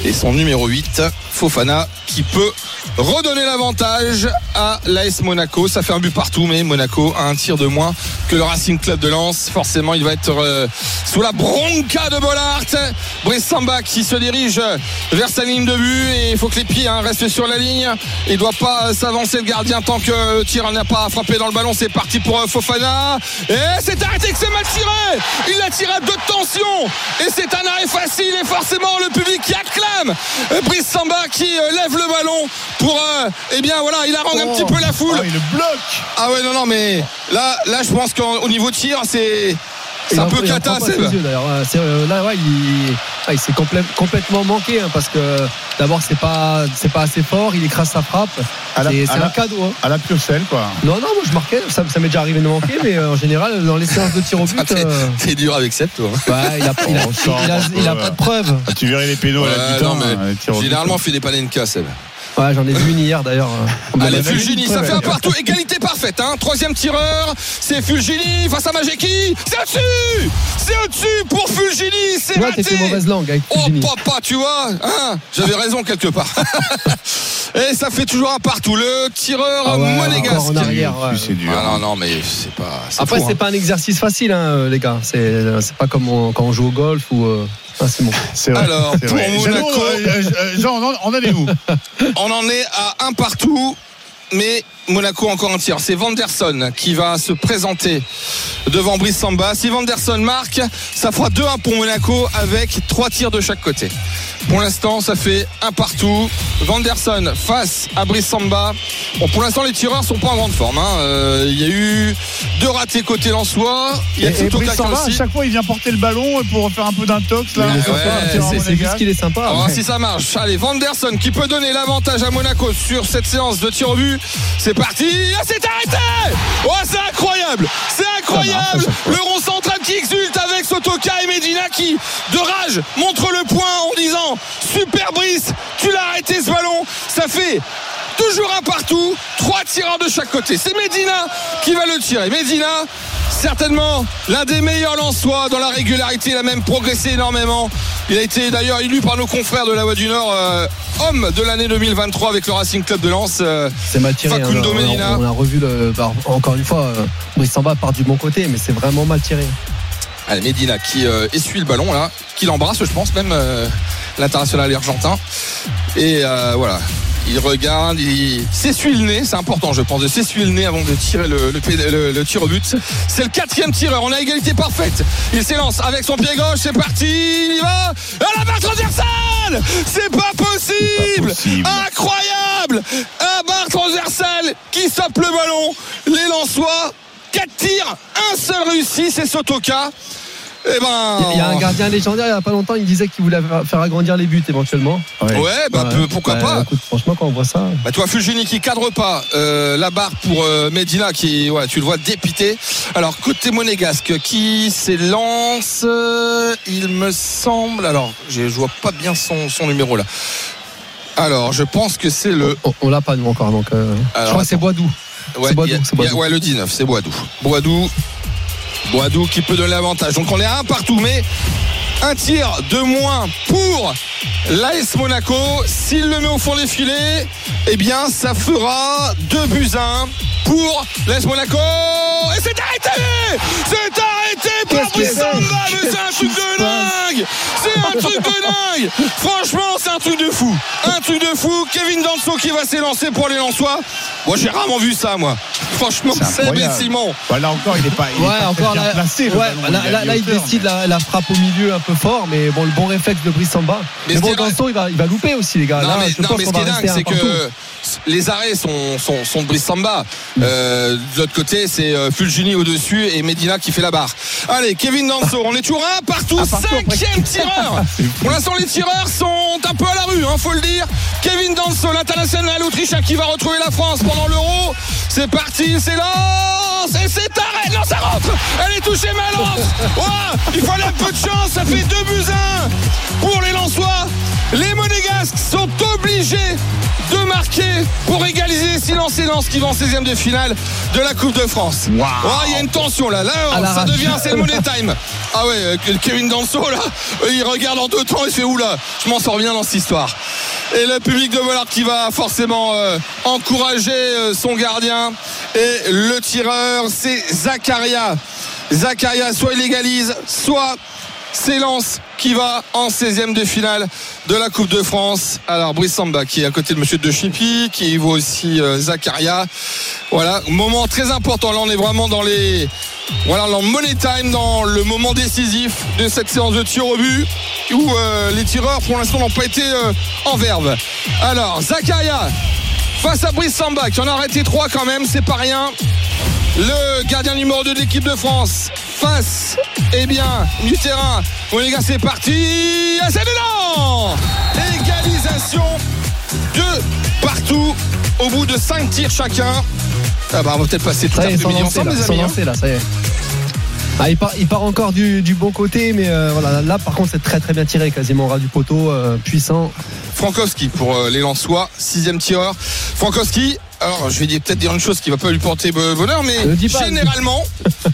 Et son numéro 8, Fofana, qui peut redonner l'avantage à l'AS Monaco. Ça fait un but partout, mais Monaco a un tir de moins que le Racing Club de Lens. Forcément, il va être euh, sous la bronca de Bollard. Brice Samba qui se dirige vers sa ligne de but et il faut que les pieds hein, restent sur la ligne. Il ne doit pas s'avancer le gardien tant que le tir n'a pas frappé dans le ballon. C'est parti pour euh, Fofana. Et c'est arrêté que c'est mal tiré. Il l'a tiré à deux de tension. Et c'est un arrêt facile et forcément le public qui acclame euh, Brice Samba qui euh, lève le ballon pour euh, eh bien voilà il harangue un petit peu la foule Oh, il le bloque. ah ouais non non mais là là je pense qu'au niveau tir c'est c'est un peu cata c'est, euh, là, ouais, il, ouais, il s'est complè- complètement manqué hein, parce que d'abord c'est pas c'est pas assez fort, il écrase sa frappe. C'est la- un cadeau. hein. À la piocelle, quoi. Non, non, moi je marquais, ça, ça m'est déjà arrivé de manquer, mais euh, en général dans les séances de tir au but, Ah, t'es, euh, t'es dur avec Seb toi ouais, il a, il a- On sort il a- un peu, il a ouais. pas de preuves. Ah, tu verrais les pénaux à la mi-temps, généralement on fait des panenka Seb Ouais, j'en ai vu une hier d'ailleurs. euh. Allez, Fulgini, ça fait un partout. Égalité parfaite. Hein. Troisième tireur, c'est Fulgini face à Majeki. C'est au-dessus C'est au-dessus pour Fulgini. C'est Ouais, raté. mauvaise langue avec Oh Fulgini. papa, tu vois hein J'avais raison quelque part. Et ça fait toujours un partout. Le tireur Ah ouais, monégasque. en arrière, ouais. Puis c'est dur. Ah non, non, mais c'est pas. Après, fou, c'est hein. pas un exercice facile, hein, les gars. C'est c'est pas comme on- quand on joue au golf ou. Ah, c'est bon. C'est vrai. Alors, c'est pour vrai. Monaco- euh, euh, Jean, on en est où? On en est à un partout. Mais Monaco encore un tir. C'est Vanderson qui va se présenter devant Brice Samba. Si Vanderson marque, ça fera 2-1 pour Monaco avec trois tirs de chaque côté. Pour l'instant, ça fait un partout. Vanderson face à Brice Samba. Bon, pour l'instant, les tireurs sont pas en grande forme. hein. Euh, Il y a eu deux ratés côté Lensois. Il y a Et, et Tsutoka Brice qui Samba, à chaque fois, il vient porter le ballon pour faire un peu d'intox. Là, Ouais, c'est- juste qu'il est sympa. On va voir ouais. si ça marche. Allez, Vanderson qui peut donner l'avantage à Monaco sur cette séance de tir au but. C'est parti. Ah, c'est arrêté Oh, c'est incroyable C'est incroyable Le rond central qui exulte avec Sotoka et Medina qui, de rage, montre le point en disant Super Brice, tu l'as arrêté ce ballon. Ça fait toujours un partout. Trois tireurs de chaque côté. C'est Medina qui va le tirer. Medina, certainement l'un des meilleurs Lensois dans la régularité. Il a même progressé énormément. Il a été d'ailleurs élu par nos confrères de la Voix du Nord euh, homme de l'année 2023 avec le Racing Club de Lens. Euh, C'est mal tiré. hein. Facundo On- Medina. on, a revu le. bah, encore une fois, euh, Brice Samba part du bon côté, mais c'est vraiment mal tiré. Allez, Medina qui euh, essuie le ballon là, qui l'embrasse, je pense, même l'international argentin. Et voilà. Il regarde, il s'essuie le nez, c'est important je pense de s'essuyer le nez avant de tirer le, le, péd- le- le tir au but. C'est le quatrième tireur, on a égalité parfaite. Il s'élance avec son pied gauche, c'est parti, il y va. À la barre transversale C'est pas possible, Incroyable Un barre transversale qui stoppe le ballon. Les Lensois, 4 tirs, un seul réussi, c'est Sotoka. Eh ben, Il y a un gardien légendaire il n'y a pas longtemps, il disait qu'il voulait faire agrandir les buts éventuellement. Ouais, bah, peu- pourquoi Bah, pas écoute, Franchement, quand on voit ça. Bah, toi, Fulgini qui cadre pas euh, la barre pour euh, Medina qui, ouais, tu le vois dépité. Alors côté monégasque, qui s'élance euh, Il me semble. Alors, je vois pas bien son, son numéro là. Alors, je pense que c'est le. On, on l'a pas nous encore, donc. euh, je crois que c'est Boisdoux. Ouais, c'est a- a- Boisdoux. ouais, le 19, c'est Boisdoux. Boisdoux. Boisdoux qui peut donner l'avantage. Donc on est à un partout, mais un tir de moins pour l'AS Monaco. S'il le met au fond des filets, eh bien ça fera 2 buts 1 pour l'AS Monaco. Et c'est arrêté C'est arrêté par Brissamba Mais c'est un truc de dingue C'est un truc de dingue Franchement, c'est un truc de fou Un truc de fou Kevin Danso qui va s'élancer pour les Lensois. Moi, j'ai rarement vu ça, moi. Franchement, c'est. Simon. Bah, là encore, il n'est pas, il est Ouais, pas encore très bien là, placé. ouais, ballon, là, il là, là, décide la, la frappe au milieu un peu fort, mais bon, le bon réflexe de Brissamba. Mais Mais, bon, Danso, il va, il va louper aussi, les gars. Non, Là, mais, je non, pense mais ce qui est dingue, c'est que les arrêts sont, sont, sont de Brissamba. Euh, de l'autre côté, c'est euh, Fulgini au-dessus et Medina qui fait la barre. Allez, Kevin Danso, on est toujours un partout, cinquième tireur. Pour l'instant, les tireurs sont un peu à la rue, hein, faut le dire. Kevin Danso, l'international autrichien qui va retrouver la France pendant l'Euro. C'est parti, il s'élance et c'est arrêt. Non, ça rentre. Elle est touchée, mais elle rentre. Ouais, il fallait un peu de chance. Ça fait 2 buts à 1 pour les Lensois. Les Monégasques sont obligés de marquer pour égaliser Silence et Lens qui va en 16e de finale de la Coupe de France. Oh, Il y a une tension là. Là, ça devient c'est le money time. Ah ouais, euh, Kevin Danso là, euh, il regarde en deux temps, il fait oula, je m'en sors bien dans cette histoire. Et le public de Bollard qui va forcément euh, encourager euh, son gardien. Et le tireur, c'est Zakaria. Zakaria, soit il égalise, soit c'est qui va en 16e de finale de la Coupe de France. Alors Brice Samba qui est à côté de Monsieur De Chippy, qui voit aussi euh, Zakaria. Voilà, moment très important. Là, on est vraiment dans les voilà, dans money time, dans le moment décisif de cette séance de tir au but, où euh, les tireurs pour l'instant n'ont pas été euh, en verve. Alors Zakaria face à Brice Samba qui en a arrêté trois quand même, c'est pas rien. Le gardien numéro 2 de l'équipe de France face, eh bien, du terrain. Bon les gars, c'est parti. C'est dedans Égalisation de partout au bout de 5 tirs chacun. Ah bah on va peut-être passer tout l'après-midi lancés, ensemble là, les amis. lancés, là, ça y est. Ah, il, part, il part encore du, du bon côté, mais euh, voilà, là par contre c'est très très bien tiré, quasiment au ras du poteau, euh, puissant. Frankowski pour euh, les Lensois, sixième tireur. Frankowski, alors je vais peut-être dire une chose qui va pas lui porter bo- bonheur, mais généralement,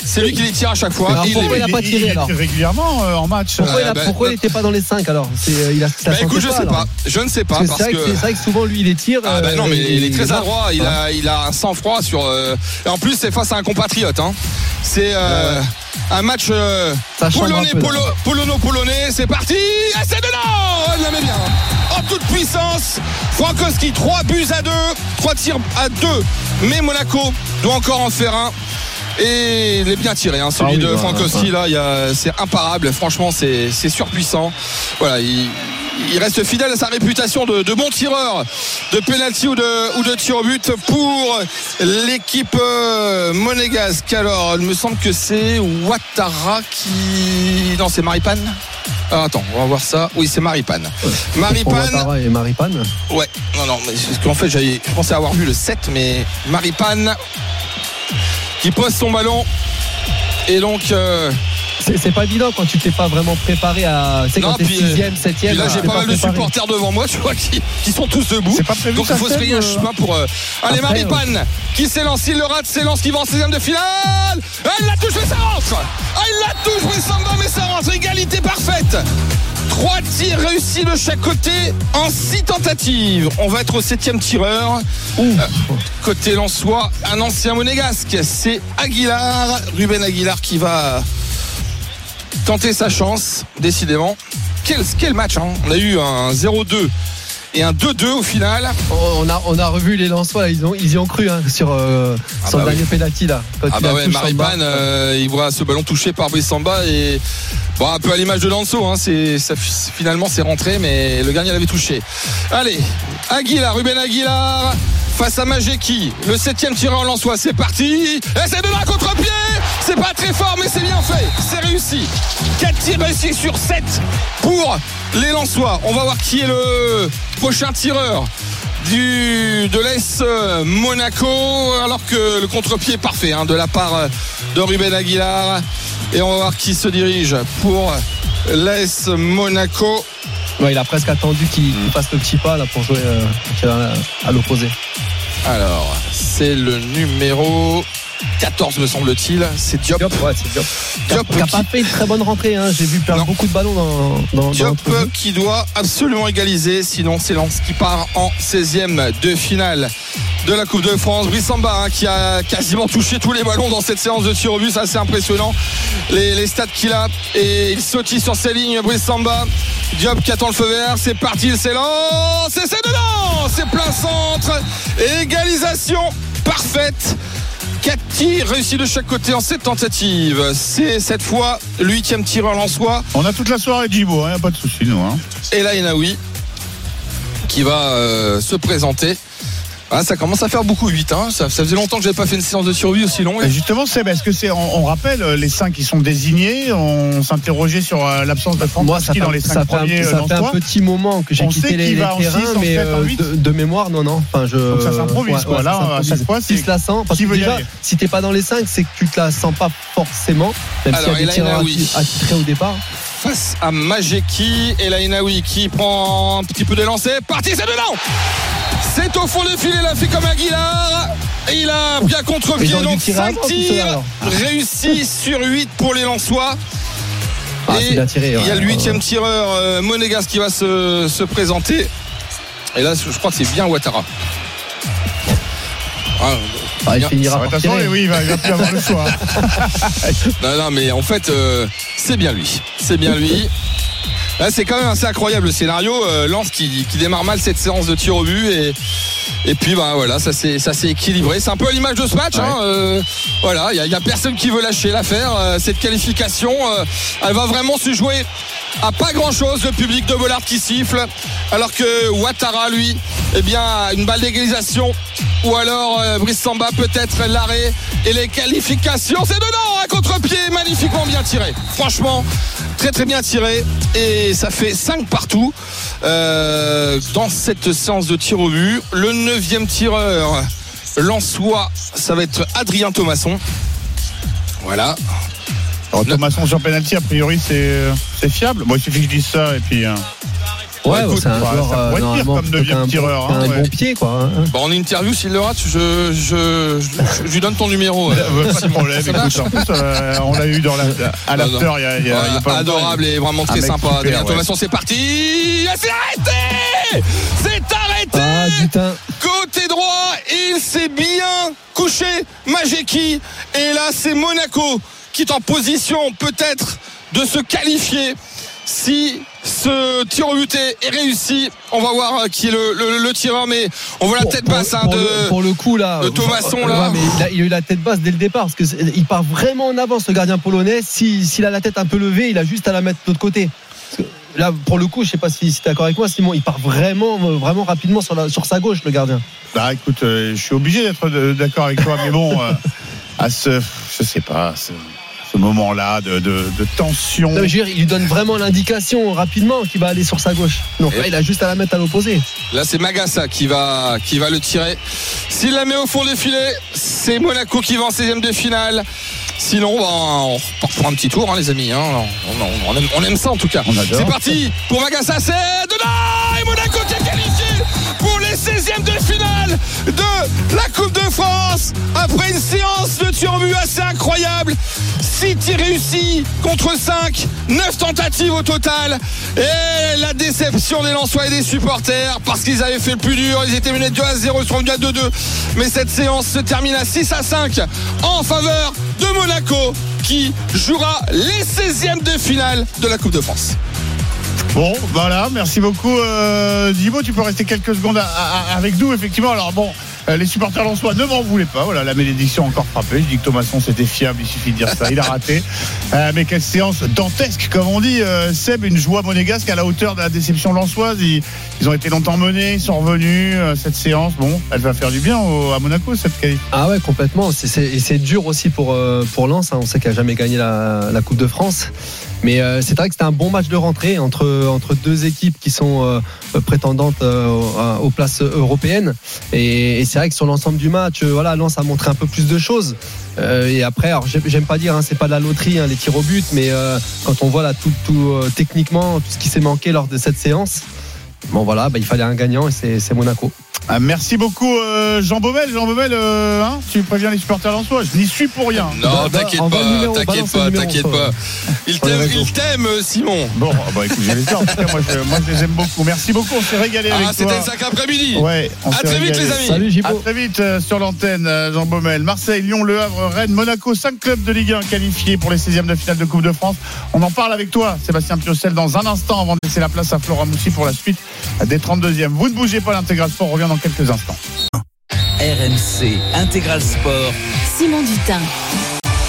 c'est lui qui les tire à chaque fois. Alors, il pourquoi il met. a pas tiré, alors régulièrement euh, en match. Pourquoi, il, a- bah, bah- pas dans les 5 alors il a, Bah écoute, je sais alors. pas, je ne sais pas Parce parce que c'est, vrai que, vrai que souvent lui il les tire. Ah bah euh, non mais il est très adroit, il a, il a un sang-froid sur... euh, Et en plus c'est face à un compatriote. hein. C'est euh, un match euh, polonais, là. polo, polono-polonais, c'est parti Et c'est dedans Elle la met bien En toute puissance, Frankowski, 3 buts à 2, 3 tirs à 2, mais Monaco doit encore en faire un. Et il est bien tiré, hein, celui Ah oui, de Frankowski ouais. là, il y a- c'est imparable. Franchement, c'est c'est surpuissant. Voilà, il, il reste fidèle à sa réputation de, de bon tireur de penalty ou de, ou de tir au but pour l'équipe euh, monégasque. Alors, il me semble que c'est Ouattara qui. Non, c'est Maripane. Ah, attends, on va voir ça. Oui, c'est Maripane. Maripane. Et Maripane. Ouais, non, non, mais parce qu'en fait, j'avais- je pensais avoir vu le 7, mais Maripane qui pose son ballon. Et donc, euh, C'est, c'est pas évident quand tu t'es pas vraiment préparé à. Non, quand t'es puis, euh, 6ème, 7ème. puis là, j'ai pas mal de supporters devant moi, tu vois, qui, qui sont tous debout. C'est pas prévu Donc il faut se frayer un euh, chemin pour. euh, Allez, Maripane qui s'élance, il le rate, s'élance, qui va en 16ème de finale. Elle la touche, mais ça rentre. Il la touche, mais ça va, mais ça rentre. Égalité parfaite. Trois tirs réussis de chaque côté en six tentatives. On va être au septième tireur. Euh, côté Lensois, un ancien monégasque. C'est Aguilar, Ruben Aguilar qui va tenter sa chance, décidément. Quel, quel match, hein. On a eu un 0-2 et un 2-2 au final. On a, on a revu les Lensois, ils, ont, ils y ont cru hein, sur, euh, Ah sur bah le dernier oui. penalty là. Quand Ah bah ouais. Maripane, euh, il voit ce ballon touché par Brice Samba et bon, un peu à l'image de Lanso, hein, c'est, ça, finalement c'est rentré, mais le gardien l'avait touché. Allez, Aguilar, Ruben Aguilar face à Majeki, le septième tireur Lançois, c'est parti. Et c'est de là contre-pied, c'est pas très fort, mais c'est bien fait, c'est réussi. 4 tirs réussis sur 7 pour les Lensois. On va voir qui est le prochain tireur du, de l'Est euh, Monaco, alors que le contre-pied est parfait hein, de la part euh, de Ruben Aguilar. Et on va voir qui se dirige pour l'Est Monaco. Ouais, il a presque attendu qu'il qu'il fasse le petit pas là pour jouer euh, à, l'opposé. Alors, c'est le numéro 14 me semble-t-il. C'est Diop. ouais, c'est Diop. Diop Qui a qui- pas fait une très bonne rentrée, hein. j'ai vu perdre beaucoup de ballons dans, dans, Diop qui doit absolument égaliser, sinon c'est Lens qui part en 16e de finale de la Coupe de France. Brissamba hein, qui a quasiment touché tous les ballons dans cette séance de tir au but, c'est assez impressionnant. Les, les stats qu'il a et il sautille sur ses lignes. Brissamba, Diop qui attend le feu vert, c'est parti, il s'élance et c'est dedans, c'est plein centre, égalisation parfaite. 4 tirs réussis de chaque côté en cette tentative. C'est cette fois le huitième tireur lensois. On a toute la soirée, Djibo, hein, pas de souci, nous. Hein. Et là, Enaoui qui va euh, se présenter. Ah, ça commence à faire beaucoup 8 hein. ça, ça faisait longtemps que j'avais pas fait une séance de survie aussi longue. Et justement, Seb, est-ce que c'est, on, on rappelle euh, les cinq qui sont désignés On s'interrogeait sur euh, l'absence de Moi, ça fait, dans les ça cinq fait un- premiers. ça euh, fait un Lensois. petit moment que j'ai quitté les, qu'il les terrains, six, en mais sept, en euh, de, de mémoire, non, non. Enfin, je, Donc ça s'improvise, quoi. Là, ça à chaque fois, si la sent, parce qui que déjà, si t'es pas dans les 5, c'est que tu te la sens pas forcément, même s'il Alors, y a des là, tireurs attitrés au départ. Face à Majeki et là Enaoui qui prend un petit peu de lancer. Parti, c'est dedans C'est au fond de filet, il a fait comme Aguilar. Et il a bien contre-pied, donc tirer 5 avant, tout ça, tirs alors. réussis sur 8 pour les Lensois. Ah, Et il y a le huitième tireur euh, Monégas qui va se, se présenter. Et là, je crois que c'est bien Ouattara. Ah, Ah, il finira Ouais, par tirer. oui, il va, il va plus avoir le choix. Non, non, mais en fait, euh, c'est bien lui. C'est bien lui. Là, c'est quand même assez incroyable le scénario. Euh, Lens qui, qui démarre mal cette séance de tir au but et, et puis bah voilà, ça s'est équilibré. C'est un peu l'image de ce match. hein. Euh, voilà, il y, a- personne qui veut lâcher l'affaire. Euh, cette qualification, elle va vraiment se jouer à pas grand chose. Le public de Bollard qui siffle, alors que Ouattara lui, eh bien, a une balle d'égalisation. Ou alors Brice Samba peut-être l'arrêt et les qualifications. C'est dedans, un contre-pied magnifiquement bien tiré. Franchement, très très bien tiré. Et ça fait 5 partout euh, dans cette séance de tir au but. Le neuvième tireur, Lançois, ça va être Adrien Thomasson. Voilà. Alors, Thomasson sur penalty, a priori, c'est, c'est fiable. Bon, il suffit que je dise ça et puis. euh, Ouais, écoute, c'est un bah, joueur ça euh, pourrait être pire normalement comme plutôt neuvième qu'un tireur, bon- hein, un ouais. bon pied, quoi. hein. Bon, en interview, s'il le rate, je, je, je, je lui donne ton numéro. euh, euh, pas de problème, écoute, en plus, euh, on l'a eu dans la, à l'after il y a, il y a- il y a Voilà, pas longtemps. adorable et vraiment très sympa. super, Adrien ouais. Thomasson, c'est parti. C'est arrêté C'est arrêté Ah, putain. Côté droit, il s'est bien couché, Majeki. Et là, c'est Monaco qui est en position peut-être de se qualifier. Si ce tir au but est réussi, on va voir euh, qui est le, le- le tireur, mais on voit la Pour- tête pour- basse hein, pour, de. le, pour le coup là, de Thomasson, euh, là. ouais, mais il, a, il a eu la tête basse dès le départ parce que il part vraiment en avance le gardien polonais. Si- S'il a la tête un peu levée, il a juste à la mettre de l'autre côté. Là, pour le coup, je sais pas si, si tu es d'accord avec moi, Simon, il part vraiment, euh, vraiment rapidement sur, la, sur sa gauche, le gardien. Bah écoute, euh, je suis obligé d'être d'accord avec toi, mais bon, euh, à ce, je sais pas, ce, moment-là de, de- de tension. Non, mais je veux dire, il lui donne vraiment l'indication rapidement qu'il va aller sur sa gauche. Donc là, il a juste à la mettre à l'opposé. Là, c'est Magassa qui va, qui va le tirer. S'il la met au fond des filets, c'est Monaco qui va en 16e de finale. Sinon, bah, on repart pour un petit tour, hein, les amis. hein. On, on- on aime, on aime ça en tout cas. C'est parti pour Magassa, c'est dedans Et Monaco qui est qualifié pour les 16e de finale de la Coupe de France. Après une séance de but assez incroyable. 6 tirs réussis contre 5, 9 tentatives au total. Et la déception des Lensois et des supporters parce qu'ils avaient fait le plus dur. Ils étaient menés 2 à 0, ils sont venus à 2-2. Mais cette séance se termine à 6 à 5 en faveur de Monaco qui jouera les 16e de finale de la Coupe de France. Bon, voilà, merci beaucoup. Euh, tu peux rester quelques secondes avec nous, effectivement. Alors bon, euh, les supporters lensois ne m'en voulaient pas. Voilà, la malédiction encore frappé. Je dis que Thomasson, c'était fiable, il suffit de dire ça. Il a raté. Euh, mais quelle séance dantesque, comme on dit. Euh, Seb, une joie monégasque à la hauteur de la déception lensoise. Ils, ils ont été longtemps menés, ils sont revenus. Cette séance, bon, elle va faire du bien à Monaco, cette qualité. Ah ouais, complètement. C'est- et c'est dur aussi pour, pour Lens. hein. On sait qu'elle n'a jamais gagné la Coupe de France. Mais euh, c'est vrai que c'était un bon match de rentrée entre, entre deux équipes qui sont euh, prétendantes euh, aux, places européennes. Et, et c'est vrai que sur l'ensemble du match, voilà, Lens a montré un peu plus de choses. Euh, et après, alors j'aime pas dire, hein, c'est pas de la loterie, hein, les tirs au but, mais euh, quand on voit là tout, tout euh, techniquement tout ce qui s'est manqué lors de cette séance, bon voilà, bah, il fallait un gagnant et c'est Monaco. Ah, merci beaucoup, euh, Jean Baumel. Jean Baumel, euh, hein, tu préviens les supporters lensois. Je n'y suis pour rien. Non, t'inquiète envoie le pas, t'inquiète pas, t'inquiète pas. Il les t'aime, réseaux. il t'aime, Simon. Bon, ah bah écoute, je l'espère. En tout cas, moi je, moi, je les aime beaucoup. Merci beaucoup. On s'est régalé avec Ah, toi. c'était un sacré après-midi. Ouais, on À s'est très vite, les amis. Salut Gibo. À très vite euh, sur l'antenne, euh, Jean Baumel. Marseille, Lyon, Le Havre, Rennes, Monaco, 5 clubs de Ligue 1 qualifiés pour les 16e de finale de Coupe de France. On en parle avec toi, Sébastien Piocel, dans un instant avant de laisser la place à Flora Moussi pour la suite des 32e. Vous ne bougez pas, l'intégral sport revient dans quelques instants. RMC Intégral Sport. Simon Dutin.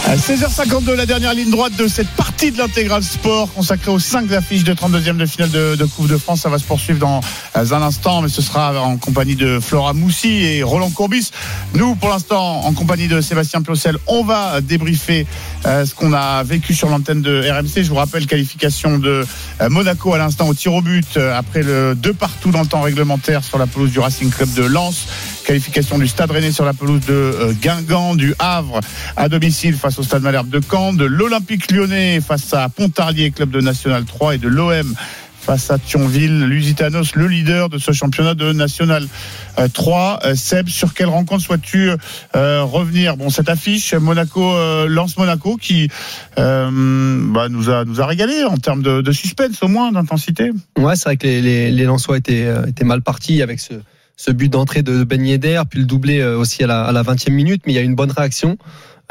À 16h52, la dernière ligne droite de cette partie de l'intégral sport consacrée aux 5 affiches de 32e de finale de, Coupe de France. Ça va se poursuivre dans un instant, mais ce sera en compagnie de Flora Moussi et Roland Courbis. Nous, pour l'instant, en compagnie de Sébastien Piocel, on va débriefer euh, ce qu'on a vécu sur l'antenne de RMC. Je vous rappelle, qualification de euh, Monaco à l'instant au tir au but euh, après le 2 partout dans le temps réglementaire sur la pelouse du Racing Club de Lens. Qualification du Stade Rennais sur la pelouse de euh, Guingamp, du Havre à domicile face au Stade Malherbe de Caen, de l'Olympique lyonnais face à Pontarlier, club de National 3 et de l'OM face à Thionville, Lusitanos, le leader de ce championnat de National euh, 3. Euh, Seb, sur quelle rencontre souhaites-tu euh, revenir? Bon, cette affiche, Monaco euh, lance Monaco qui euh, bah, nous a nous a régalé en termes de, de suspense au moins, d'intensité. Ouais, c'est vrai que les, les, les étaient, euh, étaient mal partis avec ce, ce but d'entrée de Ben Yedder, puis le doublé euh, aussi à la, à la 20e minute, mais il y a une bonne réaction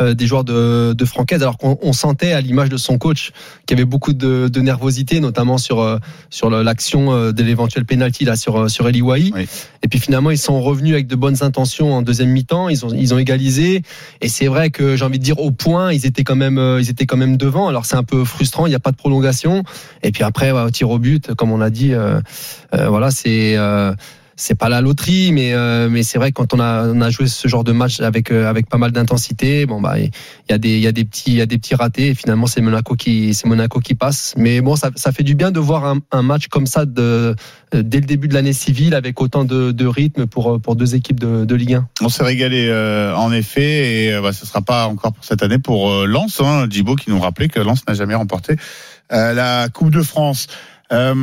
euh, des joueurs de, de Francaise, alors qu'on on sentait à l'image de son coach qu'il y avait beaucoup de, de nervosité, notamment sur, euh, sur l'action euh, de l'éventuel penalty là, sur, euh, sur Eli Wahi. Oui. Et puis finalement, ils sont revenus avec de bonnes intentions en deuxième mi-temps. Ils ont, ils ont égalisé. Et c'est vrai que j'ai envie de dire au point, ils étaient quand même, euh, ils étaient quand même devant. Alors c'est un peu frustrant. Il n'y a pas de prolongation. Et puis après, ouais, au tir au but, comme on a dit, euh, euh, voilà, c'est. euh, c'est pas la loterie, mais euh, mais c'est vrai que quand on a joué ce genre de match avec euh, avec pas mal d'intensité, bon bah il y a des il y a des petits il y a des petits ratés. Et finalement c'est Monaco qui c'est Monaco qui passe. Mais bon ça ça fait du bien de voir un, match comme ça de euh, dès le début de l'année civile avec autant de, de rythme pour pour deux équipes de, de Ligue 1. On s'est régalé en effet et bah, ce sera pas encore pour cette année pour Lens. Hein, qui nous rappelait que Lens n'a jamais remporté la Coupe de France. Euh,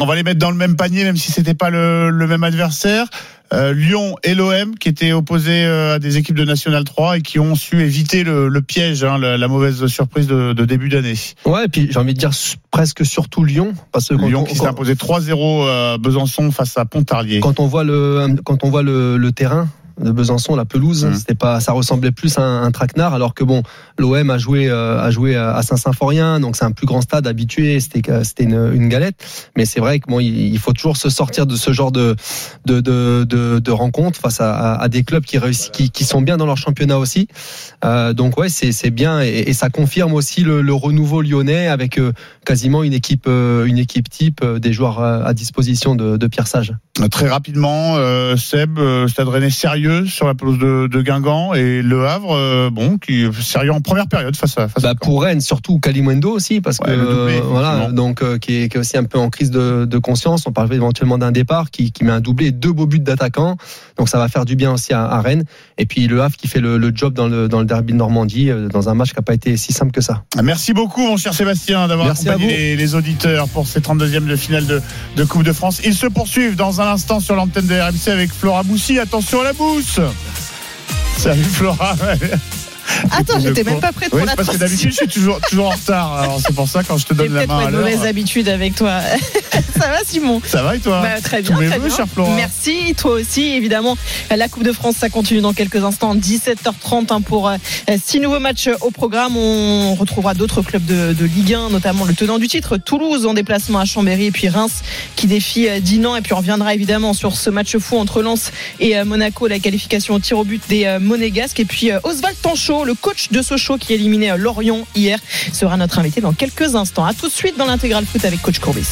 on va les mettre dans le même panier même si c'était pas le, le même adversaire. Euh, Lyon et l'OM qui étaient opposés euh, à des équipes de National 3 et qui ont su éviter le, le piège, hein, la, la mauvaise surprise de, de début d'année. Ouais, et puis j'ai envie de dire presque surtout Lyon parce que Lyon on- qui s'est imposé 3-0 à Besançon face à Pontarlier. quand on voit le quand on voit le, le terrain de Besançon, la pelouse, Mhm. c'était pas, ça ressemblait plus à un, un traquenard, alors que bon, l'OM a joué euh, a joué à Saint-Symphorien, donc c'est un plus grand stade habitué, c'était c'était une, une galette, mais c'est vrai que bon, il, il faut toujours se sortir de ce genre de de de, de, de rencontres face à, à, à des clubs qui réussissent, qui, qui sont bien dans leur championnat aussi. Euh, donc ouais, c'est c'est bien et, et ça confirme aussi le, le renouveau lyonnais avec euh, quasiment une équipe une équipe type, des joueurs à disposition de, de Pierre Sage. Très rapidement, Seb, Stade Rennais sérieux sur la pelouse de, de Guingamp et Le Havre, euh, bon, qui est sérieux en première période face à face. Bah, à Caen. pour Rennes, surtout Kalimundo aussi, parce Ouais, que doublé, euh, voilà, donc euh, qui, est, qui est aussi un peu en crise de, de conscience. On parle éventuellement d'un départ qui, qui met un doublé, deux beaux buts d'attaquants, donc ça va faire du bien aussi à, à Rennes. Et puis le Havre qui fait le, le job dans le dans le derby de Normandie, dans un match qui n'a pas été si simple que ça. Merci beaucoup, mon cher Sébastien, d'avoir accompagné les, les auditeurs pour ces 32e de finale de, de Coupe de France. Ils se poursuivent dans un instant sur l'antenne de RMC avec Flora Moussi. Attention à la Salut Flora Attends, j'étais même pas prête pour Oui, la parce que d'habitude, je suis toujours, toujours en retard. Alors, c'est pour ça, quand je te donne la main l'heure. mauvaise habitude avec toi. ça va, Simon? Ça va et toi? Bah, très bien, très vœux, bien. cher Florent. Merci, toi aussi, évidemment. La Coupe de France, ça continue dans quelques instants, 17h30 hein, pour euh, six nouveaux matchs au programme. On retrouvera d'autres clubs de, de Ligue 1, notamment le tenant du titre, Toulouse en déplacement à Chambéry, et puis Reims qui défie euh, Dinan. Et puis on reviendra évidemment sur ce match fou entre Lens et euh, Monaco, la qualification au tir au but des euh, Monégasques. Et puis euh, Oswald Le coach de Sochaux qui euh, Lorient hier, sera notre invité dans quelques instants. À tout de suite dans l'intégral foot avec coach Courbis.